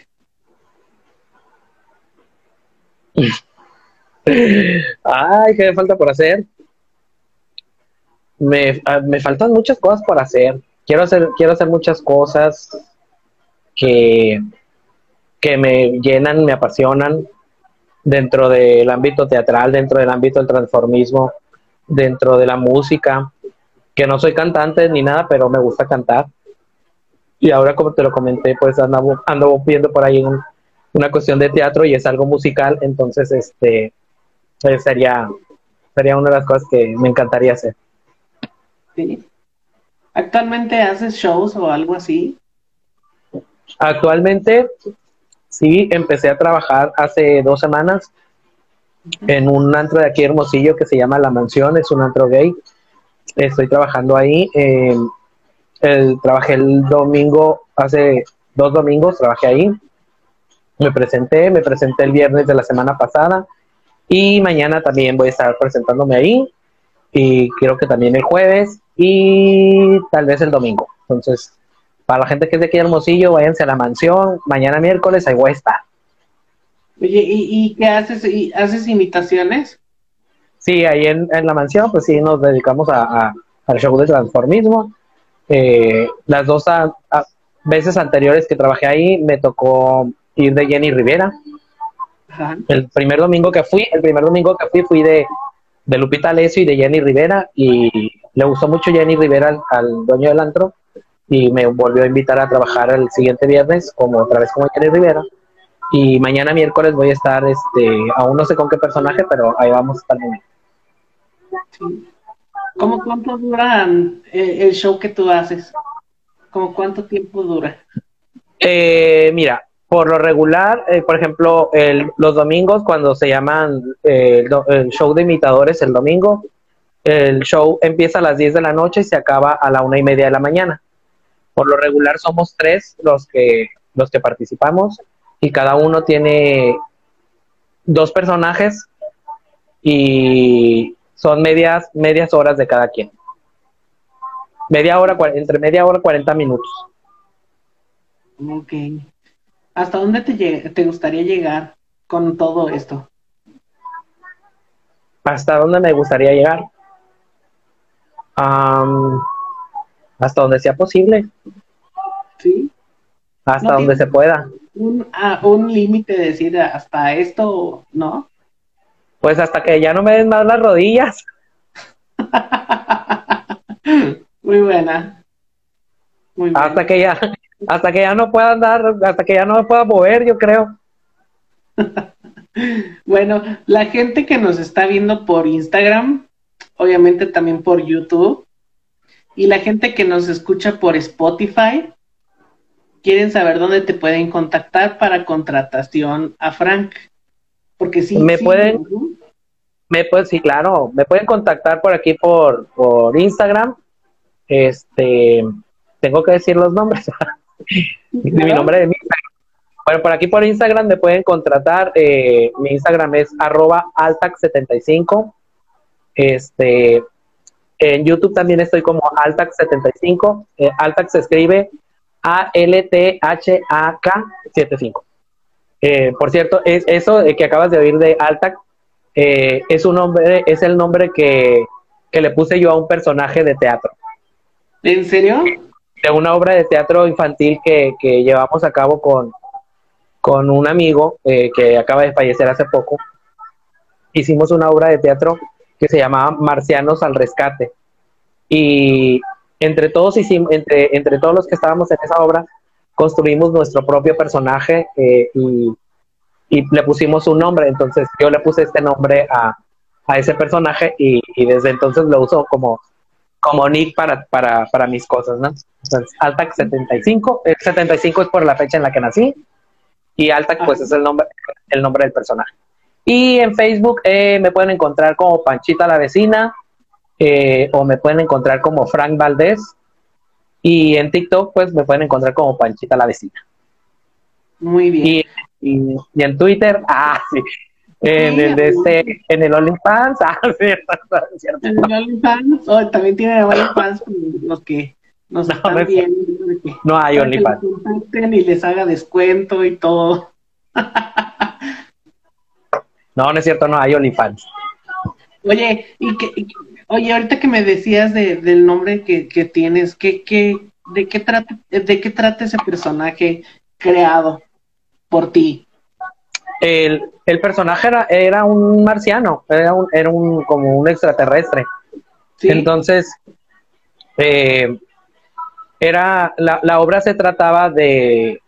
D: Ay, ¿qué le falta por hacer? Me, ah, me faltan muchas cosas por hacer quiero hacer, quiero hacer muchas cosas que, que me llenan, me apasionan dentro del ámbito teatral, dentro del ámbito del transformismo, dentro de la música. que no soy cantante ni nada, pero me gusta cantar. Y ahora, como te lo comenté, pues ando, ando viendo por ahí una cuestión de teatro y es algo musical, entonces este pues, sería, sería una de las cosas que me encantaría hacer.
C: Sí. ¿Actualmente haces shows o algo así?
D: Actualmente, sí, empecé a trabajar hace dos semanas en un antro de aquí Hermosillo que se llama La Mansión, es un antro gay estoy trabajando ahí. Eh, el, trabajé el domingo, hace dos domingos trabajé ahí. Me presenté, me presenté el viernes de la semana pasada y mañana también voy a estar presentándome ahí y creo que también el jueves y tal vez el domingo. Entonces, para la gente que es de aquí Hermosillo, váyanse a la mansión. Mañana miércoles ahí voy a estar.
C: Oye, ¿y, qué haces? ¿Y ¿Haces imitaciones?
D: Sí, ahí en, la mansión, pues sí, nos dedicamos a, al show de transformismo. Eh, las dos veces anteriores que trabajé ahí me tocó ir de Jenny Rivera. El primer domingo que fui, el primer domingo que fui, fui de, de Lupita Alessio y de Jenny Rivera y le gustó mucho Jenny Rivera al, dueño del antro y me volvió a invitar a trabajar el siguiente viernes como otra vez como Jenny Rivera y mañana miércoles voy a estar este aún no sé con qué personaje pero ahí vamos a estar
C: ¿Cómo cuánto dura eh, el show que tú haces? ¿Cómo cuánto tiempo dura?
D: Eh, mira, por lo regular, eh, por ejemplo, los domingos cuando se llaman el, show de imitadores el domingo, el show empieza a las 10 de la noche y se acaba a la una y media de la mañana. Por lo regular somos tres los que, los que participamos y cada uno tiene dos personajes y son medias, medias horas de cada quien. Media hora, entre media hora y 40 minutos.
C: Ok. ¿Hasta dónde te, te gustaría llegar con todo esto?
D: ¿Hasta dónde me gustaría llegar? hasta donde sea posible.
C: Sí.
D: Hasta donde se pueda.
C: Un, ah, un límite decir hasta esto, ¿no?
D: Pues hasta que ya no me den más las rodillas.
C: Muy buena.
D: Muy buena. Hasta que ya, hasta que ya no pueda andar, hasta que ya no pueda mover, yo creo.
C: bueno, la gente que nos está viendo por Instagram, obviamente también por YouTube, y la gente que nos escucha por Spotify, quieren saber dónde te pueden contactar para contratación a Frank. Porque sí.
D: Me pueden, me pueden, sí, claro, me pueden contactar por aquí por, por Instagram. Este, tengo que decir los nombres. mi nombre de mi Bueno, por aquí por Instagram me pueden contratar. Eh, mi Instagram es arroba altax75. Este, en YouTube también estoy como altax75. Eh, altax se escribe A-L-T-H-A-K 75. Eh, por cierto, es eso que acabas de oír de Altac eh, es un nombre, es el nombre que, le puse yo a un personaje de teatro.
C: ¿En serio?
D: De una obra de teatro infantil que, llevamos a cabo con, con un amigo eh, que acaba de fallecer hace poco. Hicimos una obra de teatro que se llamaba Marcianos al Rescate. Y entre todos hicimos, entre, entre todos los que estábamos en esa obra, construimos nuestro propio personaje eh, y, le pusimos un nombre. Entonces yo le puse este nombre a, ese personaje y, desde entonces lo uso como, como nick para, para, para mis cosas, ¿no? Entonces, Altac 75, el 75 es por la fecha en la que nací y Altac pues es el nombre, el nombre del personaje. Y en Facebook eh, me pueden encontrar como Panchita la vecina eh, o me pueden encontrar como Frank Valdés y en TikTok, pues me pueden encontrar como Panchita la vecina.
C: Muy bien.
D: Y, en Twitter, ah, sí. En el de este, en el OnlyFans, ah,
C: cierto, En el OnlyFans, oh, también tiene OnlyFans los que nos no, están viendo.
D: no hay OnlyFans.
C: Y les haga descuento y todo.
D: no, no es cierto, no hay OnlyFans.
C: Oye, ¿y qué, Oye, ahorita que me decías del nombre que, tienes, ¿qué, qué, de, qué trata, ¿de qué trata ese personaje creado por ti?
D: El, personaje era, era, un marciano, era un, era un como un extraterrestre. Entonces, eh, era la, la, obra se trataba de,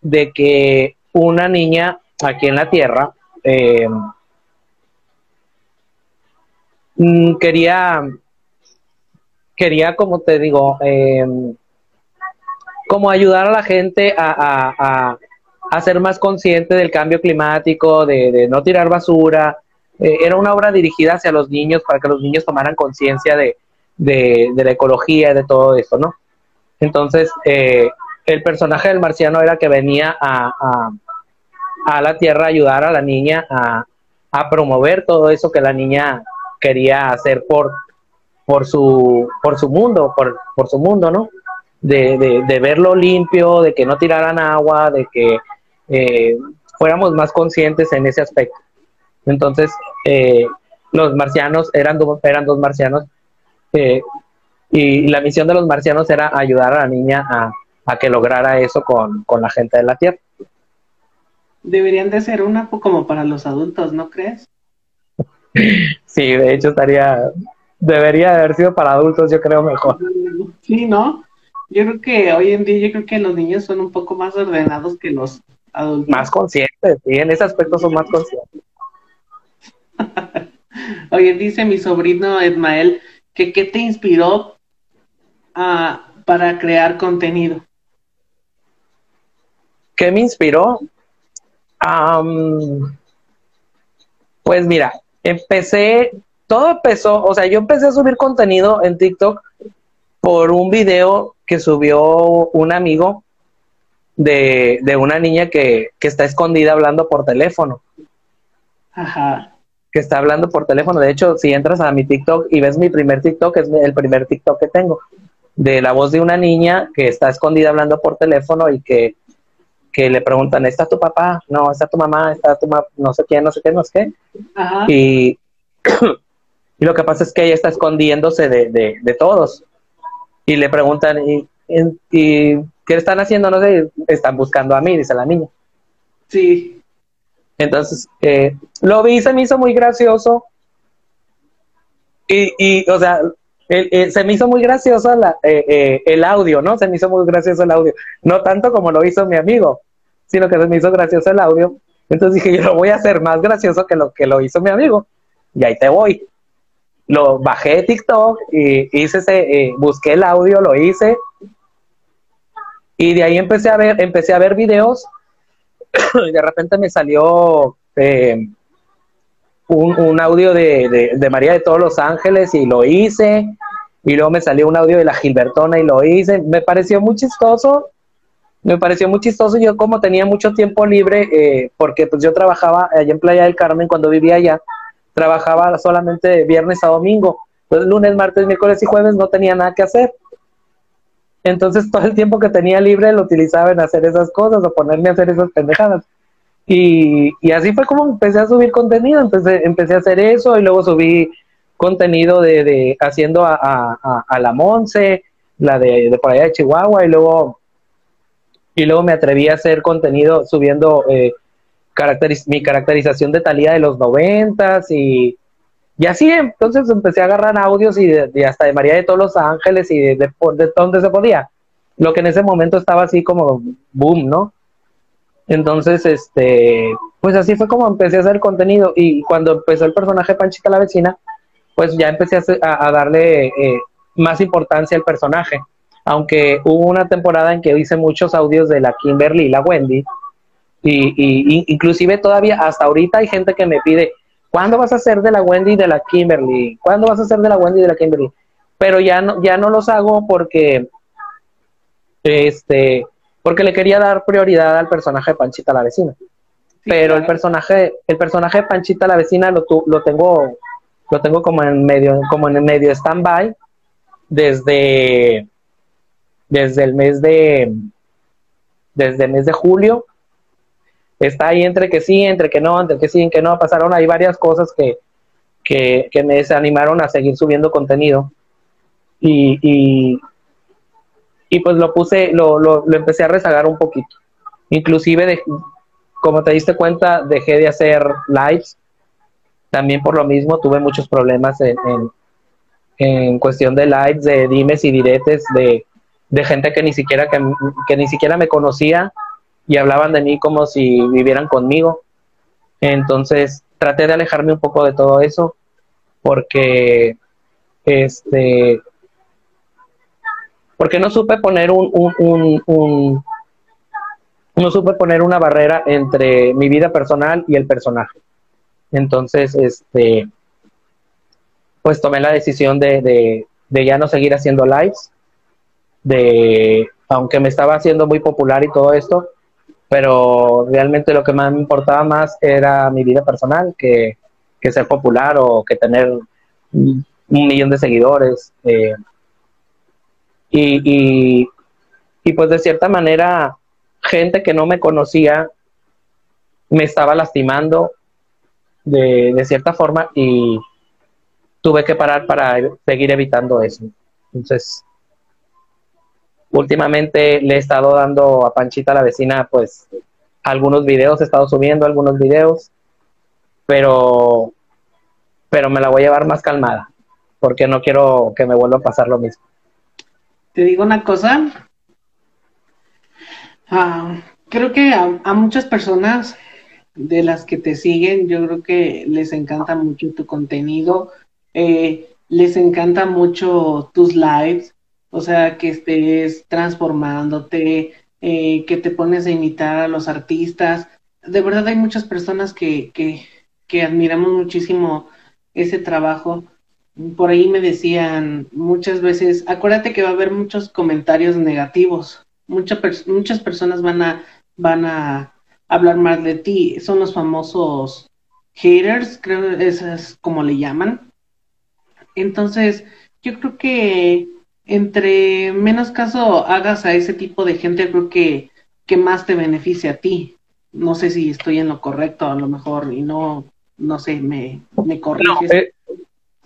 D: de que una niña aquí en la Tierra eh, mm, quería, quería, como te digo, eh, como ayudar a la gente a, a, ser más consciente del cambio climático, de, no tirar basura. Eh, era una obra dirigida hacia los niños para que los niños tomaran conciencia de, de, la ecología y de todo eso, ¿no? Entonces, el personaje del marciano era que venía a, a la tierra ayudar a la niña a, promover todo eso que la niña quería hacer por, por, su, por su mundo, por, por su mundo, ¿no? De, de, verlo limpio, de que no tiraran agua, de que eh, fuéramos más conscientes en ese aspecto. Entonces, eh, los marcianos eran, eran dos marcianos eh, y la misión de los marcianos era ayudar a la niña a, a que lograra eso con, con la gente de la Tierra.
C: Deberían de ser una como para los adultos, ¿no crees?
D: Sí, de hecho estaría, debería haber sido para adultos, yo creo mejor.
C: Sí, ¿no? Yo creo que hoy en día yo creo que los niños son un poco más ordenados que los adultos.
D: Más conscientes, sí, en ese aspecto son más conscientes.
C: Oye, dice mi sobrino Edmael que qué te inspiró a, para crear contenido.
D: ¿Qué me inspiró? pues mira, empecé, todo empezó, o sea, yo empecé a subir contenido en TikTok por un video que subió un amigo de, una niña que, está escondida hablando por teléfono.
C: Ajá.
D: Que está hablando por teléfono. De hecho, si entras a mi TikTok y ves mi primer TikTok, es el primer TikTok que tengo. De la voz de una niña que está escondida hablando por teléfono y que que le preguntan, ¿está tu papá? No, está tu mamá, está tu no sé quién, no sé qué, no sé qué. Y, y lo que pasa es que ella está escondiéndose de, de, todos. Y le preguntan, ¿y, ¿y, qué están haciendo? No sé, están buscando a mí, dice la niña.
C: Sí.
D: Entonces, eh, lo vi, se me hizo muy gracioso. Y, y o sea, eh, se me hizo muy gracioso eh, eh, el audio, ¿no? Se me hizo muy gracioso el audio. No tanto como lo hizo mi amigo, sino que se me hizo gracioso el audio. Entonces dije, yo lo voy a hacer más gracioso que lo que lo hizo mi amigo. Y ahí te voy. Lo bajé de TikTok y hice ese, busqué el audio, lo hice. Y de ahí empecé a ver, empecé a ver videos. y de repente me salió un, audio de, de, María de todos los Ángeles y lo hice. Y luego me salió un audio de la Gilbertona y lo hice. Me pareció muy chistoso. Me pareció muy chistoso. Yo como tenía mucho tiempo libre, eh, porque pues yo trabajaba allá en Playa del Carmen cuando vivía allá, trabajaba solamente viernes a domingo. Entonces lunes, martes, miércoles y jueves no tenía nada que hacer. Entonces todo el tiempo que tenía libre lo utilizaba en hacer esas cosas o ponerme a hacer esas pendejadas. Y, así fue como empecé a subir contenido, empecé, empecé a hacer eso y luego subí contenido de, de haciendo a, a, la Monse, la de, de, por allá de Chihuahua y luego y luego me atreví a hacer contenido subiendo eh, mi caracterización de Talía de los noventas y, y así entonces empecé a agarrar audios y, de, hasta de María de todos los ángeles y de, de, de donde se podía. Lo que en ese momento estaba así como boom, ¿no? Entonces, este, pues así fue como empecé a hacer contenido y cuando empezó el personaje Panchita la vecina, pues ya empecé a, darle eh, más importancia al personaje. Aunque hubo una temporada en que hice muchos audios de la Kimberly y la Wendy, y, y, inclusive todavía hasta ahorita hay gente que me pide, ¿cuándo vas a hacer de la Wendy y de la Kimberly? ¿Cuándo vas a hacer de la Wendy y de la Kimberly? Pero ya no, ya no los hago porque este porque le quería dar prioridad al personaje de Panchita la vecina. Pero el personaje, el personaje de Panchita la vecina lo, lo tengo, lo tengo como en medio, como en medio stand-by desde, desde el mes de, desde el mes de julio. Está ahí entre que sí, entre que no, entre que sí, entre que no. Pasaron ahí varias cosas que, que, que me desanimaron a seguir subiendo contenido. Y, y, y pues lo puse, lo, lo, empecé a rezagar un poquito. Inclusive, de, como te diste cuenta, dejé de hacer lives. También por lo mismo tuve muchos problemas en, en cuestión de likes, de dimes y diretes, de, de gente que ni siquiera que, que, ni siquiera me conocía y hablaban de mí como si vivieran conmigo. Entonces traté de alejarme un poco de todo eso porque este porque no supe poner un, un, un, no supe poner una barrera entre mi vida personal y el personaje. Entonces, este, pues tomé la decisión de, de, de ya no seguir haciendo lives, de, aunque me estaba haciendo muy popular y todo esto, pero realmente lo que más me importaba más era mi vida personal que, que ser popular o que tener un millón de seguidores. Eh, y, y, y, pues de cierta manera, gente que no me conocía me estaba lastimando de, de cierta forma y tuve que parar para seguir evitando eso. Entonces, últimamente le he estado dando a Panchita, la vecina, pues algunos videos, he estado subiendo algunos videos, pero, pero me la voy a llevar más calmada, porque no quiero que me vuelva a pasar lo mismo.
C: Te digo una cosa, ah, creo que a, muchas personas de las que te siguen, yo creo que les encanta mucho tu contenido, eh, les encanta mucho tus lives, o sea, que estés transformándote, eh, que te pones a imitar a los artistas. De verdad hay muchas personas que, que, admiramos muchísimo ese trabajo. Por ahí me decían muchas veces, acuérdate que va a haber muchos comentarios negativos. Mucha muchas personas van a, van a hablar más de ti. Son los famosos haters, creo que es como le llaman. Entonces, yo creo que entre menos caso hagas a ese tipo de gente, creo que, que más te beneficia a ti. No sé si estoy en lo correcto, a lo mejor, y no, no sé, me, me corriges. Eh.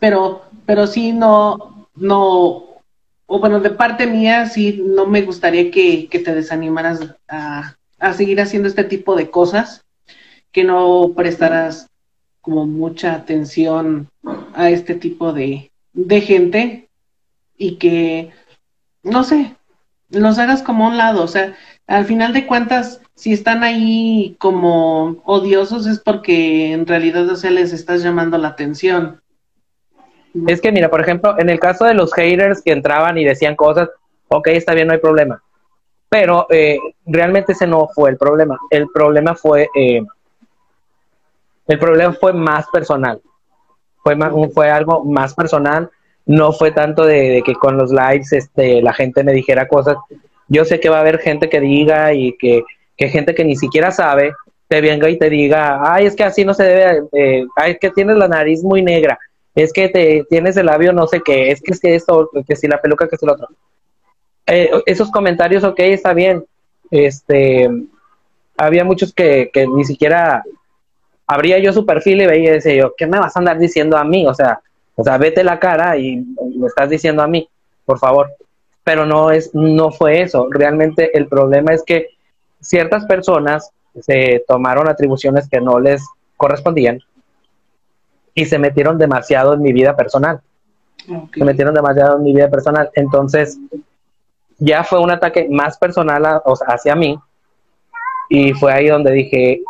C: Pero, pero sí, no, no, o bueno, de parte mía, sí, no me gustaría que, que te desanimaras a, a seguir haciendo este tipo de cosas, que no prestaras como mucha atención a este tipo de, de gente y que, no sé, los hagas como a un lado, o sea, al final de cuentas, si están ahí como odiosos es porque en realidad, o sea, les estás llamando la atención.
D: Es que mira, por ejemplo, en el caso de los haters que entraban y decían cosas, ok, está bien, no hay problema. Pero eh, realmente ese no fue el problema. El problema fue, eh, el problema fue más personal. Fue, más, fue algo más personal. No fue tanto de, que con los likes este, la gente me dijera cosas. Yo sé que va a haber gente que diga y que, que gente que ni siquiera sabe te venga y te diga, ay, es que así no se debe, eh, ay, es que tienes la nariz muy negra, es que te tienes el labio no sé qué, es que es que esto, que si la peluca, que es el otro. Eh, esos comentarios, ok, está bien. Este, había muchos que, que ni siquiera abría yo su perfil y veía y decía yo, ¿qué me vas a andar diciendo a mí? O sea, o sea, vete la cara y me estás diciendo a mí, por favor. Pero no es, no fue eso. Realmente el problema es que ciertas personas se tomaron atribuciones que no les correspondían y se metieron demasiado en mi vida personal. Se metieron demasiado en mi vida personal. Entonces, ya fue un ataque más personal hacia mí y fue ahí donde dije,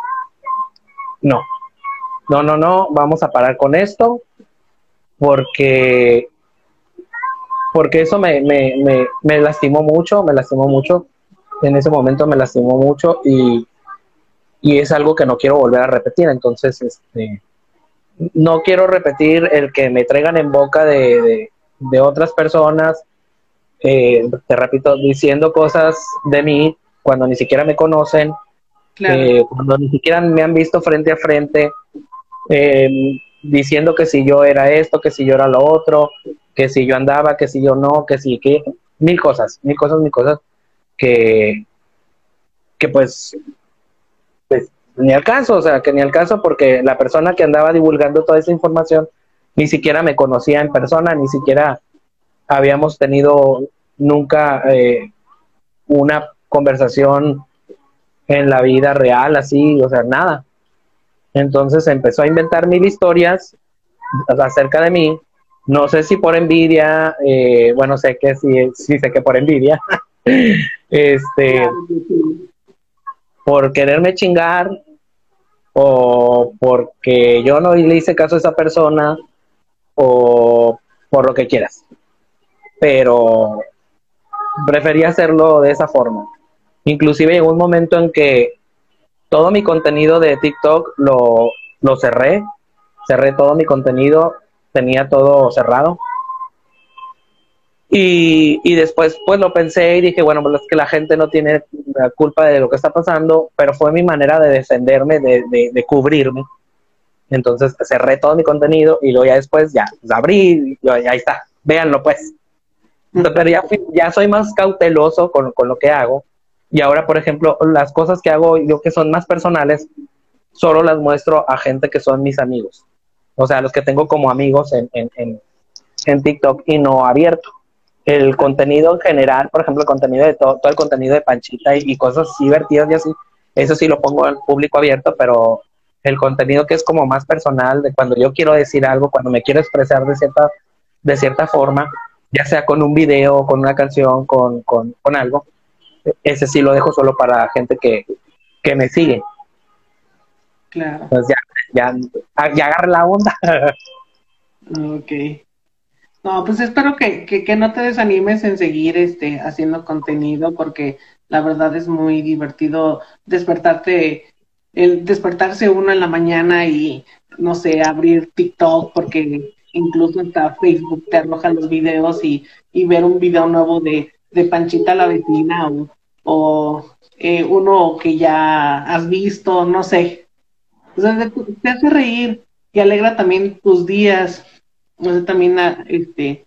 D: no, no, no, no, vamos a parar con esto porque porque eso me, me, me, me lastimó mucho, me lastimó mucho, en ese momento me lastimó mucho y, y es algo que no quiero volver a repetir, entonces este no quiero repetir el que me traigan en boca de, de, de otras personas eh, te repito, diciendo cosas de mí cuando ni siquiera me conocen, eh, cuando ni siquiera me han visto frente a frente, eh, diciendo que si yo era esto, que si yo era lo otro, que si yo andaba, que si yo no, que si que mil cosas, mil cosas, mil cosas que que pues pues ni alcanzo, o sea, que ni alcanzo porque la persona que andaba divulgando toda esa información ni siquiera me conocía en persona, ni siquiera habíamos tenido nunca eh, una conversación en la vida real, así, o sea, nada. Entonces empezó a inventar mil historias acerca de mí No sé si por envidia, eh, bueno, sé que sí, sí sé que por envidia, este, por quererme chingar o porque yo no le hice caso a esa persona o por lo que quieras. Pero prefería hacerlo de esa forma. Inclusive llegó un momento en que todo mi contenido de TikTok lo, lo cerré, cerré todo mi contenido, tenía todo cerrado. Y, y, después pues lo pensé y dije, bueno, pues es que la gente no tiene la culpa de lo que está pasando, pero fue mi manera de defenderme, de, de, cubrirme. Entonces cerré todo mi contenido y luego ya después ya pues, abrí y ahí está, véanlo pues. Pero ya, ya soy más cauteloso con, con, lo que hago. Y ahora, por ejemplo, las cosas que hago yo que son más personales, solo las muestro a gente que son mis amigos. O sea, los que tengo como amigos en, en, en, TikTok y no abierto el contenido en general, por ejemplo, el contenido de todo, todo el contenido de Panchita y, cosas divertidas y así, eso sí lo pongo al público abierto, pero el contenido que es como más personal, de cuando yo quiero decir algo, cuando me quiero expresar de cierta, de cierta forma, ya sea con un video, con una canción, con, con, con algo, ese sí lo dejo solo para gente que, que me sigue.
C: Claro.
D: Entonces ya, ya, ya agarre la onda.
C: ok. No, pues espero que, que, no te desanimes en seguir este, haciendo contenido porque la verdad es muy divertido despertarte, el despertarse uno en la mañana y, no sé, abrir TikTok porque incluso hasta Facebook te arroja los videos y, y ver un video nuevo de, de Panchita la vecina o, o eh, uno que ya has visto, no sé. O sea, te hace reír y alegra también tus días no también ah, este,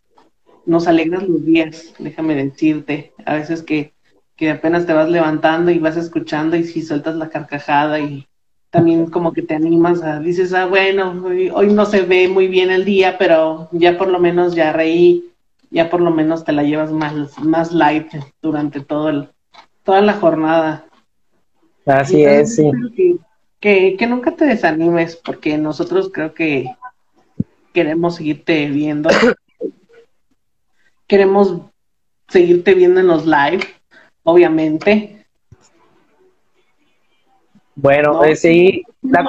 C: nos alegras los días, déjame decirte. A veces que, que apenas te vas levantando y vas escuchando y si sueltas la carcajada y también como que te animas a, dices, ah, bueno, hoy, no se ve muy bien el día, pero ya por lo menos ya reí, ya por lo menos te la llevas más, más light durante todo el, toda la jornada.
D: Así es, sí.
C: que, que nunca te desanimes, porque nosotros creo que queremos seguirte viendo. queremos seguirte viendo en los live, obviamente.
D: Bueno, eh, sí, la,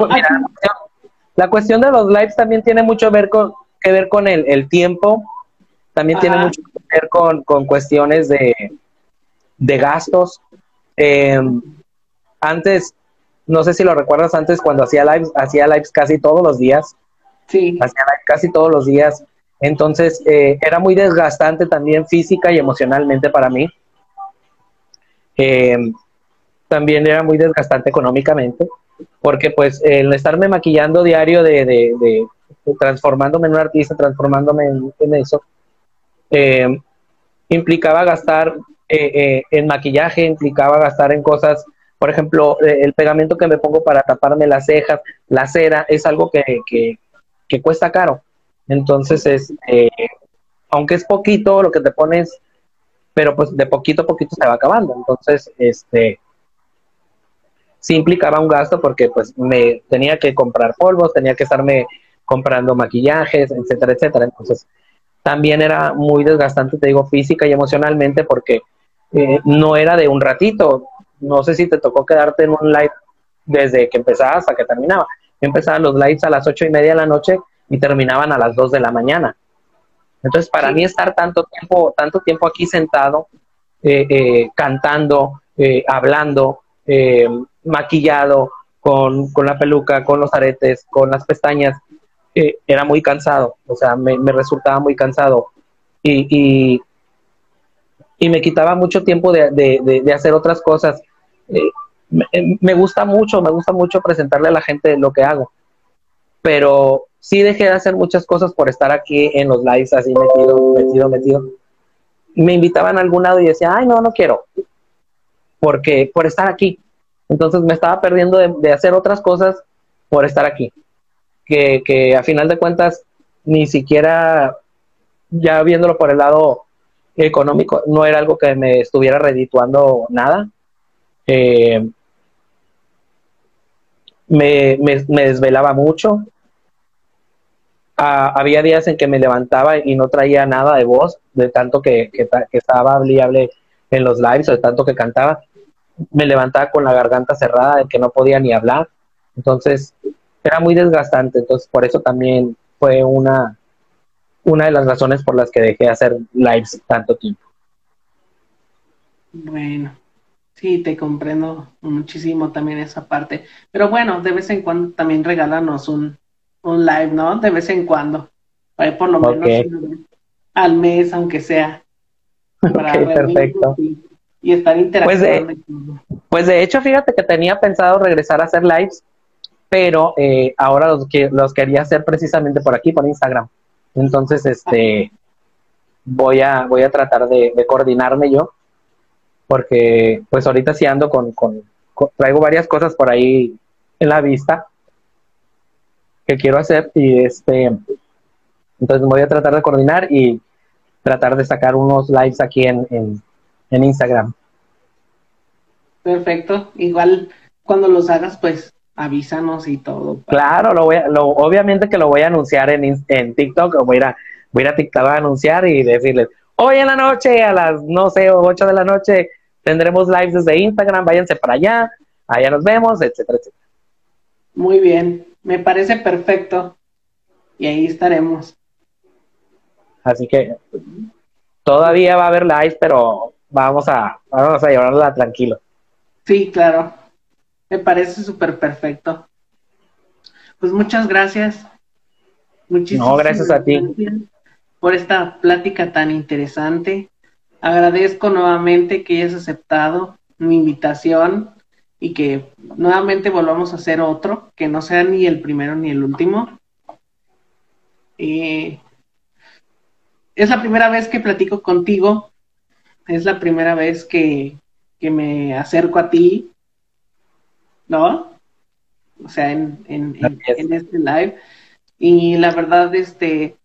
D: cuestión de los lives también tiene mucho ver con, que ver con el, tiempo, también tiene mucho que ver con, cuestiones de, de gastos. Em, antes, no sé si lo recuerdas antes cuando hacía lives, hacía lives casi todos los días.
C: Sí.
D: Hacía casi todos los días. Entonces, eh, era muy desgastante también física y emocionalmente para mí. Eh, también era muy desgastante económicamente, porque pues el estarme maquillando diario de, de, transformándome en un artista, transformándome en, eso, eh, implicaba gastar en maquillaje, implicaba gastar en cosas, por ejemplo, el pegamento que me pongo para taparme las cejas, la cera, es algo que, que cuesta caro. Entonces, es, eh, aunque es poquito lo que te pones, pero pues de poquito a poquito se va acabando. Entonces, este, sí implicaba un gasto porque pues me tenía que comprar polvos, tenía que estarme comprando maquillajes, etcétera, etcétera. Entonces, también era muy desgastante, te digo, física y emocionalmente porque eh, no era de un ratito. No sé si te tocó quedarte en un live desde que empezaba hasta que terminaba empezaban los lives a las ocho y media de la noche y terminaban a las dos de la mañana. Entonces, para mí estar tanto tiempo, tanto tiempo aquí sentado, eh, eh, cantando, hablando, maquillado, con, con, la peluca, con los aretes, con las pestañas, era muy cansado, o sea, me, resultaba muy cansado. Y, y, me quitaba mucho tiempo de, de, de hacer otras cosas. Eh, me, gusta mucho, me gusta mucho presentarle a la gente lo que hago, pero sí dejé de hacer muchas cosas por estar aquí en los lives así metido, metido, metido. Me invitaban a algún lado y decía, ay, no, no quiero, porque por estar aquí. Entonces me estaba perdiendo de, hacer otras cosas por estar aquí, que, a final de cuentas ni siquiera, ya viéndolo por el lado económico, no era algo que me estuviera redituando nada. Eh, me, me, desvelaba mucho. ah, había días en que me levantaba y no traía nada de voz, de tanto que, que, que estaba hablable en los lives o de tanto que cantaba. Me levantaba con la garganta cerrada, de que no podía ni hablar. Entonces, era muy desgastante. Entonces, por eso también fue una, una de las razones por las que dejé de hacer lives tanto tiempo.
C: Bueno, sí, te comprendo muchísimo también esa parte. Pero bueno, de vez en cuando también regálanos un, un live, ¿no? De vez en cuando. por lo menos al mes, aunque sea.
D: Para perfecto.
C: Y, estar interactuando.
D: Pues de, pues de hecho, fíjate que tenía pensado regresar a hacer lives, pero eh, ahora los, que, los quería hacer precisamente por aquí, por Instagram. Entonces, este, voy a, voy a tratar de, coordinarme yo, porque pues ahorita sí ando con, con, traigo varias cosas por ahí en la vista que quiero hacer y este, entonces voy a tratar de coordinar y tratar de sacar unos lives aquí en, en, en Instagram.
C: Perfecto, igual cuando los hagas, pues avísanos y todo.
D: Claro, lo voy a, lo, obviamente que lo voy a anunciar en, en TikTok, voy a, ir a, voy a TikTok a anunciar y decirles, hoy en la noche, a las, no sé, 8 de la noche, tendremos lives desde Instagram, váyanse para allá, allá nos vemos, etcétera, etcétera.
C: Muy bien, me parece perfecto. Y ahí estaremos.
D: Así que todavía va a haber lives, pero vamos a, vamos a llevarla tranquilo.
C: Sí, claro. Me parece súper perfecto. Pues muchas gracias.
D: Muchísimas no, gracias a ti.
C: Por esta plática tan interesante. Agradezco nuevamente que hayas aceptado mi invitación y que nuevamente volvamos a hacer otro, que no sea ni el primero ni el último. Eh, es la primera vez que platico contigo, es la primera vez que, que me acerco a ti ¿no? O sea, en, en, en, este live. Y la verdad, este,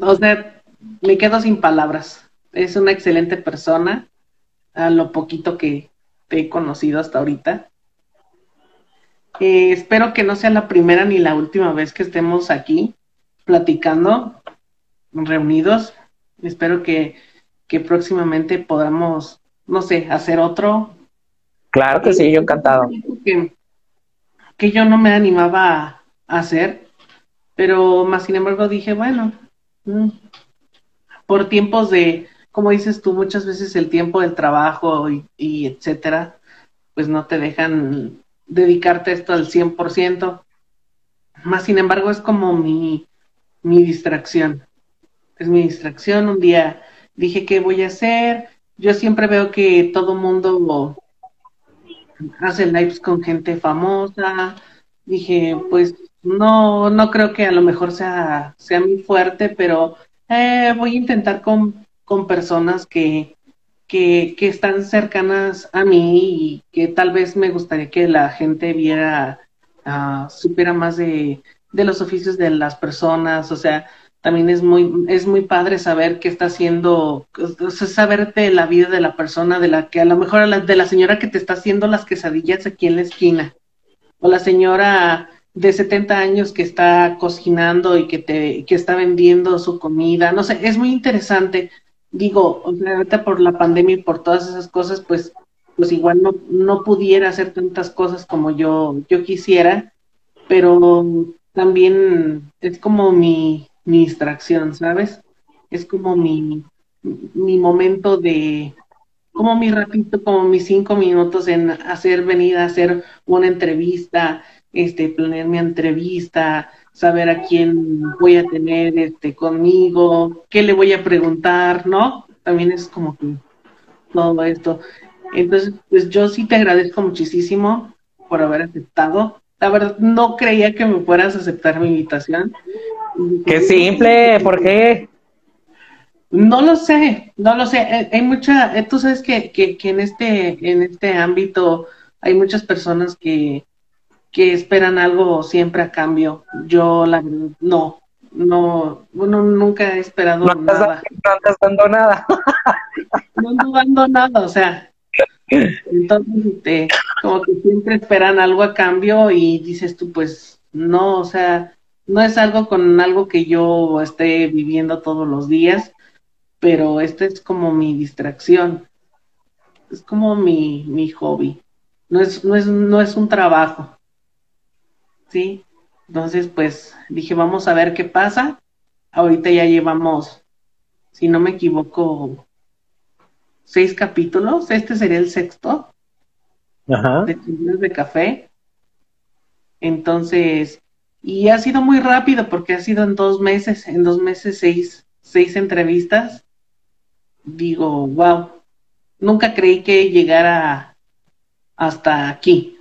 C: o sea, me quedo sin palabras. Es una excelente persona, a lo poquito que te he conocido hasta ahorita. Eh, espero que no sea la primera ni la última vez que estemos aquí platicando, reunidos. Espero que, que próximamente podamos no sé, hacer otro.
D: Claro que sí, yo encantado.
C: Que, yo no me animaba a hacer, pero más sin embargo dije, bueno, mm, por tiempos de, como dices tú, muchas veces el tiempo del trabajo y, etcétera, pues no te dejan dedicarte esto al 100%. Más sin embargo es como mi, mi distracción. Es mi distracción. Un día dije, ¿qué voy a hacer? Yo siempre veo que todo mundo hace lives con gente famosa. Dije, pues no, no creo que a lo mejor sea, sea muy fuerte, pero eh, voy a intentar con, con personas que, que, que, están cercanas a mí y que tal vez me gustaría que la gente viera, uh, supiera más de, de los oficios de las personas, o sea, también es muy, es muy padre saber qué está haciendo, saber de la vida de la persona, de la que a lo mejor de la señora que te está haciendo las quesadillas aquí en la esquina, o la señora de 70 años que está cocinando y que te, que está vendiendo su comida, no sé, es muy interesante. Digo, ahorita por la pandemia y por todas esas cosas, pues, pues igual no, no pudiera hacer tantas cosas como yo, yo quisiera, pero también es como mi, mi distracción, ¿sabes? Es como mi, mi momento de, como mi ratito, como mis cinco minutos en hacer venir a hacer una entrevista, este, planear mi entrevista, saber a quién voy a tener este conmigo, qué le voy a preguntar, ¿no? También es como que todo esto. Entonces, pues yo sí te agradezco muchísimo por haber aceptado. La verdad, no creía que me fueras a aceptar mi invitación.
D: Qué simple, ¿por qué?
C: No lo sé, no lo sé. Eh, hay mucha, eh, tú sabes que, que, en este, en este ámbito hay muchas personas que, que esperan algo siempre a cambio. Yo la no, no, bueno, nunca he esperado nada.
D: no estás dando nada.
C: no ando dando nada, o sea. Entonces, este, como que siempre esperan algo a cambio y dices tú, pues, no, o sea, no es algo con algo que yo esté viviendo todos los días, pero este es como mi distracción, es como mi, mi hobby, no es, no, es, no es un trabajo, ¿sí? Entonces, pues dije, vamos a ver qué pasa. Ahorita ya llevamos, si no me equivoco, seis capítulos, este sería el sexto De Chismes de Café. Entonces, y ha sido muy rápido porque ha sido en dos meses, en dos meses seis, seis entrevistas. Digo, wow, nunca creí que llegara hasta aquí.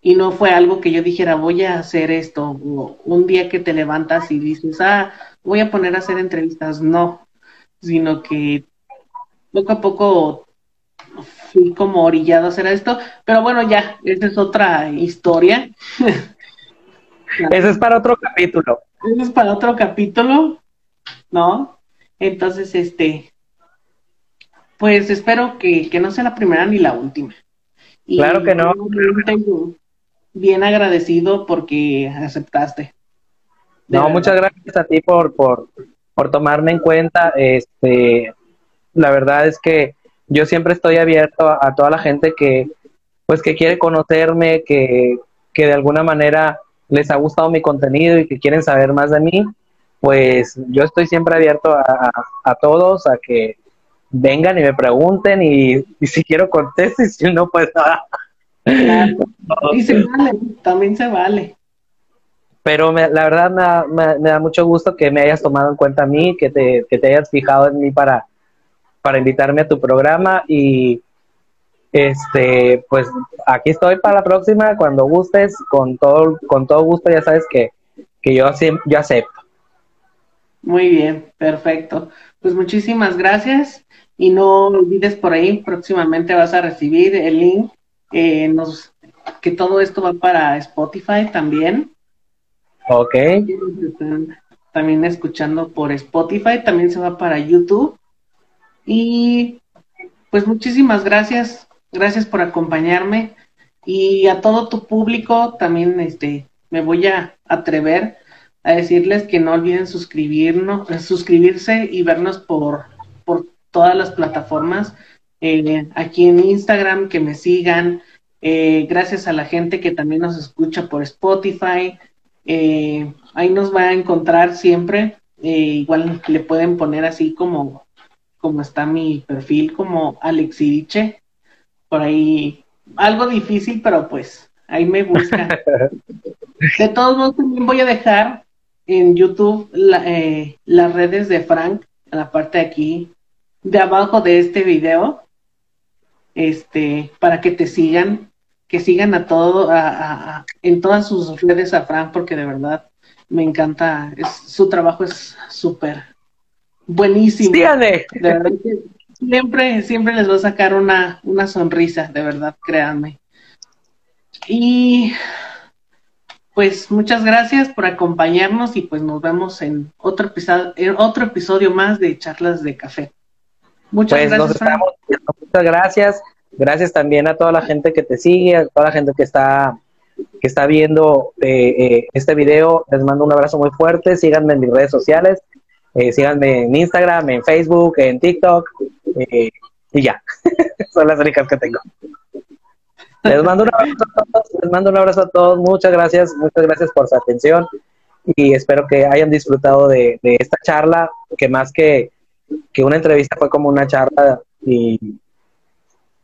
C: Y no fue algo que yo dijera, voy a hacer esto. O un día que te levantas y dices, ah, voy a poner a hacer entrevistas. No, sino que poco a poco fui como orillado a hacer esto. Pero bueno, ya, esa es otra historia.
D: Ese es para otro capítulo.
C: Eso es para otro capítulo, ¿no? Entonces, este, pues espero que, que no sea la primera ni la última. Y
D: Claro que no.
C: realmente Bien agradecido porque aceptaste. De
D: No,
C: verdad.
D: muchas gracias a ti por, por, por tomarme en cuenta. Este, la verdad es que yo siempre estoy abierto a, a toda la gente que, pues, que quiere conocerme, que, que de alguna manera les ha gustado mi contenido y que quieren saber más de mí. Pues yo estoy siempre abierto a, a- todos, a que vengan y me pregunten y, y si quiero contesto y si no, pues nada.
C: Claro. Y se vale, también se vale.
D: Pero me- la verdad me da, me- me da mucho gusto que me hayas tomado en cuenta a mí, que te, que te hayas fijado en mí para, para invitarme a tu programa y este pues aquí estoy para la próxima cuando gustes, con todo, con todo gusto ya sabes que, que yo, yo acepto.
C: Muy bien, perfecto. Pues muchísimas gracias y no olvides por ahí, próximamente vas a recibir el link, eh, nos, que todo esto va para Spotify también.
D: Ok,
C: también escuchando por Spotify, también se va para YouTube. Y pues muchísimas gracias, gracias por acompañarme y a todo tu público también este me voy a atrever a decirles que no olviden suscribirnos, suscribirse y vernos por, por todas las plataformas. Eh, aquí en Instagram, que me sigan. Eh, gracias a la gente que también nos escucha por Spotify. Eh, ahí nos va a encontrar siempre. Eh, igual le pueden poner así como, como está mi perfil, como Alex Iriche. Por ahí, algo difícil, pero pues ahí me buscan. De todos modos, también voy a dejar en YouTube la- eh, las redes de Frank, en la parte de aquí, de abajo de este video, este, para que te sigan, que sigan a todo, a- a- a- en todas sus redes a Frank, porque de verdad me encanta, es, su trabajo es súper buenísimo.
D: síganme.
C: De verdad que siempre, siempre les va a sacar una, una sonrisa, de verdad, créanme. Y pues muchas gracias por acompañarnos y pues nos vemos en otro episodio, en otro episodio más de Charlas de Café. Muchas
D: Pues
C: gracias.
D: Estamos. Muchas gracias. Gracias también a toda la gente que te sigue, a toda la gente que está que está viendo eh, eh, este video. Les mando un abrazo muy fuerte. Síganme en mis redes sociales. Eh, síganme en Instagram, en Facebook, en TikTok. eh, y ya. Son las únicas que tengo. Les mando un abrazo a todos. Les mando un abrazo a todos. Muchas gracias. Muchas gracias por su atención. Y espero que hayan disfrutado de, de esta charla, que más que, que una entrevista fue como una charla y,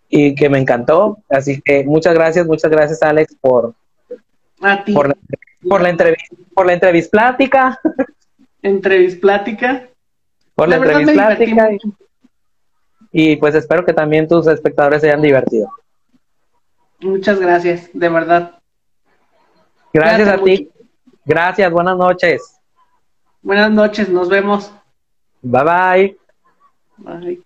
D: y que me encantó. Así que muchas gracias, muchas gracias Alex por,
C: A ti,
D: por, la, por la entrevista, por la entrevista plática,
C: entrevis plática.
D: por la,
C: La verdad me
D: entrevista
C: divertí
D: plática
C: mucho.
D: y pues espero que también tus espectadores se hayan divertido.
C: Muchas gracias, de verdad.
D: Gracias
C: Cuídate
D: a ti. Gracias, buenas noches.
C: Buenas noches, nos vemos.
D: Bye bye.
C: Bye.